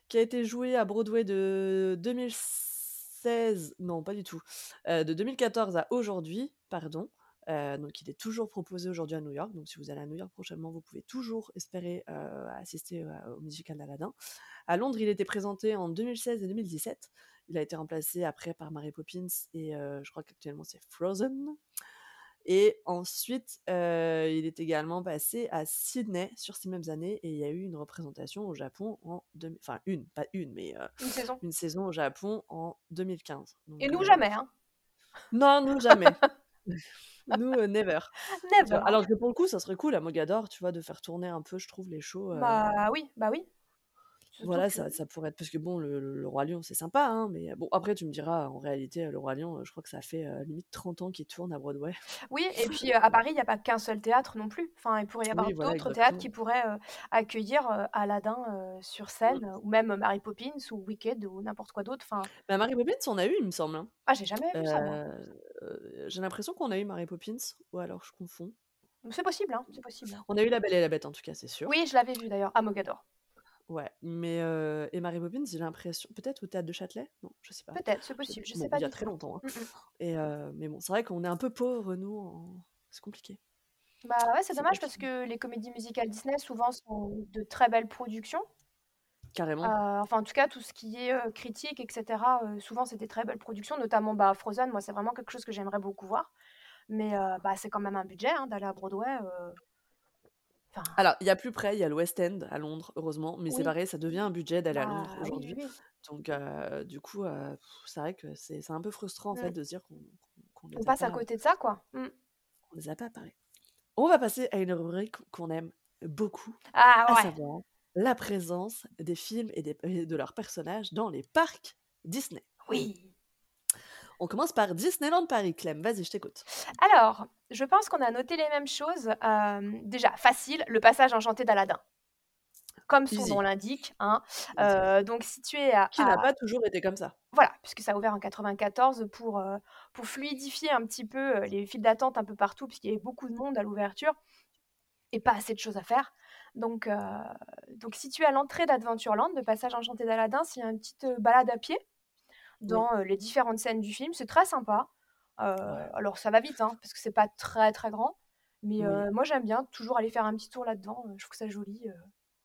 qui a été joué à Broadway de 2016 non, pas du tout, heu, de 2014 à aujourd'hui, pardon. Heu, donc il est toujours proposé aujourd'hui à New York. Donc si vous allez à New York prochainement, vous pouvez toujours espérer, heu, assister, au musical d'Aladin. À Londres, il était présenté en 2016 et 2017. Il a été remplacé après par Mary Poppins et je crois qu'actuellement c'est Frozen. Et ensuite, il est également passé à Sydney sur ces mêmes années et il y a eu une représentation au Japon en deux enfin une, pas une, mais Une saison. une saison au Japon en 2015. Et Donc nous, heu, jamais, hein. non, nous jamais. *laughs* Nous, never. Never. Alors que pour le coup, ça serait cool à Mogador, tu vois, de faire tourner un peu, je trouve, les shows, Bah oui, bah oui. Surtout voilà, que ça ça pourrait être parce que bon, le le le Roi Lion, c'est sympa, hein, mais bon, après tu me diras, en réalité, heu, le Roi Lion, heu, je crois que ça fait, limite 30 ans qu'il tourne à Broadway. oui et puis, à Paris, il y a pas qu'un seul théâtre non plus. Enfin, il pourrait y avoir Oui, voilà, d'autres théâtres qui pourraient, accueillir, Aladdin, sur Mmh. scène, ou même Mary Poppins ou Wicked ou n'importe quoi d'autre. Enfin, Bah, Mary Poppins, on a eu, il me semble, hein. ah, j'ai jamais vu ça moi. J'ai l'impression qu'on a eu Mary Poppins ou alors je confonds. C'est possible, hein, c'est possible. On a eu La Belle et la Bête en tout cas, c'est sûr. Oui, je l'avais vu d'ailleurs à Mogador. Ouais, mais heu et Poppins, j'ai l'impression peut-être au théâtre de Châtelet? Non, je sais pas. Peut-être, c'est possible, je sais Bon, pas il y a très longtemps, hein Mmh mh. et mais bon, c'est vrai qu'on est un peu pauvres nous en c'est compliqué. Bah ouais, c'est dommage parce que les comédies musicales Disney souvent sont de très belles productions. Carrément. enfin en tout cas tout ce qui est, critique et cetera, heu, souvent c'est des très belles productions, notamment, bah, Frozen, moi c'est vraiment quelque chose que j'aimerais beaucoup voir. Mais, bah, c'est quand même un budget, hein, d'aller à Broadway, enfin Alors, il y a plus près, il y a le West End à Londres, heureusement, mais c'est pareil, ça devient un budget d'aller à Londres bah, oui, oui, aujourd'hui. Donc du coup, c'est vrai que c'est un peu frustrant en fait Mmh. de se dire qu'on On a passe à pas côté de ça, quoi. Mmh. qu'on les a pas à Paris. On va passer à une rubrique qu'on aime beaucoup, Ah à savoir la présence des films et des et de leurs personnages dans les parcs Disney. Oui! On commence par Disneyland Paris. Clem, vas-y, je t'écoute. Alors, je pense qu'on a noté les mêmes choses. Hem, déjà facile, le passage enchanté d'Aladin. Comme son nom l'indique, hein, heu, donc situé à Qui n'a à pas toujours été comme ça. Voilà, puisque ça a ouvert en 94 pour, heu, pour fluidifier un petit peu, les files d'attente un peu partout, puisqu'il y avait beaucoup de monde à l'ouverture et pas assez de choses à faire. Donc, donc situé à l'entrée d'Adventureland, de Passage enchanté d'Aladin, c'est une petite, balade à pied. Dans, les différentes scènes du film. C'est très sympa. Ouais. alors ça va vite, hein, parce que c'est pas très, très grand, mais, Oui. moi j'aime bien toujours aller faire un petit tour là-dedans, je trouve ça joli,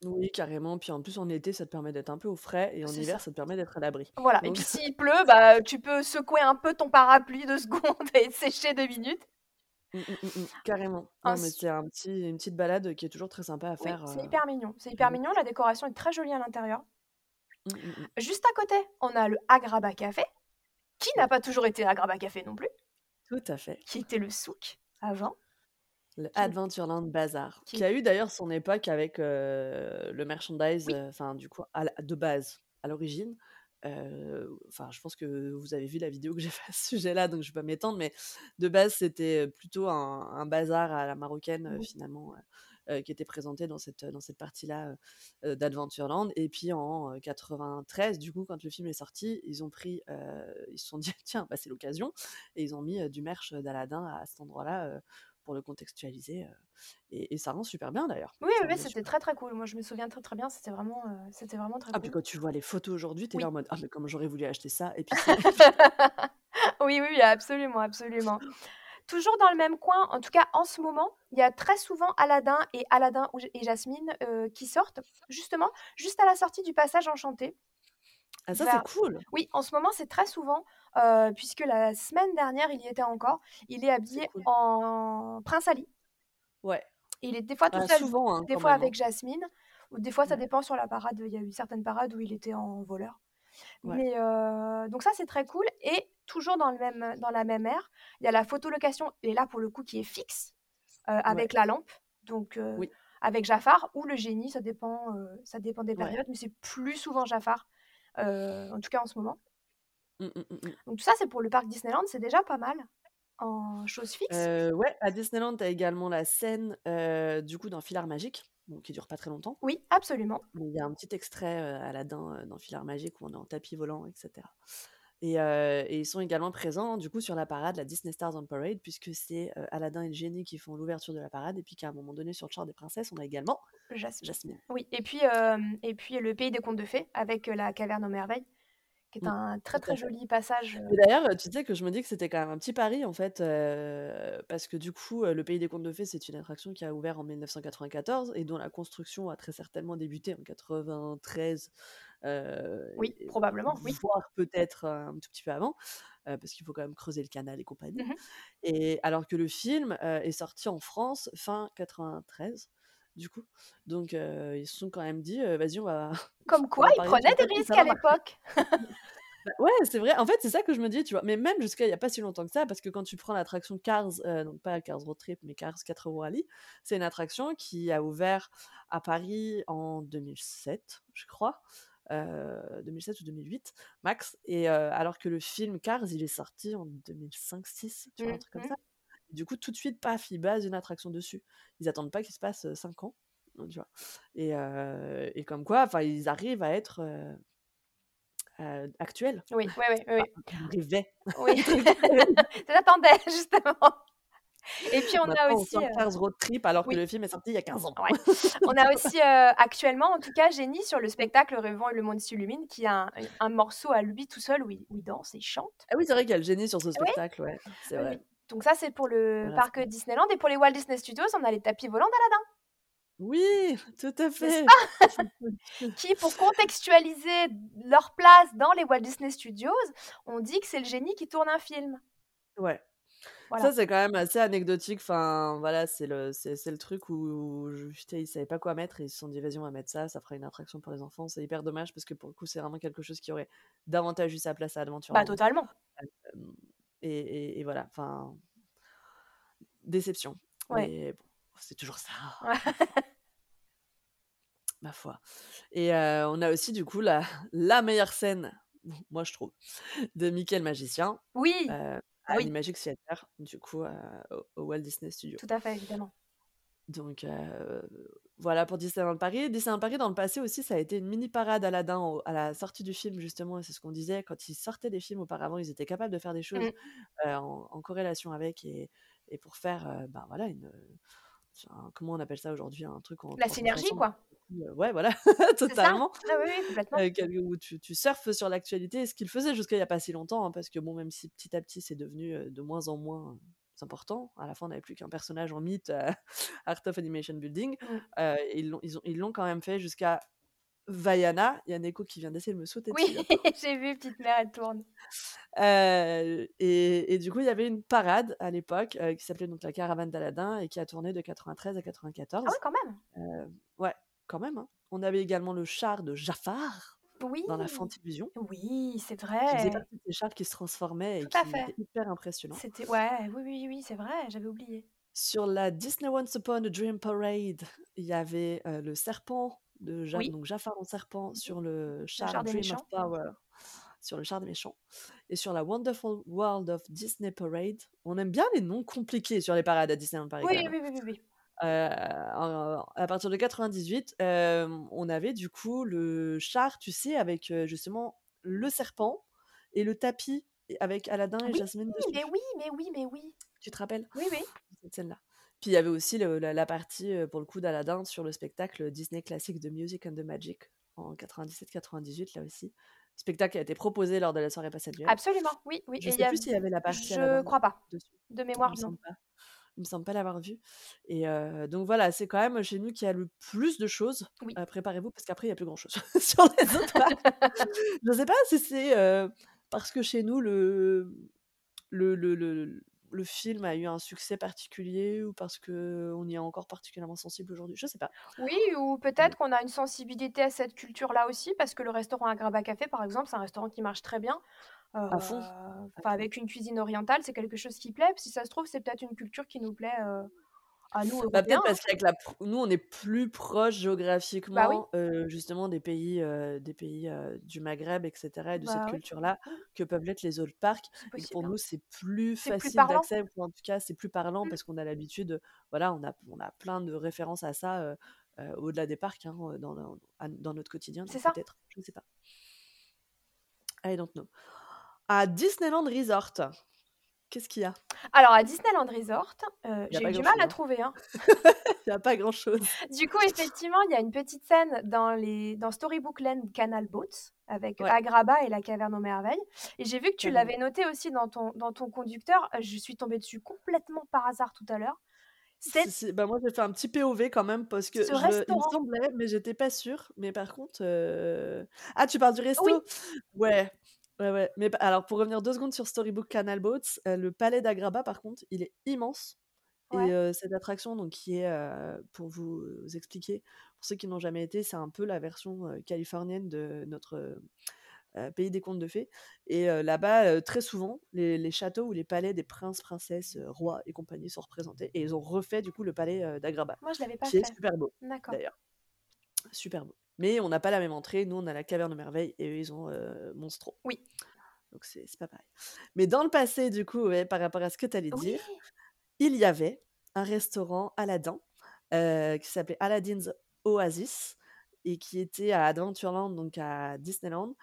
Oui, carrément. Puis en plus, en été, ça te permet d'être un peu au frais et en hiver, ça. ça te permet d'être à l'abri. Voilà et puis *laughs* s'il pleut, bah, tu peux secouer un peu ton parapluie 2 secondes et sécher 2 minutes. Mmh, mmh, mmh, carrément. Non, mais c'est un petit une petite balade qui est toujours très sympa à oui, faire, c'est hyper mignon, c'est hyper mignon, la décoration est très jolie à l'intérieur. Mmh, mmh mh. Juste à côté, on a le Agrabah Café, qui n'a pas toujours été Agrabah Café non plus, tout à fait. qui était le souk avant, Le qui Adventureland Bazaar, qui qui a eu d'ailleurs son époque avec, heu, le merchandise, oui, heu, enfin, du coup, à la de base, à l'origine. Heu, enfin, je pense que vous avez vu la vidéo que j'ai *laughs* fait à ce sujet-là, donc je vais pas m'étendre, mais de base, c'était, plutôt un un bazar à la marocaine, finalement, euh, qui étaient présentés dans cette, dans cette partie-là euh, d'Adventureland. Et puis en euh, 93, du coup, quand le film est sorti, ils ont pris, euh, ils se sont dit, *laughs* tiens, bah, c'est l'occasion, et ils ont mis euh, du merch d'Aladin à cet endroit-là euh, pour le contextualiser. euh, et, et ça rend super bien d'ailleurs. Oui, oui, c'était très très cool. Moi, je me souviens très très bien. C'était vraiment, euh, c'était vraiment très Ah, puis cool. quand tu vois les photos aujourd'hui, t'es Oui. là en mode Ah, mais comme j'aurais voulu acheter ça? Et puis *laughs* oui, oui, absolument, absolument. Toujours dans le même coin, en tout cas en ce moment, il y a très souvent Aladdin et Aladdin et Jasmine euh, qui sortent, justement, juste à la sortie du passage enchanté. Ah, ça, Vers- c'est cool. Oui, en ce moment, c'est très souvent, euh, puisque la semaine dernière, il y était encore. Il est habillé cool. en Prince Ali. Ouais. Il est des fois tout Ah, seul, souvent, hein, des fois même, hein. avec Jasmine, ou des fois ça Ouais. dépend sur la parade. Il y a eu certaines parades où il était en voleur. Ouais. Mais euh, donc ça c'est très cool et toujours dans le même dans la même ère, il y a la photolocation et là pour le coup qui est fixe euh, avec la lampe. Donc euh, Oui. avec Jafar ou le génie, ça dépend euh, ça dépend des Ouais. périodes, mais c'est plus souvent Jafar. euh, en tout cas en ce moment. Mm, mm, mm, mm. Donc tout ça c'est pour le parc Disneyland, c'est déjà pas mal en choses fixes. Euh, ouais, à Disneyland, t'as également la scène euh, du coup dans Filard Magique, bon, qui dure pas très longtemps. Oui, absolument. Il y a un petit extrait euh, Aladdin euh, dans Filard Magique où on est en tapis volant, etc. Et, euh, et ils sont également présents du coup sur la parade, la Disney Stars on Parade, puisque c'est euh, Aladdin et le génie qui font l'ouverture de la parade, et puis qu'à un moment donné sur le char des princesses, on a également Jasmine. Jasmine. Oui, et puis, euh, et puis le pays des contes de fées avec la caverne aux merveilles, qui est Mm, un très très joli passage. d'ailleurs, tu sais que je me dis que c'était quand même un petit pari en fait, parce que du coup, le Pays des Contes de Fées, c'est une attraction qui a ouvert en 1994 et dont la construction a très certainement débuté en 93, euh, Oui, probablement, oui. voire peut-être un tout petit peu avant, parce qu'il faut quand même creuser le canal et compagnie. Mhm. Et alors que le film est sorti en France fin 93. Du coup, donc euh, ils se sont quand même dit, euh, vas-y, on va. *laughs* Comme quoi, ils prenaient des risques à l'époque. *laughs* Bah, ouais, c'est vrai. En fait, c'est ça que je me dis, tu vois. Mais même jusqu'à il n'y a pas si longtemps que ça, parce que quand tu prends l'attraction Cars, euh, donc pas Cars Road Trip, mais Cars 4 euros Rally, c'est une attraction qui a ouvert à Paris en 2007, je crois. Euh, 2007 ou 2008 max et euh, alors que le film Cars il est sorti en 2005-6 tu vois un truc comme ça. Du coup tout de suite paf ils basent une attraction dessus. Ils attendent pas qu'il se passe 5 ans tu vois. Et, euh, et comme quoi enfin ils arrivent à être euh, euh, actuels. Oui, *laughs* oui, oui, *laughs* oui. ils arrivaient oui. *laughs* J'attendais, justement. Et puis, on a Maintenant, on aussi. sort euh, 15 road trip alors oui. que le film est sorti il y a 15 ans. Ouais. *laughs* On a aussi euh, actuellement, en tout cas, Génie sur le spectacle Rêvons et le monde s'illumine, qui a un, un morceau à lui tout seul où il, où il danse et il chante. Ah oui, c'est vrai qu'il y a le génie sur ce Oui. spectacle, ouais. C'est vrai. oui. Donc ça, c'est pour le Voilà, parc Disneyland. Et pour les Walt Disney Studios, on a les tapis volants d'Aladdin, Oui, tout à fait. *laughs* qui, pour contextualiser leur place dans les Walt Disney Studios, on dit que c'est le génie qui tourne un film. Ouais. Voilà. Ça, c'est quand même assez anecdotique. Enfin, voilà, c'est le, c'est, c'est le truc où, où putain, ils savaient pas quoi mettre et ils se sont dit, vas-y, on va mettre ça, ça fera une attraction pour les enfants. C'est hyper dommage parce que pour le coup, c'est vraiment quelque chose qui aurait davantage eu sa place à Bah, Adventureland. totalement. Euh, et, et- et voilà, enfin, déception. Ouais. Mais bon, c'est toujours ça. *laughs* Ma foi. Et euh, on a aussi du coup la, la meilleure scène, *laughs* moi je trouve, de Mickey le magicien Oui, euh, à oui. l'Imagic Theater, du coup au, au Walt Disney Studios. tout à fait, évidemment. Donc euh, voilà pour Disneyland Paris. Disneyland Paris dans le passé aussi, ça a été une mini parade Aladdin au- à la sortie du film justement. C'est ce qu'on disait quand ils sortaient des films auparavant, ils étaient capables de faire des choses Mm. euh, en, en corrélation avec et, et pour faire, euh, ben voilà une un- comment on appelle ça aujourd'hui un truc en La en synergie, quoi. Ouais voilà *laughs* totalement Ah oui, oui, complètement. euh, où tu, tu surfes sur l'actualité, ce qu'il faisait jusqu'à il n'y a pas si longtemps, hein, parce que bon, même si petit à petit c'est devenu de moins en moins important, à la fin on n'avait plus qu'un personnage en mythe à *laughs* Art of Animation Building, Mm. euh, ils l'ont ils ont- ils l'ont quand même fait jusqu'à Vaiana, il y a Neko qui vient d'essayer de me sauter. Oui, là. *laughs* j'ai vu, petite mère, elle tourne. Euh, et, et du coup, il y avait une parade à l'époque euh, qui s'appelait donc la Caravane d'Aladin et qui a tourné de 93 à 94. Ah oui, quand même. Euh, ouais, quand même. hein. On avait également le char de Jafar Oui. dans la Fantillusion. Oui, c'est qui faisait vrai. partie de ces chars qui se transformaient et Tout qui étaient hyper impressionnants. C'était ouais, oui, oui, oui, c'est vrai, j'avais oublié. Sur la Disney Once Upon a Dream Parade, il y avait euh, le serpent de Ja- Oui. donc Jafar en serpent sur le char, char des Dream méchants. of Power, sur le char des méchants. Et sur la Wonderful World of Disney Parade, on aime bien les noms compliqués sur les parades à Disneyland Paris. oui, oui, oui, oui. En à partir de 98, hem, on avait du coup le char, tu sais, avec, justement le serpent et le tapis avec Aladdin et Oui, Jasmine mais dessus. oui, mais oui, mais oui. Tu te rappelles? Oui, oui. de cette scène-là? Puis il y avait aussi le la la partie, pour le coup d'Aladdin sur le spectacle Disney classique The Music and the Magic en 97-98 là aussi. Spectacle qui a été proposé lors de la soirée passe annuelle. Absolument, oui, oui Je et il sais y plus s'il y avait la partie je Aladdin crois pas. dessus. De Il mémoire, me non. semble pas. Il me semble pas l'avoir vu et donc voilà, c'est quand même chez nous qu'il y a le plus de choses. Oui. Préparez-vous parce qu'après il y a plus grand chose *laughs* sur les autres. *laughs* Je sais pas si c'est, parce que chez nous le le le le le film a eu un succès particulier ou parce qu'on y est encore particulièrement sensible aujourd'hui, je sais pas. Oui ou peut-être qu'on a une sensibilité à cette culture-là aussi parce que le restaurant Agrabah Café, par exemple, c'est un restaurant qui marche très bien. Heu, À fond, enfin avec une cuisine orientale, c'est quelque chose qui plaît. Si ça se trouve, c'est peut-être une culture qui nous plaît, heu, à nous Bah, peut-être hein. parce qu'avec la pr nous, on est plus proches Bah oui. géographiquement, heu, justement des pays, heu, des pays, du Maghreb et cetera et de cette Bah oui. culture-là que peuvent l'être les autres parcs et que pour hein. nous, c'est plus facile d'accès ou en tout cas, c'est plus parlant Mmh. parce qu'on a l'habitude, voilà, on a on a plein de références à ça, au-delà des parcs, hein, dans dans notre quotidien C'est ça. peut-être, je ne sais pas. I don't know. À Disneyland Resort, qu'est-ce qu'il y a? Alors à Disneyland Resort, a j'ai eu du mal à hein. trouver, hein. Il *laughs* y a pas grand-chose. Du coup, effectivement, il y a une petite scène dans les dans Storybook Land Canal Boats avec Ouais. Agrabah et la caverne aux merveilles et j'ai vu que tu l'avais noté aussi dans ton dans ton conducteur. Je suis tombée dessus complètement par hasard tout à l'heure. C'est bah, moi j'ai fait un petit POV quand même parce que je il me semblait, mais j'étais pas sûre. Mais par contre, heu ah tu parles du Oui. resto? Ouais, ouais, ouais, mais alors pour revenir 2 secondes sur Storybook Canal Boats, heu, le palais d'Agrabah par contre, il est immense et cette attraction donc qui est, pour vous expliquer, pour ceux qui n'ont jamais été, c'est un peu la version, californienne de notre, pays des contes de fées et là-bas, très souvent, les les châteaux ou les palais des princes, princesses, rois et compagnie sont représentés et ils ont refait du coup le palais, heu, d'Agrabah, Moi, je l'avais pas qui est fait. super beau D'accord. d'ailleurs. Super beau. Mais on n'a pas la même entrée, nous on a la caverne aux merveilles et eux ils ont, heu, Monstro. Oui. Donc c'est pas pareil. Mais dans le passé du coup, ouais, par rapport à ce que tu allais Oui! dire, il y avait un restaurant Aladdin, heu, qui s'appelait Aladdin's Oasis et qui était à Adventureland, donc à Disneyland,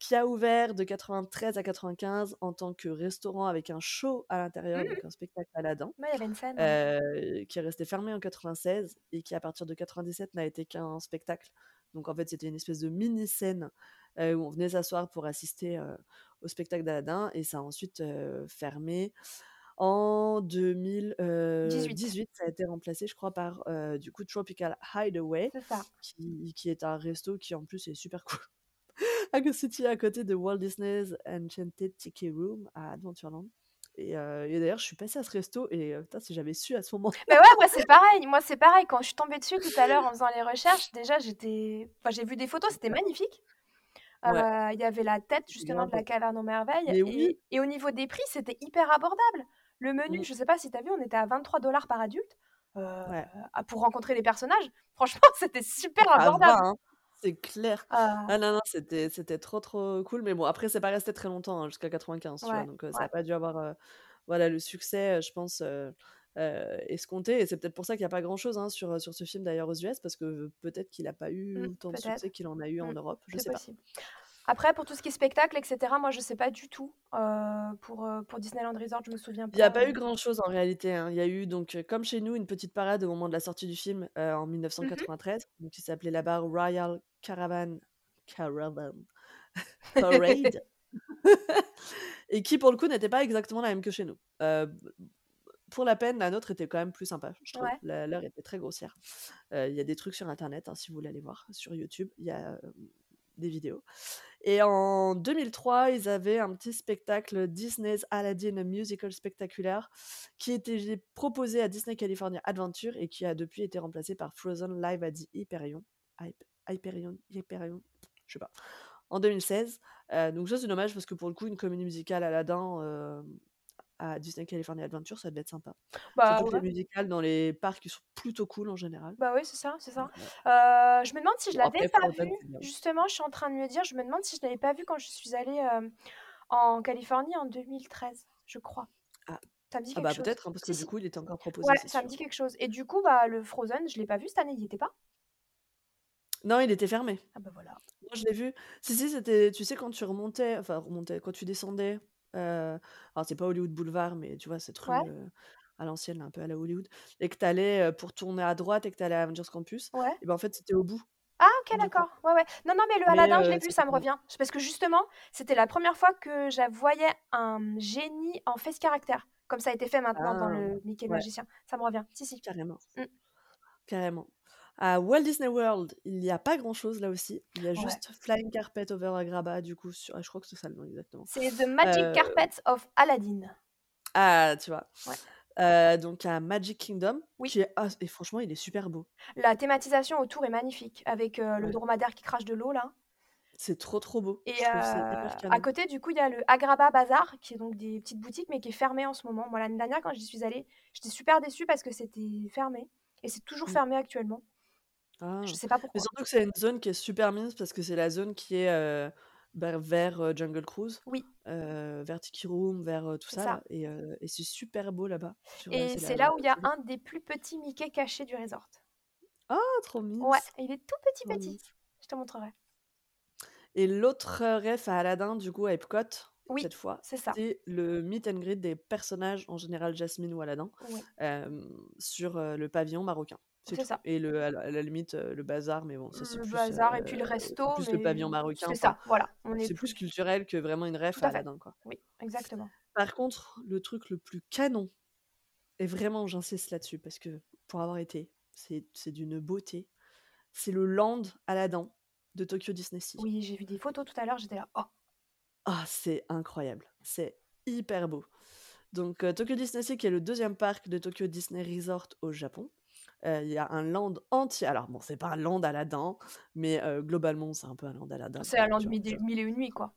qui a ouvert de 93 à 95 en tant que restaurant avec un show à l'intérieur, Mmh donc un spectacle Aladdin, Ouais, il y avait une scène, ouais. heu, qui est resté fermé en 96 et qui à partir de 97 n'a été qu'un spectacle. Donc en fait, c'était une espèce de mini scène, heu, où on venait s'asseoir pour assister, au spectacle d'Aladdin et ça a ensuite, fermé en 2000, heu, 18. 18. Ça a été remplacé je crois par, du coup Tropical Hideaway qui qui est un resto qui en plus est super *laughs* cool. à à côté de Walt Disney's Enchanted Tiki Room à Adventureland et d'ailleurs je suis passée à ce resto et heu, putain si j'avais su à ce moment Mais ouais, moi c'est pareil, moi c'est pareil. Quand je suis tombée dessus tout à l'heure en faisant les recherches, déjà j'étais enfin j'ai vu des photos, c'était magnifique. Ouais. il y avait la tête justement de la caverne aux merveilles et oui! et au niveau des prix, c'était hyper abordable. Le menu, Mmh. je sais pas si tu as vu, on était à 23 par adulte, Ouais. pour rencontrer les personnages. *laughs* Franchement, c'était super abordable. hein, c'est clair. Ah. Ah non, non, c'était c'était trop, trop cool mais bon après c'est pas resté très longtemps, hein, jusqu'à 95, tu vois? Ouais, Donc ça ouais. a pas dû avoir, voilà le succès, je pense, escompté et c'est peut-être pour ça qu'il y a pas grand chose, hein, sur, sur ce film d'ailleurs aux US parce que peut-être qu'il a pas eu Mmh, autant de succès qu'il en a eu en Mmh, Europe, je c'est sais pas. possible. Après pour tout ce qui est spectacle et cetera, moi je sais pas du tout, heu, pour, heu, pour Disneyland Resort, je me souviens Il y a pas, pas eu heu grand chose en réalité, hein. Il y a eu donc, heu, comme chez nous, une petite parade au moment de la sortie du film, en Mmh mh. 1993, donc qui s'appelait là-bas Royal Caravan Caravan *laughs* Parade et qui pour le coup n'était pas exactement la même que chez nous. Pour la peine, la nôtre était quand même plus sympa, je trouve. Ouais. La leur était très grossière. Il y a des trucs sur internet, hein, si vous voulez aller voir sur YouTube, il y a, des vidéos et en 2003, ils avaient un petit spectacle Disney's Aladdin Musical Spectacular qui était proposé à Disney California Adventure et qui a depuis été remplacé par Frozen Live at the Hyperion Hype Hyperion Hyperion, je sais pas, en 2016. Heu, donc ça c'est dommage parce que pour le coup, une comédie musicale Aladdin, hem, à Disney California Adventure, ça devait être sympa. Bah Surtout que les ouais. musicals dans les parcs, ils sont plutôt cool en général. Bah oui, c'est ça, c'est ça. Heu, je me demande si je l'avais pas vu. Justement, je suis en train de me dire, je me demande si je l'avais pas vu quand je suis allée, hem, en Californie en 2013, je crois. Ah, Ça me dit Ah quelque bah chose. peut-être, hein, parce que du coup, il était encore proposé, Ouais, ça me dit quelque chose. Et du coup, bah, le Frozen, je l'ai pas vu cette année, il y était pas? Non, il était fermé. Ah bah voilà. Moi, je l'ai vu. Si, si, c'était, tu sais, quand tu remontais, enfin, remontais, quand tu descendais, euh, alors c'est pas Hollywood Boulevard, mais tu vois, cette rue Ouais. euh, à l'ancienne, là, un peu à la Hollywood, et que t'allais euh, pour tourner à droite et que t'allais à Avengers Campus, Ouais. et ben en fait, c'était au bout, Ah OK, du coup. d'accord. Ouais, ouais. Non, non, mais le Mais Aladdin, je l'ai vu, ça me revient. C'est parce que justement, c'était la première fois que je voyais un génie en face caractère, comme ça a été fait maintenant dans Ah, le Mickey le ouais, magicien. Ça me revient. Si, si. carrément. Mm. Carrément. À Walt Disney World, il n'y a pas grand-chose là aussi. Il y a Ouais. juste Flying Carpet over Agrabah, du coup, sur... ah, je crois que c'est ça le nom exactement. C'est The Magic Euh, Carpet of Aladdin. Ah, tu vois. Ouais. Euh, donc à Magic Kingdom, Oui. qui est... ah, et franchement, il est super beau. La thématisation autour est magnifique, avec euh, le Ouais. dromadaire qui crache de l'eau là. C'est trop trop beau. Et euh, à côté, du coup, il y a le Agrabah Bazar, qui est donc des petites boutiques, mais qui est fermé en ce moment. Moi, l'année dernière, quand j'y suis allée, j'étais super déçue parce que c'était fermé. Et c'est toujours Mm. fermé actuellement. Ah. Je sais pas Mais pourquoi. surtout que c'est une zone qui est super mise parce que c'est la zone qui est euh, bah, vers euh, Jungle Cruise, Oui, euh, vers Tiki Room, vers euh, tout c'est ça ça. là. Et, euh, et c'est super beau là-bas. Sur, euh, Et c'est là où il y a un des plus petits Mickey cachés du resort. Ah, trop mignon. Ouais, il est tout petit trop petit. Je te montrerai. Et l'autre ref à Aladdin, du coup, à Epcot, Oui, cette fois, c'est ça. c'est le meet and greet des personnages, en général Jasmine ou Aladdin, Oui, euh, sur euh, le pavillon marocain. C'est ça. Et le, à la à la limite, le bazar, mais bon, ça c'est Le plus, bazar et puis le resto, plus le pavillon marocain. c'est ça. Voilà, c'est plus plus. culturel que vraiment une ref à à. Aladdin, quoi. Oui, exactement. Par contre, le truc le plus canon, et vraiment j'insiste là-dessus, parce que pour avoir été, c'est d'une beauté, c'est le land Aladdin de Tokyo Disney Sea. Oui, j'ai vu des photos tout à l'heure, j'étais là. Oh, Ah, c'est incroyable. C'est hyper beau. Donc, euh, Tokyo Disney Sea, qui est le deuxième parc de Tokyo Disney Resort au Japon. Il y a un land entier. Alors, bon, c'est pas un land Aladdin, mais globalement, c'est un peu un land Aladdin c'est un land mille et mille et une nuits, quoi.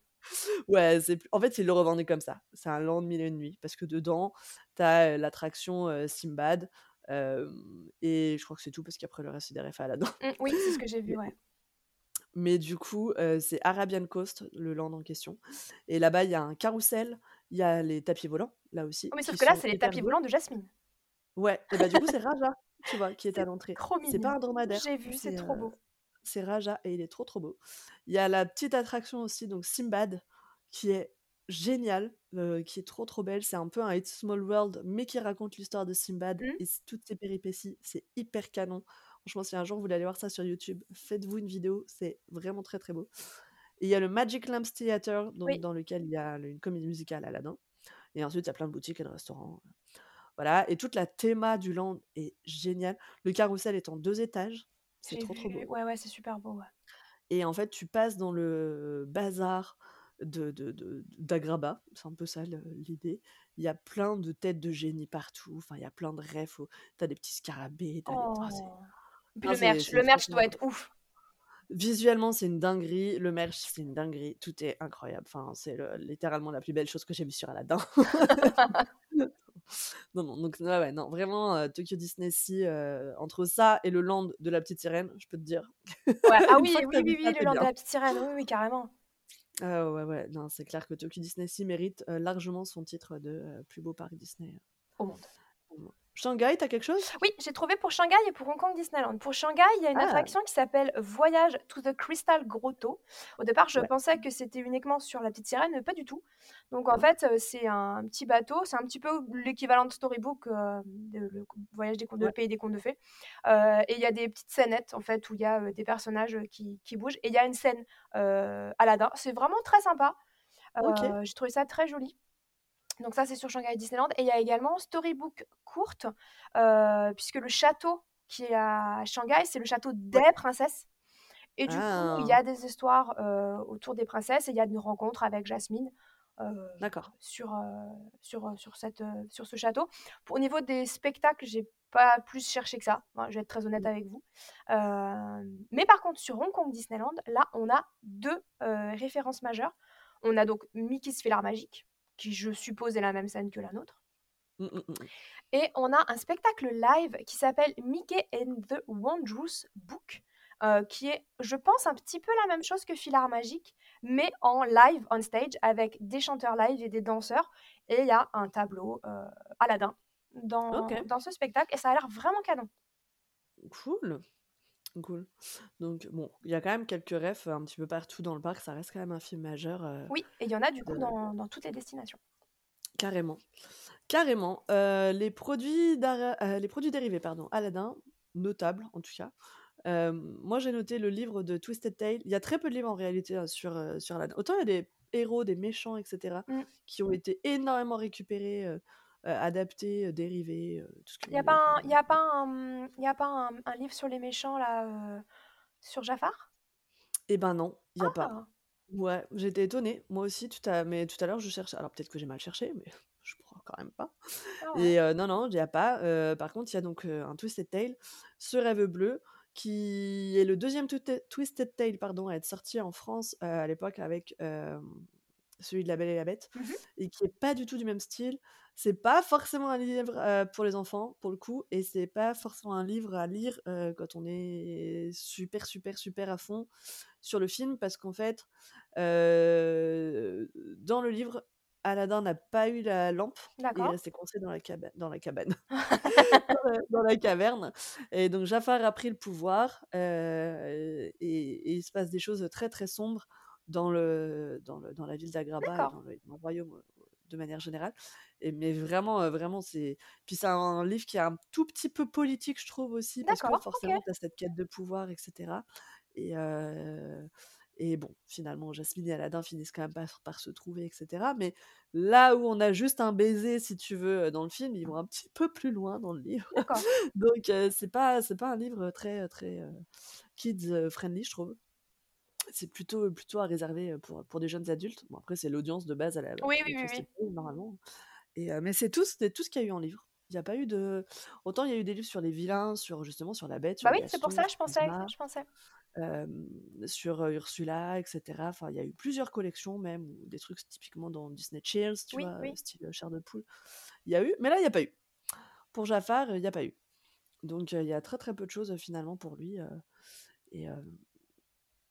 Ouais, c'est en fait, ils le revendaient comme ça. C'est un land mille et une nuits parce que dedans, t'as l'attraction euh, Simbad euh, et je crois que c'est tout parce qu'après le reste c'est des refs à Aladdin. Mm, oui, c'est ce que j'ai vu, ouais. mais du coup, euh, c'est Arabian Coast, le land en question. Et là-bas, il y a un carrousel, il y a les tapis volants, là aussi, Oh, mais sauf que là, c'est les tapis volants de Jasmine. Ouais, et bah du coup, c'est Raja, tu vois, qui est à l'entrée. C'est pas un dromadaire, J'ai vu, c'est trop euh, beau. c'est Raja et il est trop trop beau. Il y a la petite attraction aussi, donc Simbad, qui est géniale, euh, qui est trop trop belle. C'est un peu un It's a Small World, mais qui raconte l'histoire de Simbad Mm. et toutes ses péripéties. C'est hyper canon. Franchement, si un jour vous voulez aller voir ça sur YouTube, faites-vous une vidéo, c'est vraiment très très beau. Et il y a le Magic Lamps Theater, donc, Oui, dans lequel il y a une comédie musicale Aladdin. Et ensuite, il y a plein de boutiques et de restaurants. Voilà, et toute la théma du land est géniale. Le carrousel est en deux étages, c'est trop trop beau. Ouais, ouais, c'est super beau. ouais. Et en fait, tu passes dans le bazar de, de, de- d'Agraba, c'est un peu ça l'idée. Il y a plein de têtes de génie partout, enfin, il y a plein de refs, au- t'as des petits scarabées. Oh. Non, le merch, le doit être ouf. Visuellement, c'est une dinguerie, le merch, c'est une dinguerie, tout est incroyable. Enfin, c'est le- littéralement la plus belle chose que j'ai vue sur Aladdin. *laughs* *laughs* non, non, donc ouais, ouais, non, vraiment, euh, Tokyo Disney Sea, euh, entre ça et le land de la petite sirène, je peux te dire, Ouais, ah *laughs* oui, oui, oui, oui, le land de la petite sirène, oui, oui, carrément. Ah ouais, ouais, non, c'est clair que Tokyo Disney Sea mérite euh, largement son titre de euh, plus beau parc Disney. Au monde. au monde. Shanghai, t'as quelque chose? Oui, j'ai trouvé pour Shanghai et pour Hong Kong Disneyland. Pour Shanghai, il y a une Ah, attraction qui s'appelle Voyage to the Crystal Grotto. Au départ, je ouais. pensais que c'était uniquement sur la petite sirène, mais pas du tout. Donc en fait, euh, c'est un petit bateau, c'est un petit peu l'équivalent de Storybook, euh, de- le voyage des contes de Ouais. pays des contes de fées. Euh, et il y a des petites scénettes en fait où il y a euh, des personnages qui, qui bougent. Et il y a une scène Aladdin. C'est vraiment très sympa. J'ai trouvé ça très joli. Donc ça, c'est sur Shanghai Disneyland. Et il y a également Storybook courte, euh, puisque le château qui est à Shanghai, c'est le château des princesses. Et du coup, il y Ah, a des histoires euh, autour des princesses et il y a une rencontre avec Jasmine euh, d'accord. sur, sur, sur, cette, sur ce château. Au niveau des spectacles, j'ai pas plus cherché que ça. Je vais être très honnête Mm. avec vous. Mais par contre, sur Hong Kong Disneyland, là, on a deux références majeures. On a donc Mickey's Fil Magique, qui je suppose est la même scène que la nôtre. Mm, mm, mm. Et on a un spectacle live qui s'appelle Mickey and the Wondrous Book euh, qui est, je pense, un petit peu la même chose que Filard Magique, mais en live, on stage, avec des chanteurs live et des danseurs. Et il y a un tableau euh, Aladdin dans, dans ce spectacle, et ça a l'air vraiment canon. Cool. Cool. Donc, bon, il y a quand même quelques refs un petit peu partout dans le parc. Ça reste quand même un film majeur. euh, Oui, et il y en a du coup dans, dans toutes les destinations. Carrément. Carrément. Euh, les, produits euh, les produits dérivés, pardon, Aladdin, notable en tout cas. Moi, j'ai noté le livre de Twisted Tale. Il y a très peu de livres en réalité sur, sur Aladdin. Autant il y a des héros, des méchants, etc., Mm. qui ont été énormément récupérés, euh, adaptés, euh, dérivés, euh, Il n'y a voulez, pas, un, enfin, y a pas, un, y a pas un, un livre sur les méchants là, sur Jafar? Eh ben non, il n'y a pas. Ah, Ouais, j'étais étonnée, moi aussi, tout à... mais tout à l'heure je cherchais. Alors peut-être que j'ai mal cherché, mais *laughs* je crois quand même pas. ah ouais. Et euh, non, non, il n'y a pas. Euh, par contre, il y a donc euh, un Twisted Tale, ce rêve bleu, qui est le deuxième Twi- Twisted Tale pardon, à être sorti en France à l'époque avec celui de La Belle et la Bête, Mhm. et qui est pas du tout du même style. C'est pas forcément un livre euh, pour les enfants, pour le coup, et c'est pas forcément un livre à lire euh, quand on est super, super, super à fond sur le film, parce qu'en fait, euh, dans le livre, Aladdin n'a pas eu la lampe, il D'accord. restait coincé dans la cabane, dans la cabane, *laughs* *laughs* dans la- dans la caverne. Et donc Jafar a pris le pouvoir, euh, et, et il se passe des choses très très sombres dans, le, dans, le, dans la ville d'Agraba dans le, dans le royaume de manière générale. Et, mais vraiment, vraiment, c'est. Puis c'est un livre qui est un tout petit peu politique, je trouve aussi, parce que forcément, tu as cette quête de pouvoir, etc. Et, et bon, finalement, Jasmine et Aladdin finissent quand même par, par se trouver, etc. Mais là où on a juste un baiser, si tu veux, dans le film, ils vont un petit peu plus loin dans le livre. *laughs* Donc, euh, c'est pas, c'est pas un livre très, très euh, kids friendly, je trouve. C'est plutôt, plutôt à réserver euh, pour, pour des jeunes adultes. Bon, après, c'est l'audience de base à la, Oui, oui, oui, oui. Normalement. Et, euh, mais c'est tout, c'est tout ce qu'il y a eu en livre. Il n'y a pas eu de. Autant il y a eu des livres sur les vilains, sur justement sur la bête, sur Bah oui, c'est pour ça, je pensais, je pensais. euh, sur euh, Ursula, etc. Enfin, il y a eu plusieurs collections même, ou des trucs typiquement dans Disney Chills, tu Oui, vois, oui. euh, style euh, chair de poule. Il y a eu, mais là, il n'y a pas eu. Pour Jafar, euh, il n'y a pas eu. Donc, euh, il y a très très peu de choses euh, finalement pour lui. euh, et euh,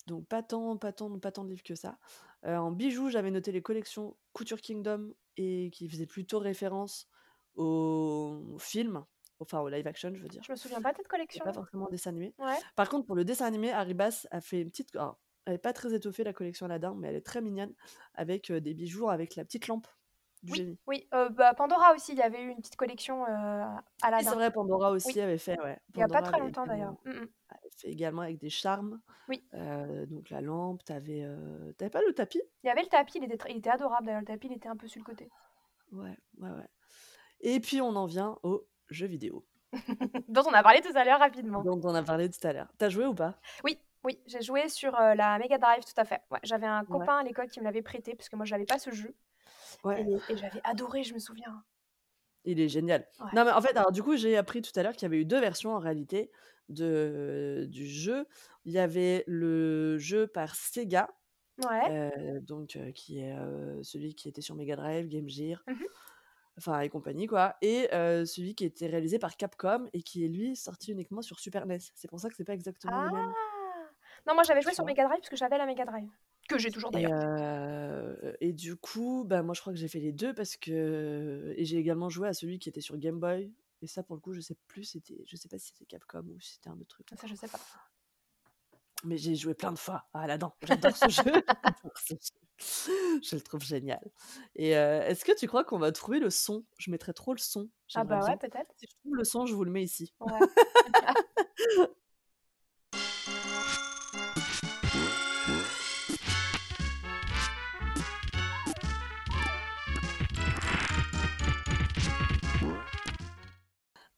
donc, pas tant, pas, tant, pas tant de livres que ça. Euh, en bijoux, j'avais noté les collections Couture Kingdom et qui faisaient plutôt référence au film, enfin au live action, je veux dire. Je me souviens pas de cette Et collection. pas forcément dessin animé. Ouais. Par contre, pour le dessin animé, Haribas a fait une petite. alors, elle n'est pas très étoffée, la collection Aladdin, mais elle est très mignonne, avec euh, des bijoux avec la petite lampe du Oui, génie. oui. euh, bah, Pandora aussi, il y avait eu une petite collection euh, Oui, c'est Aladdin. vrai, Pandora aussi Oui, avait fait, ouais. il y a pas très avait longtemps d'ailleurs. également, Mm, mm. Fait également avec des charmes. Oui. Euh, donc la lampe, t'avais, euh, t'avais pas le tapis? Il y avait le tapis, il était, il était adorable d'ailleurs. Le tapis, il était un peu sur le côté. Ouais, ouais, ouais. Et puis on en vient aux jeux vidéo, *laughs* Dont on a parlé tout à l'heure rapidement. dont on a parlé tout à l'heure. T'as joué ou pas? Oui, oui, j'ai joué sur euh, la Mega Drive, tout à fait. Ouais, j'avais un Ouais. copain à l'école qui me l'avait prêté, parce que moi, je n'avais pas ce jeu. Ouais. Et, et j'avais adoré, je me souviens. Il est génial. Ouais. Non, mais en fait, alors du coup, j'ai appris tout à l'heure qu'il y avait eu deux versions en réalité de, du jeu. Il y avait le jeu par Sega, Ouais. euh, donc euh, qui est euh, celui qui était sur Mega Drive, Game Gear, Mhm. enfin et compagnie quoi, et celui qui était réalisé par Capcom et qui est lui sorti uniquement sur Super NES. C'est pour ça que c'est pas exactement Ah les mêmes. Non, moi, j'avais joué sur. Mega Drive, parce que j'avais la Mega Drive. Que j'ai toujours Et, d'ailleurs. euh, et du coup, bah, moi je crois que j'ai fait les deux parce que. Et j'ai également joué à celui qui était sur Game Boy. Et ça, pour le coup, je sais plus, c'était, je sais pas si c'était Capcom ou si c'était un autre truc. Ça, je sais pas. Mais j'ai joué plein de fois à Aladdin. J'adore ce jeu. J'adore ce jeu. Je le trouve génial. Et euh, est-ce que tu crois qu'on va trouver le son? Je mettrais trop le son. Ah bah ouais, peut-être. Si je trouve le son, je vous le mets ici. Ouais. *laughs* *laughs*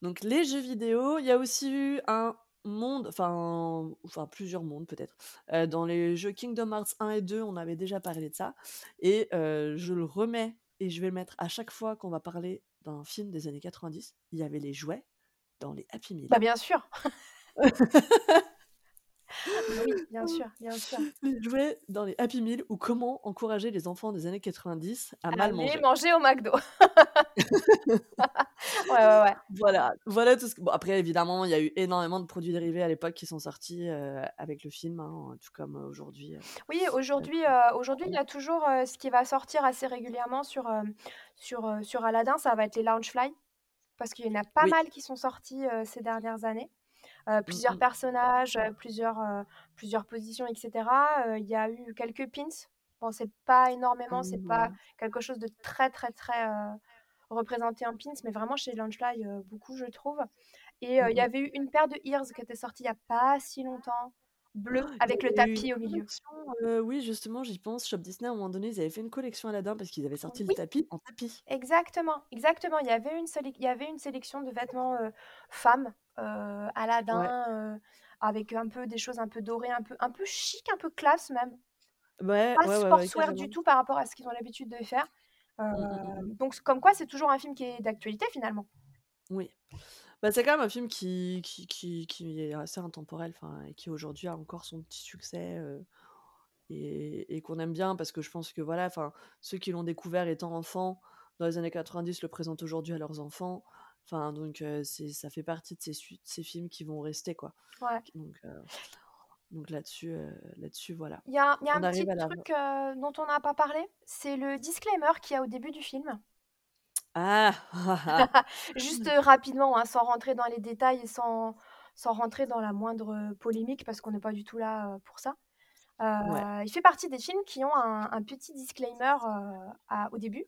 Donc les jeux vidéo, il y a aussi eu un monde, enfin, enfin plusieurs mondes peut-être. Euh, dans les jeux Kingdom Hearts 1 et 2, on avait déjà parlé de ça. Et euh, je le remets et je vais le mettre à chaque fois qu'on va parler d'un film des années 90. Il y avait les jouets dans les Happy Meal. Bah, bien sûr. *laughs* Bah oui, bien sûr, bien sûr. Les jouets dans les Happy Meal ou comment encourager les enfants des années 90 à mal Allez manger. manger au McDo. *laughs* Ouais, ouais, ouais. Voilà, voilà tout ce que bon après évidemment, il y a eu énormément de produits dérivés à l'époque qui sont sortis, heu, avec le film, hein, tout comme, heu, aujourd'hui, heu, Oui, aujourd'hui, aujourd'hui, il y a toujours, ce qui va sortir assez régulièrement sur, sur, sur Aladdin, ça va être les Loungefly, parce qu'il y en a pas Oui. mal qui sont sortis, ces dernières années. Heu, Mmh plusieurs mh. personnages, heu, plusieurs, heu, plusieurs positions et cetera. Heu, il y a eu quelques pins. Bon, c'est pas énormément, c'est Mmh, pas quelque chose de très, très, très, représenté en pins, mais vraiment chez Loungefly, heu, beaucoup, je trouve et Mmh il y mh. avait eu une paire de Ears qui était sortie il y a pas si longtemps, bleu y avec le tapis au milieu. heu, oui justement j'y pense, Shop Disney à un moment donné, ils avaient fait une collection Aladdin parce qu'ils avaient sorti le tapis en tapis. Exactement, exactement. Il y avait une sélec il y avait une sélection de vêtements, heu, femmes, Ouais. Aladdin, avec un peu des choses un peu dorées, un peu un peu chic, un peu classe même. Ouais, Pas ouais, sportswear du tout par rapport à ce qu'ils ont l'habitude de faire. Mmh, mmh, mmh mh. donc comme quoi c'est toujours un film qui est d'actualité finalement. Oui. Bah, c'est quand même un film qui qui qui qui est assez intemporel, enfin et qui aujourd'hui a encore son petit succès, et et qu'on aime bien parce que je pense que voilà, enfin, ceux qui l'ont découvert étant enfants dans les années 90 le présentent aujourd'hui à leurs enfants. Enfin donc c'est ça fait partie de ces films qui vont rester quoi. Ouais. Donc donc là-dessus, là-dessus voilà. Il y a y a un petit la truc, dont on n'a pas parlé, c'est le disclaimer qu'il y a au début du film. Ah! *laughs* Juste, heu, rapidement, hein, sans rentrer dans les détails et sans sans rentrer dans la moindre, polémique parce qu'on n'est pas du tout là, heu, pour ça. Ouais. Heu, il fait partie des films qui ont un un petit disclaimer, à au début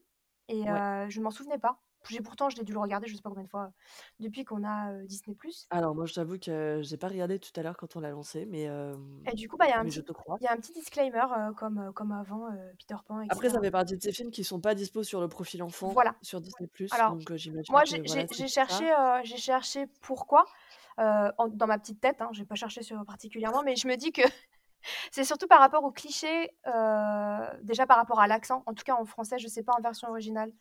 et Ouais. je m'en souvenais pas. J'ai pourtant je l'ai dû le regarder je sais pas combien de fois, depuis qu'on a, Disney+. Alors moi je t'avoue que j'ai pas regardé tout à l'heure quand on l'a lancé mais Et du coup, bah, il y a un mais je petit te crois. il y a un petit disclaimer, comme, comme avant, Peter Pan Après ça fait partie de ces films qui sont pas dispo sur le profil enfant Voilà. sur Disney+, Alors donc heu, j'imagine moi que j'ai voilà, j'ai c'est j'ai pour ça. cherché, j'ai cherché pourquoi, en dans ma petite tête, hein, j'ai pas cherché sur particulièrement, mais je me dis que *laughs* c'est surtout par rapport aux clichés, heu, déjà par rapport à l'accent, en tout cas en français, je sais pas en version originale,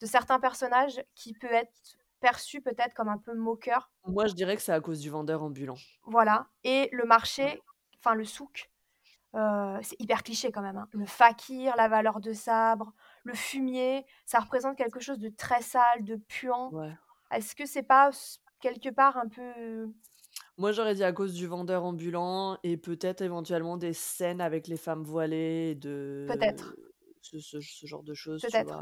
de certains personnages qui peut être perçu peut-être comme un peu moqueur. Moi je dirais que c'est à cause du vendeur ambulant. Voilà et le marché, enfin le souk, heu, c'est hyper cliché quand même, hein. Le fakir, la valeur de sabre, le fumier, ça représente quelque chose de très sale, de puant. Ouais. Est-ce que c'est pas quelque part un peu Moi j'aurais dit à cause du vendeur ambulant et peut-être éventuellement des scènes avec les femmes voilées de Peut-être. ce ce ce genre de choses, tu Peut-être.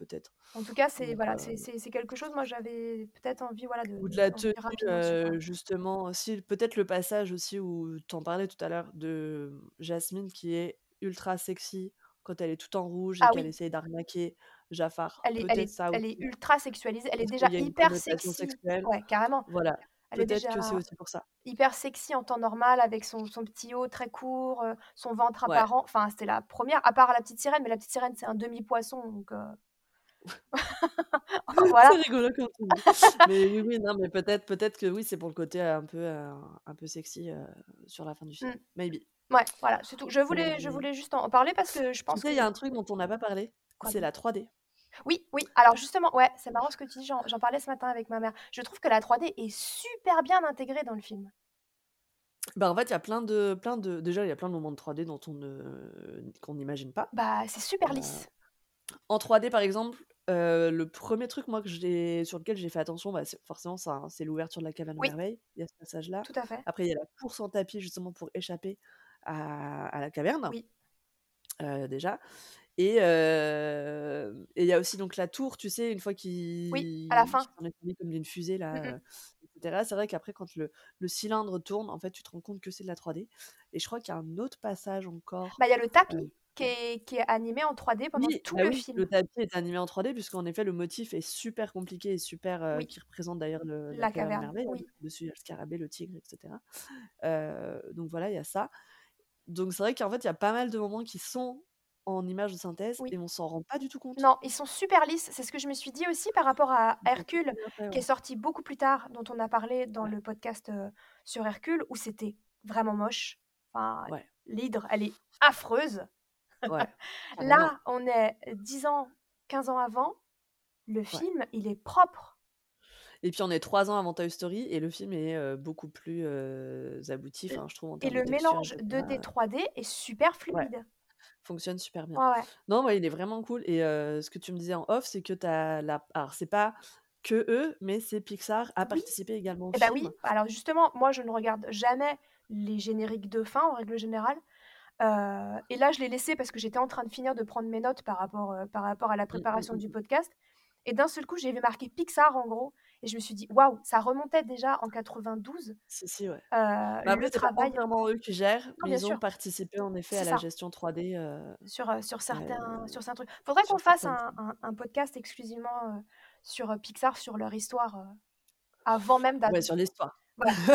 Peut-être. En tout cas, c'est voilà, heu c'est quelque chose, moi j'avais peut-être envie, voilà, de Ou de la tenue, heu, justement aussi, peut-être le passage aussi où tu en parlais tout à l'heure de Jasmine qui est ultra sexy quand elle est toute en rouge et Ah qu'elle oui. essaye d'arnaquer Jafar. Elle est elle Peut-être est ça elle est ultra sexualisée, elle est déjà hyper sexy sexuelle? ouais, carrément. Voilà, Elle est peut-être que c'est aussi pour ça. hyper sexy en temps normal avec son son petit haut très court, heu, son ventre Ouais. apparent. Enfin, c'était la 1re, à part la petite sirène, mais la petite sirène, c'est un demi poisson donc *laughs* C'est voilà. rigolo comme tu dis. Mais oui, oui, non, mais peut-être peut-être que oui, c'est pour le côté un peu, heu, un peu sexy, heu, sur la fin du Mmh. film. Maybe. Ouais, voilà, c'est tout. Je voulais je voulais juste en parler parce que je Tu pense sais, que il y a un truc dont on n'a pas parlé, c'est la 3D. Oui, oui, alors justement, ouais, c'est marrant ce que tu dis, j'en parlais ce matin avec ma mère. Je trouve que la 3D est super bien intégrée dans le film. Bah, en fait, il y a plein de plein de déjà, il y a plein de moments de 3D dont on ne qu'on n'imagine pas. Bah, c'est super lisse. en 3D, par exemple, heu, le 1er truc, moi, que j'ai sur lequel j'ai fait attention, bah, c'est forcément ça, hein, c'est l'ouverture de la caverne aux Oui. merveilles. Il y a ce passage-là. Tout à fait. Après, il y a la course en tapis, justement, pour échapper à à la caverne. Oui. Heu, déjà et hem et il y a aussi donc la tour, tu sais, une fois Oui, à la qu'il fin. qu'il est comme d'une Mmh fusée-là, mh. heu et cetera. C'est vrai qu'après quand le le cylindre tourne, en fait, tu te rends compte que c'est de la 3D et je crois qu'il y a un autre passage encore, Bah, il y a le tapis qui est qui est animé en 3D pendant Oui, tout bah, le oui, le film. tapis est animé en 3D puisqu'en effet, le motif est super compliqué et super, Oui. qui représente d'ailleurs le la La caverne hein. Dessus, le scarabée, le tigre et cetera. Heu, donc voilà, il y a ça. Donc c'est vrai qu'en fait, il y a pas mal de moments qui sont en images de synthèse Oui. et on s'en rend pas du tout compte. Non, ils sont super lisses, c'est ce que je me suis dit aussi par rapport à Hercule, qui est sorti beaucoup plus tard, dont on a parlé dans Ouais. le podcast, heu, sur Hercule, où c'était vraiment moche. Enfin, l'hydre, elle est affreuse. Ouais, *laughs* carrément. Là, on est 10 ans, 15 ans avant, le film, il est propre. Et puis on est 3 ans avant Toy Story et le film est, beaucoup plus, abouti, je trouve en et le et mélange cetera, 2D, heu 3D est super Ouais, fluide. fonctionne super bien. Ouais, ouais. Non, il est vraiment cool et ce que tu me disais en off, c'est que tu as la alors c'est pas que eux, mais c'est Pixar a Oui. participé également au Eh bah film. oui, alors justement, moi je ne regarde jamais les génériques de fin en règle générale. Euh, et là, je l'ai laissé parce que j'étais en train de finir de prendre mes notes par rapport, euh, par rapport à la Mmh, mmh, préparation mmh, du podcast. Et d'un seul coup, j'ai vu marqué Pixar en gros. Et je me suis dit, waouh, ça remontait déjà en 92. Si, si, ouais. euh, Bah, après, le travail. eux qui gèrent, Non, mais ils ont sûr, participé en effet à la gestion 3D euh, Sur, sur, certains, euh, sur certains trucs. Faudrait qu'on fasse un, un- un podcast exclusivement sur Pixar, sur leur histoire, avant même d'a- Ouais, sur l'histoire.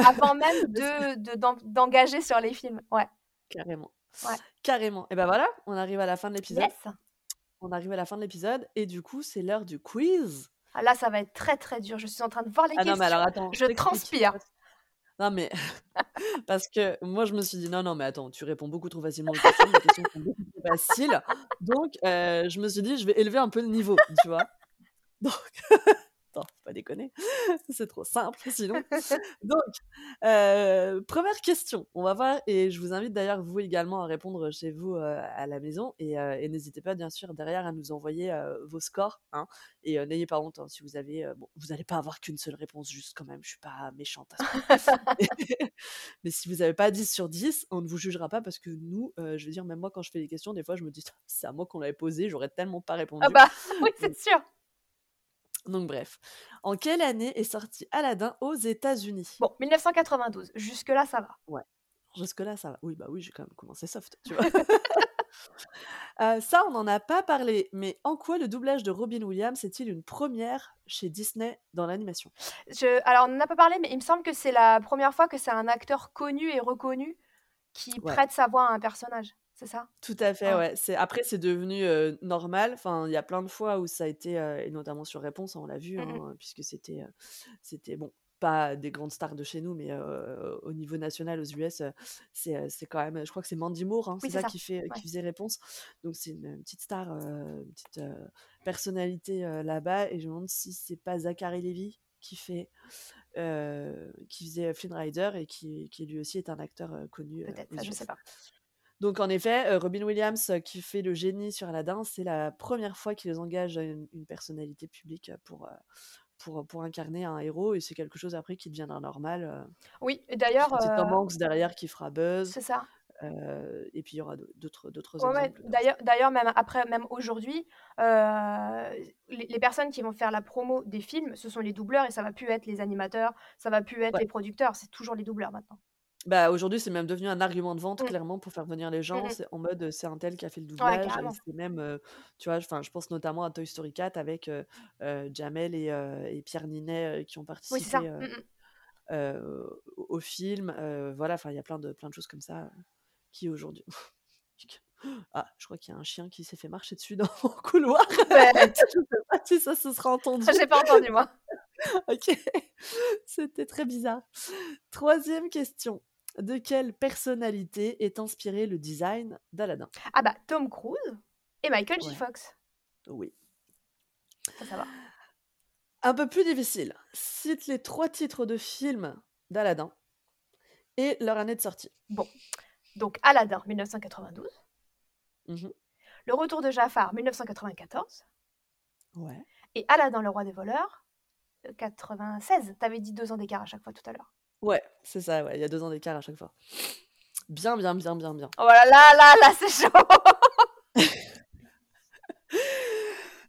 avant même *laughs* de, de- d'engager sur les films. Ouais. Carrément. Ouais. Carrément. Et ben voilà, on arrive à la fin de l'épisode. Yes. On arrive à la fin de l'épisode et du coup, c'est l'heure du quiz. Ah, là, ça va être très très dur. Je suis en train de voir les Ah non, questions. mais alors attends, je transpire. Non, mais *laughs* parce que moi, je me suis dit, non, non, mais attends, tu réponds beaucoup trop facilement aux questions, les questions sont beaucoup trop faciles. Donc, euh, je me suis dit, je vais élever un peu le niveau, tu vois. Donc, *laughs* attends, faut pas déconner, *laughs* c'est trop simple sinon. Donc, euh, première question, on va voir, et je vous invite d'ailleurs, vous également, à répondre chez vous euh, à la maison, et, euh, et n'hésitez pas, bien sûr, derrière à nous envoyer vos scores, hein, et n'ayez pas honte hein, si vous avez, bon, vous n'allez pas avoir qu'une seule réponse juste quand même, je suis pas méchante à ce point. *laughs* Mais si vous n'avez pas 10 sur 10, on ne vous jugera pas parce que nous, je veux dire, même moi, quand je fais les questions, des fois, je me dis, c'est à moi qu'on l'avait posé, j'aurais tellement pas répondu. Ah bah *laughs* oui, c'est sûr. Donc, bref. En quelle année est sorti Aladdin aux États-Unis? Bon, 1992. Jusque-là, ça va. Ouais. Jusque-là, ça va. Oui, bah oui, j'ai quand même commencé soft, tu vois. *laughs* *laughs* Euh, ça, on n'en a pas parlé, mais en quoi le doublage de Robin Williams est-il une première chez Disney dans l'animation? Je... Alors, on n'en a pas parlé, mais il me semble que c'est la première fois que c'est un acteur connu et reconnu qui Ouais. prête sa voix à un personnage. C'est ça? Tout à fait, Ouais. ouais. C'est après c'est devenu euh, normal. Enfin, il y a plein de fois où ça a été, euh, et notamment sur Réponse, hein, on l'a vu, Mhm. hein, puisque c'était, euh, c'était bon, pas des grandes stars de chez nous, mais euh, au niveau national aux US, euh, c'est, euh, c'est quand même, je crois que c'est Mandy Moore, hein, Oui, c'est c'est ça, ça. qui fait, Ouais. qui faisait Réponse. Donc c'est une, une petite star, euh, une petite euh, personnalité euh, là-bas, et je me demande si c'est pas Zachary Levy qui fait, euh, qui faisait Flynn Rider et qui, qui lui aussi est un acteur euh, connu euh, Peut-être, aux ça, je sais pas. Donc en effet, euh, Robin Williams euh, qui fait le génie sur Aladdin, c'est la première fois qu'ils engagent une, une personnalité publique pour, euh, pour, pour incarner un héros et c'est quelque chose après qui deviendra normal. Oui, et d'ailleurs, c'est Tom Hanks derrière qui fera buzz c'est ça. euh, et puis il y aura d'autres d'autres Ouais, ouais. D'ailleurs, d'ailleurs, même après, même aujourd'hui, euh, les, les personnes qui vont faire la promo des films, ce sont les doubleurs et ça va plus être les animateurs, ça va plus être Ouais. les producteurs, c'est toujours les doubleurs maintenant. Bah, aujourd'hui, c'est même devenu un argument de vente, Mm. clairement, pour faire venir les gens. mm. C'est en mode, c'est un tel qui a fait le Ouais, doublage. Et carrément. c'est même, tu vois, enfin, je pense notamment à Toy Story 4 avec Jamel et, et Pierre Ninet qui ont Oui, c'est ça. participé euh, Mm, mm. euh, au au film. voilà, enfin, il y a plein de, plein de choses comme ça qui aujourd'hui. *laughs* Ah, je crois qu'il y a un chien qui s'est fait marcher dessus dans mon *laughs* couloir. Bête. *laughs* je sais pas si ça se sera entendu. J'ai pas entendu, moi. ok, c'était très bizarre. Troisième question. De quelle personnalité est inspiré le design d'Aladin Ah bah, Tom Cruise et Michael J. Ouais. Fox. Oui. Ça, ça va. Un peu plus difficile. Cite les trois titres de films d'Aladin et leur année de sortie. Bon. Donc, Aladdin, 1992. Mhm. Le Retour de Jafar, 1994. Ouais. Et Aladdin, le roi des voleurs, euh, 96. T'avais dit deux ans d'écart à chaque fois tout à l'heure. Ouais, c'est ça, ouais. Il y a deux ans d'écart à chaque fois. Bien, bien, bien, bien, bien. Oh là là, là, là, c'est chaud. *laughs*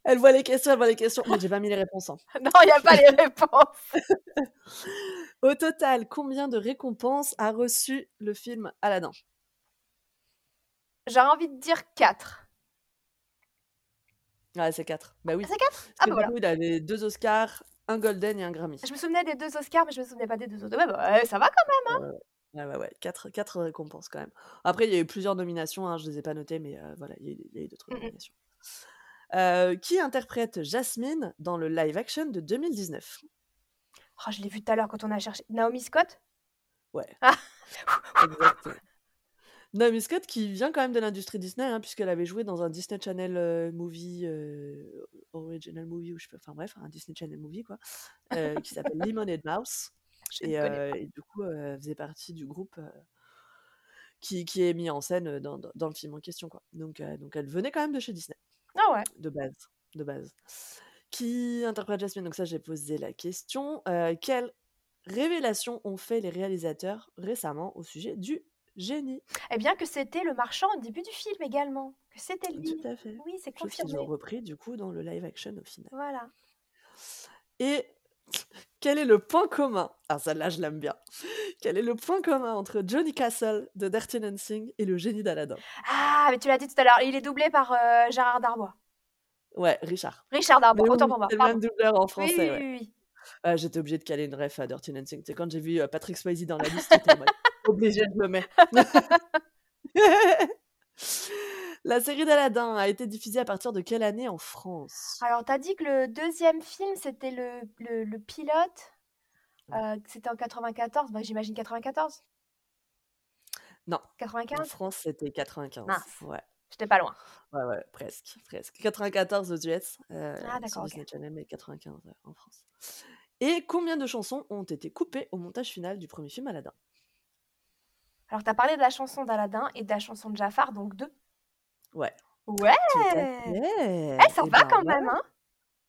Elle voit les questions, elle voit les questions. Mais j'ai pas mis les réponses. hein. *laughs* non, il n'y a pas les réponses. *laughs* Au total, combien de récompenses a reçu le film Aladdin? J'ai envie de dire 4. Ouais, c'est 4. Bah oui. C'est 4 Parce Ah bah voilà. coup, il a les deux Oscars, un Golden et un Grammy. Je me souvenais des deux Oscars, mais je me souvenais pas des deux autres. Ouais, bah, ça va quand même. Ouais, ouais, ouais. Quatre, quatre récompenses quand même. Après, il y a eu plusieurs nominations, hein, je les ai pas notées, mais euh, voilà, il y a eu, il y a eu d'autres Mm, mm. nominations. Euh, qui interprète Jasmine dans le live action de 2019 Oh, je l'ai vu tout à l'heure quand on a cherché. Naomi Scott? Ouais. Ah. *laughs* Exactement. Naomi Scott qui vient quand même de l'industrie Disney, hein, puisqu'elle avait joué dans un Disney Channel euh, movie, euh, original movie, ou je sais pas, enfin bref, un Disney Channel movie, quoi, euh, qui s'appelle Lemonade Mouse. Et, du coup, elle faisait partie du groupe qui, qui est mis en scène dans, dans- dans le film en question. Quoi. Donc, donc elle venait quand même de chez Disney, Ah ouais. de base. De base. Qui interprète Jasmine Donc ça, j'ai posé la question. Quelles révélations ont fait les réalisateurs récemment au sujet du génie Eh bien, que c'était le marchand au début du film également. Que c'était lui. Tout à fait. Oui, c'est Chose qu'ils ont confirmé. repris du coup dans le live action au final. Voilà. Et *laughs* quel est le point commun? Ah, celle-là, je l'aime bien. Quel est le point commun entre Johnny Castle de Dirty Dancing et le génie d'Aladin Ah, mais tu l'as dit tout à l'heure, il est doublé par euh, Gérard Darbois. Ouais, Richard. Richard Darbois, autant pour moi. c'est le même doubleur en français, oui, oui, oui. Ah, J'étais obligée de caler une ref à Dirty Dancing. Tu sais, quand j'ai vu euh, Patrick Swayze dans la liste, en obligée de le mettre. *laughs* La série d'Aladin a été diffusée à partir de quelle année en France? Alors, t'as dit que le deuxième film, c'était le, le, le pilote? euh, c'était en 94. Bah, J'imagine 94. Non. En 95 France, c'était 95. Mince. Ouais. J'étais pas loin. Ouais, ouais, presque, presque. 94 aux US, euh, Ah, d'accord. Disney Channel, mais 95 euh, en France. Et combien de chansons ont été coupées au montage final du premier film Aladdin? Alors, t'as parlé de la chanson d'Aladin et de la chanson de Jafar, donc deux. Ouais. Ouais Eh, ça Eh va ben, quand même, hein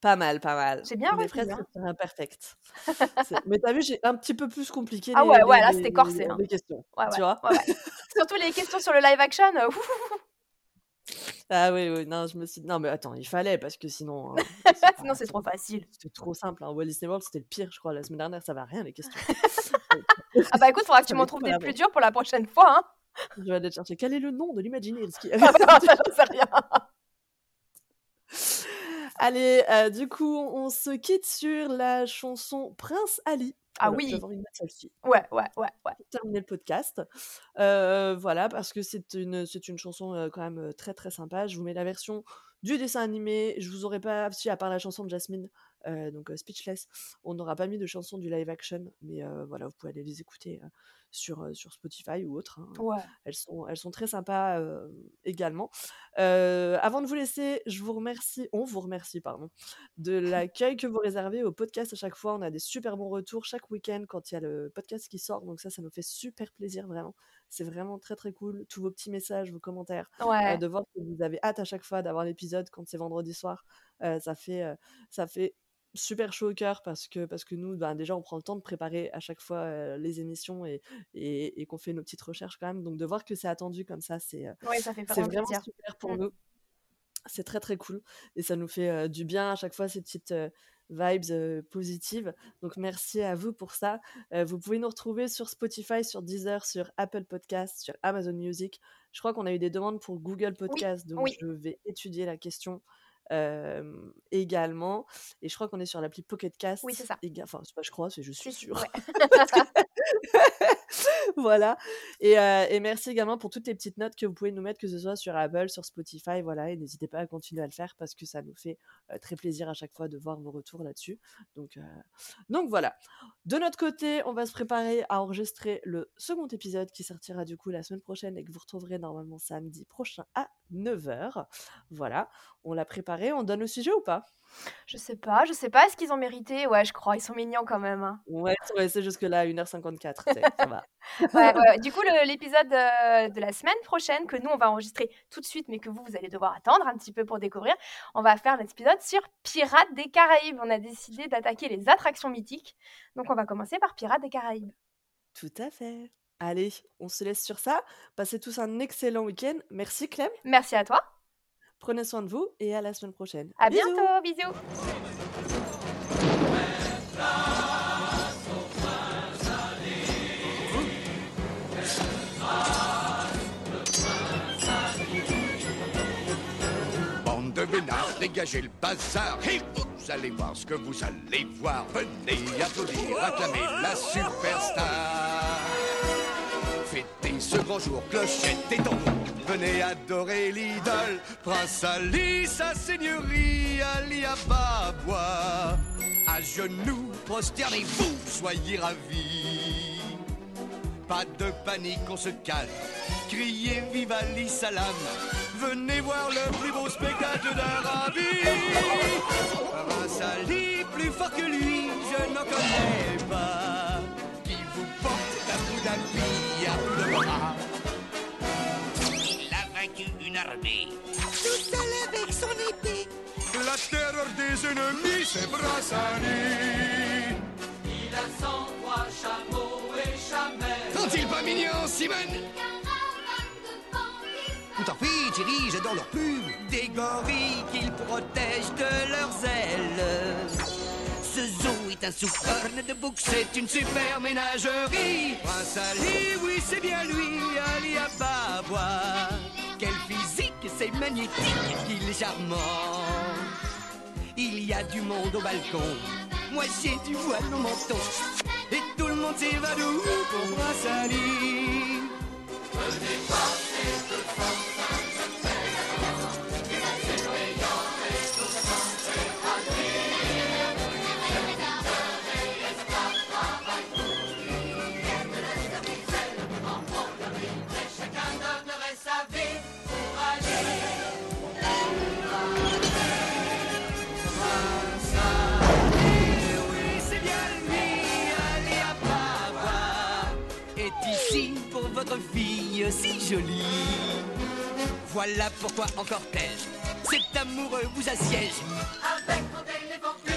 Pas mal, pas mal. J'ai bien presque hein. sur un perfect. *laughs* C'est- Mais t'as vu, j'ai un petit peu plus compliqué Ah les, ouais, les- ouais, là, c'était corsé, les- hein. les questions. Ouais, Tu ouais, vois? *laughs* Surtout les questions sur le live action. euh. Ah oui, oui, non, je me suis dit, non, mais attends, il fallait, parce que sinon. hein, *laughs* Sinon, c'est trop facile. C'était trop simple. Hein. Walt Disney World, c'était le pire, je crois. La semaine dernière, ça va rien, les questions. Ah bah écoute, faudra que tu m'en trouves des plus durs pour la prochaine fois. Hein. Je vais aller chercher. Quel est le nom de l'Imagineers *laughs* qui Ah bah, ça, j'en sais rien. *laughs* Allez, euh, du coup, on se quitte sur la chanson Prince Ali. Ah Voilà, oui. Mettre celle-ci Ouais, ouais, ouais, ouais. pour terminer le podcast. Euh, voilà, parce que c'est une, c'est une chanson euh, quand même très très sympa. Je vous mets la version du dessin animé. Je vous aurais pas, si à part la chanson de Jasmine, donc euh, Speechless, on n'aura pas mis de chanson du live action. Mais euh, voilà, vous pouvez aller les écouter euh, sur, sur Spotify ou autre. hein. Ouais. Elles sont, elles sont très sympas euh, également. Euh, avant de vous laisser, je vous remercie, on vous remercie, pardon, de *laughs* l'accueil que vous réservez au podcast à chaque fois. On a des super bons retours chaque week-end quand il y a le podcast qui sort. Donc ça, ça nous fait super plaisir, vraiment. C'est vraiment très très cool. Tous vos petits messages, vos commentaires, euh, Ouais. de voir que vous avez hâte à chaque fois d'avoir l'épisode quand c'est vendredi soir. Euh, ça fait, ça fait super chaud au cœur parce que parce que nous ben, déjà on prend le temps de préparer à chaque fois euh, les émissions et, et, et qu'on fait nos petites recherches quand même donc de voir que c'est attendu comme ça c'est Ouais, ça fait c'est vraiment plaisir. super pour Mm. nous c'est très très cool et ça nous fait euh, du bien à chaque fois ces petites vibes euh, positives donc merci à vous pour ça Euh, vous pouvez nous retrouver sur Spotify sur Deezer sur Apple Podcast sur Amazon Music je crois qu'on a eu des demandes pour Google Podcast donc oui. je vais étudier la question euh, également et je crois qu'on est sur l'appli Pocket Cast Oui, c'est ça. enfin c'est pas je crois c'est je suis sûre ouais. *laughs* voilà. Et, euh, et merci également pour toutes les petites notes que vous pouvez nous mettre, que ce soit sur Apple, sur Spotify, voilà. Et n'hésitez pas à continuer à le faire parce que ça nous fait euh, très plaisir à chaque fois de voir vos retours là-dessus. Donc, euh, donc voilà. De notre côté, on va se préparer à enregistrer le second épisode qui sortira du coup la semaine prochaine et que vous retrouverez normalement samedi prochain à 9h. Voilà. On l'a préparé. On donne le sujet ou pas? Je sais pas, je sais pas. Est-ce qu'ils ont mérité? Ouais, je crois. Ils sont mignons quand même. hein. Ouais, c'est jusque-là, 1h54. tu sais, ça va. *laughs* Ouais, ouais, ouais. Du coup, l'épisode euh, de la semaine prochaine, que nous, on va enregistrer tout de suite, mais que vous, vous allez devoir attendre un petit peu pour découvrir, on va faire un épisode sur Pirates des Caraïbes. On a décidé d'attaquer les attractions mythiques. Donc, on va commencer par Pirates des Caraïbes. Tout à fait. Allez, on se laisse sur ça. Passez tous un excellent week-end. Merci Clem. Merci à toi. Prenez soin de vous et à la semaine prochaine. À Bisous. bientôt. Bisous. Bande de vénards, dégagez le bazar et vous allez voir ce que vous allez voir. Venez applaudir, acclamer la superstar. Ce grand jour, clochette et tambour. Venez adorer l'idole, Prince Ali, sa seigneurie, Ali Ababa. À genoux, prosternez-vous, soyez ravis. Pas de panique, on se calme. Criez vive Ali Salam. Venez voir le plus beau spectacle d'Arabie. Prince Ali, plus fort que lui, je n'en connais pas. Une armée. Tout seul avec son épée. La terreur des ennemis, c'est Brassani. Il a cent trois chameaux et chamelles. Sont-ils pas mignons, Tout en fait, Thierry, j'adore leur pub. Des gorilles qu'ils protègent de leurs ailes. Ce zoo est un sous-corne de bouc, c'est une super ménagerie. Prince Ali, oui, c'est bien lui, Ali Ababa. Quel physique, c'est magnétique, il est charmant. Il y a du monde au balcon, moi j'ai du voile au menton. Et tout le monde s'évanouit pour Prince Ali. Chacun fille si jolie. Voilà pourquoi encore tel, cet amoureux vous assiège. Avec mon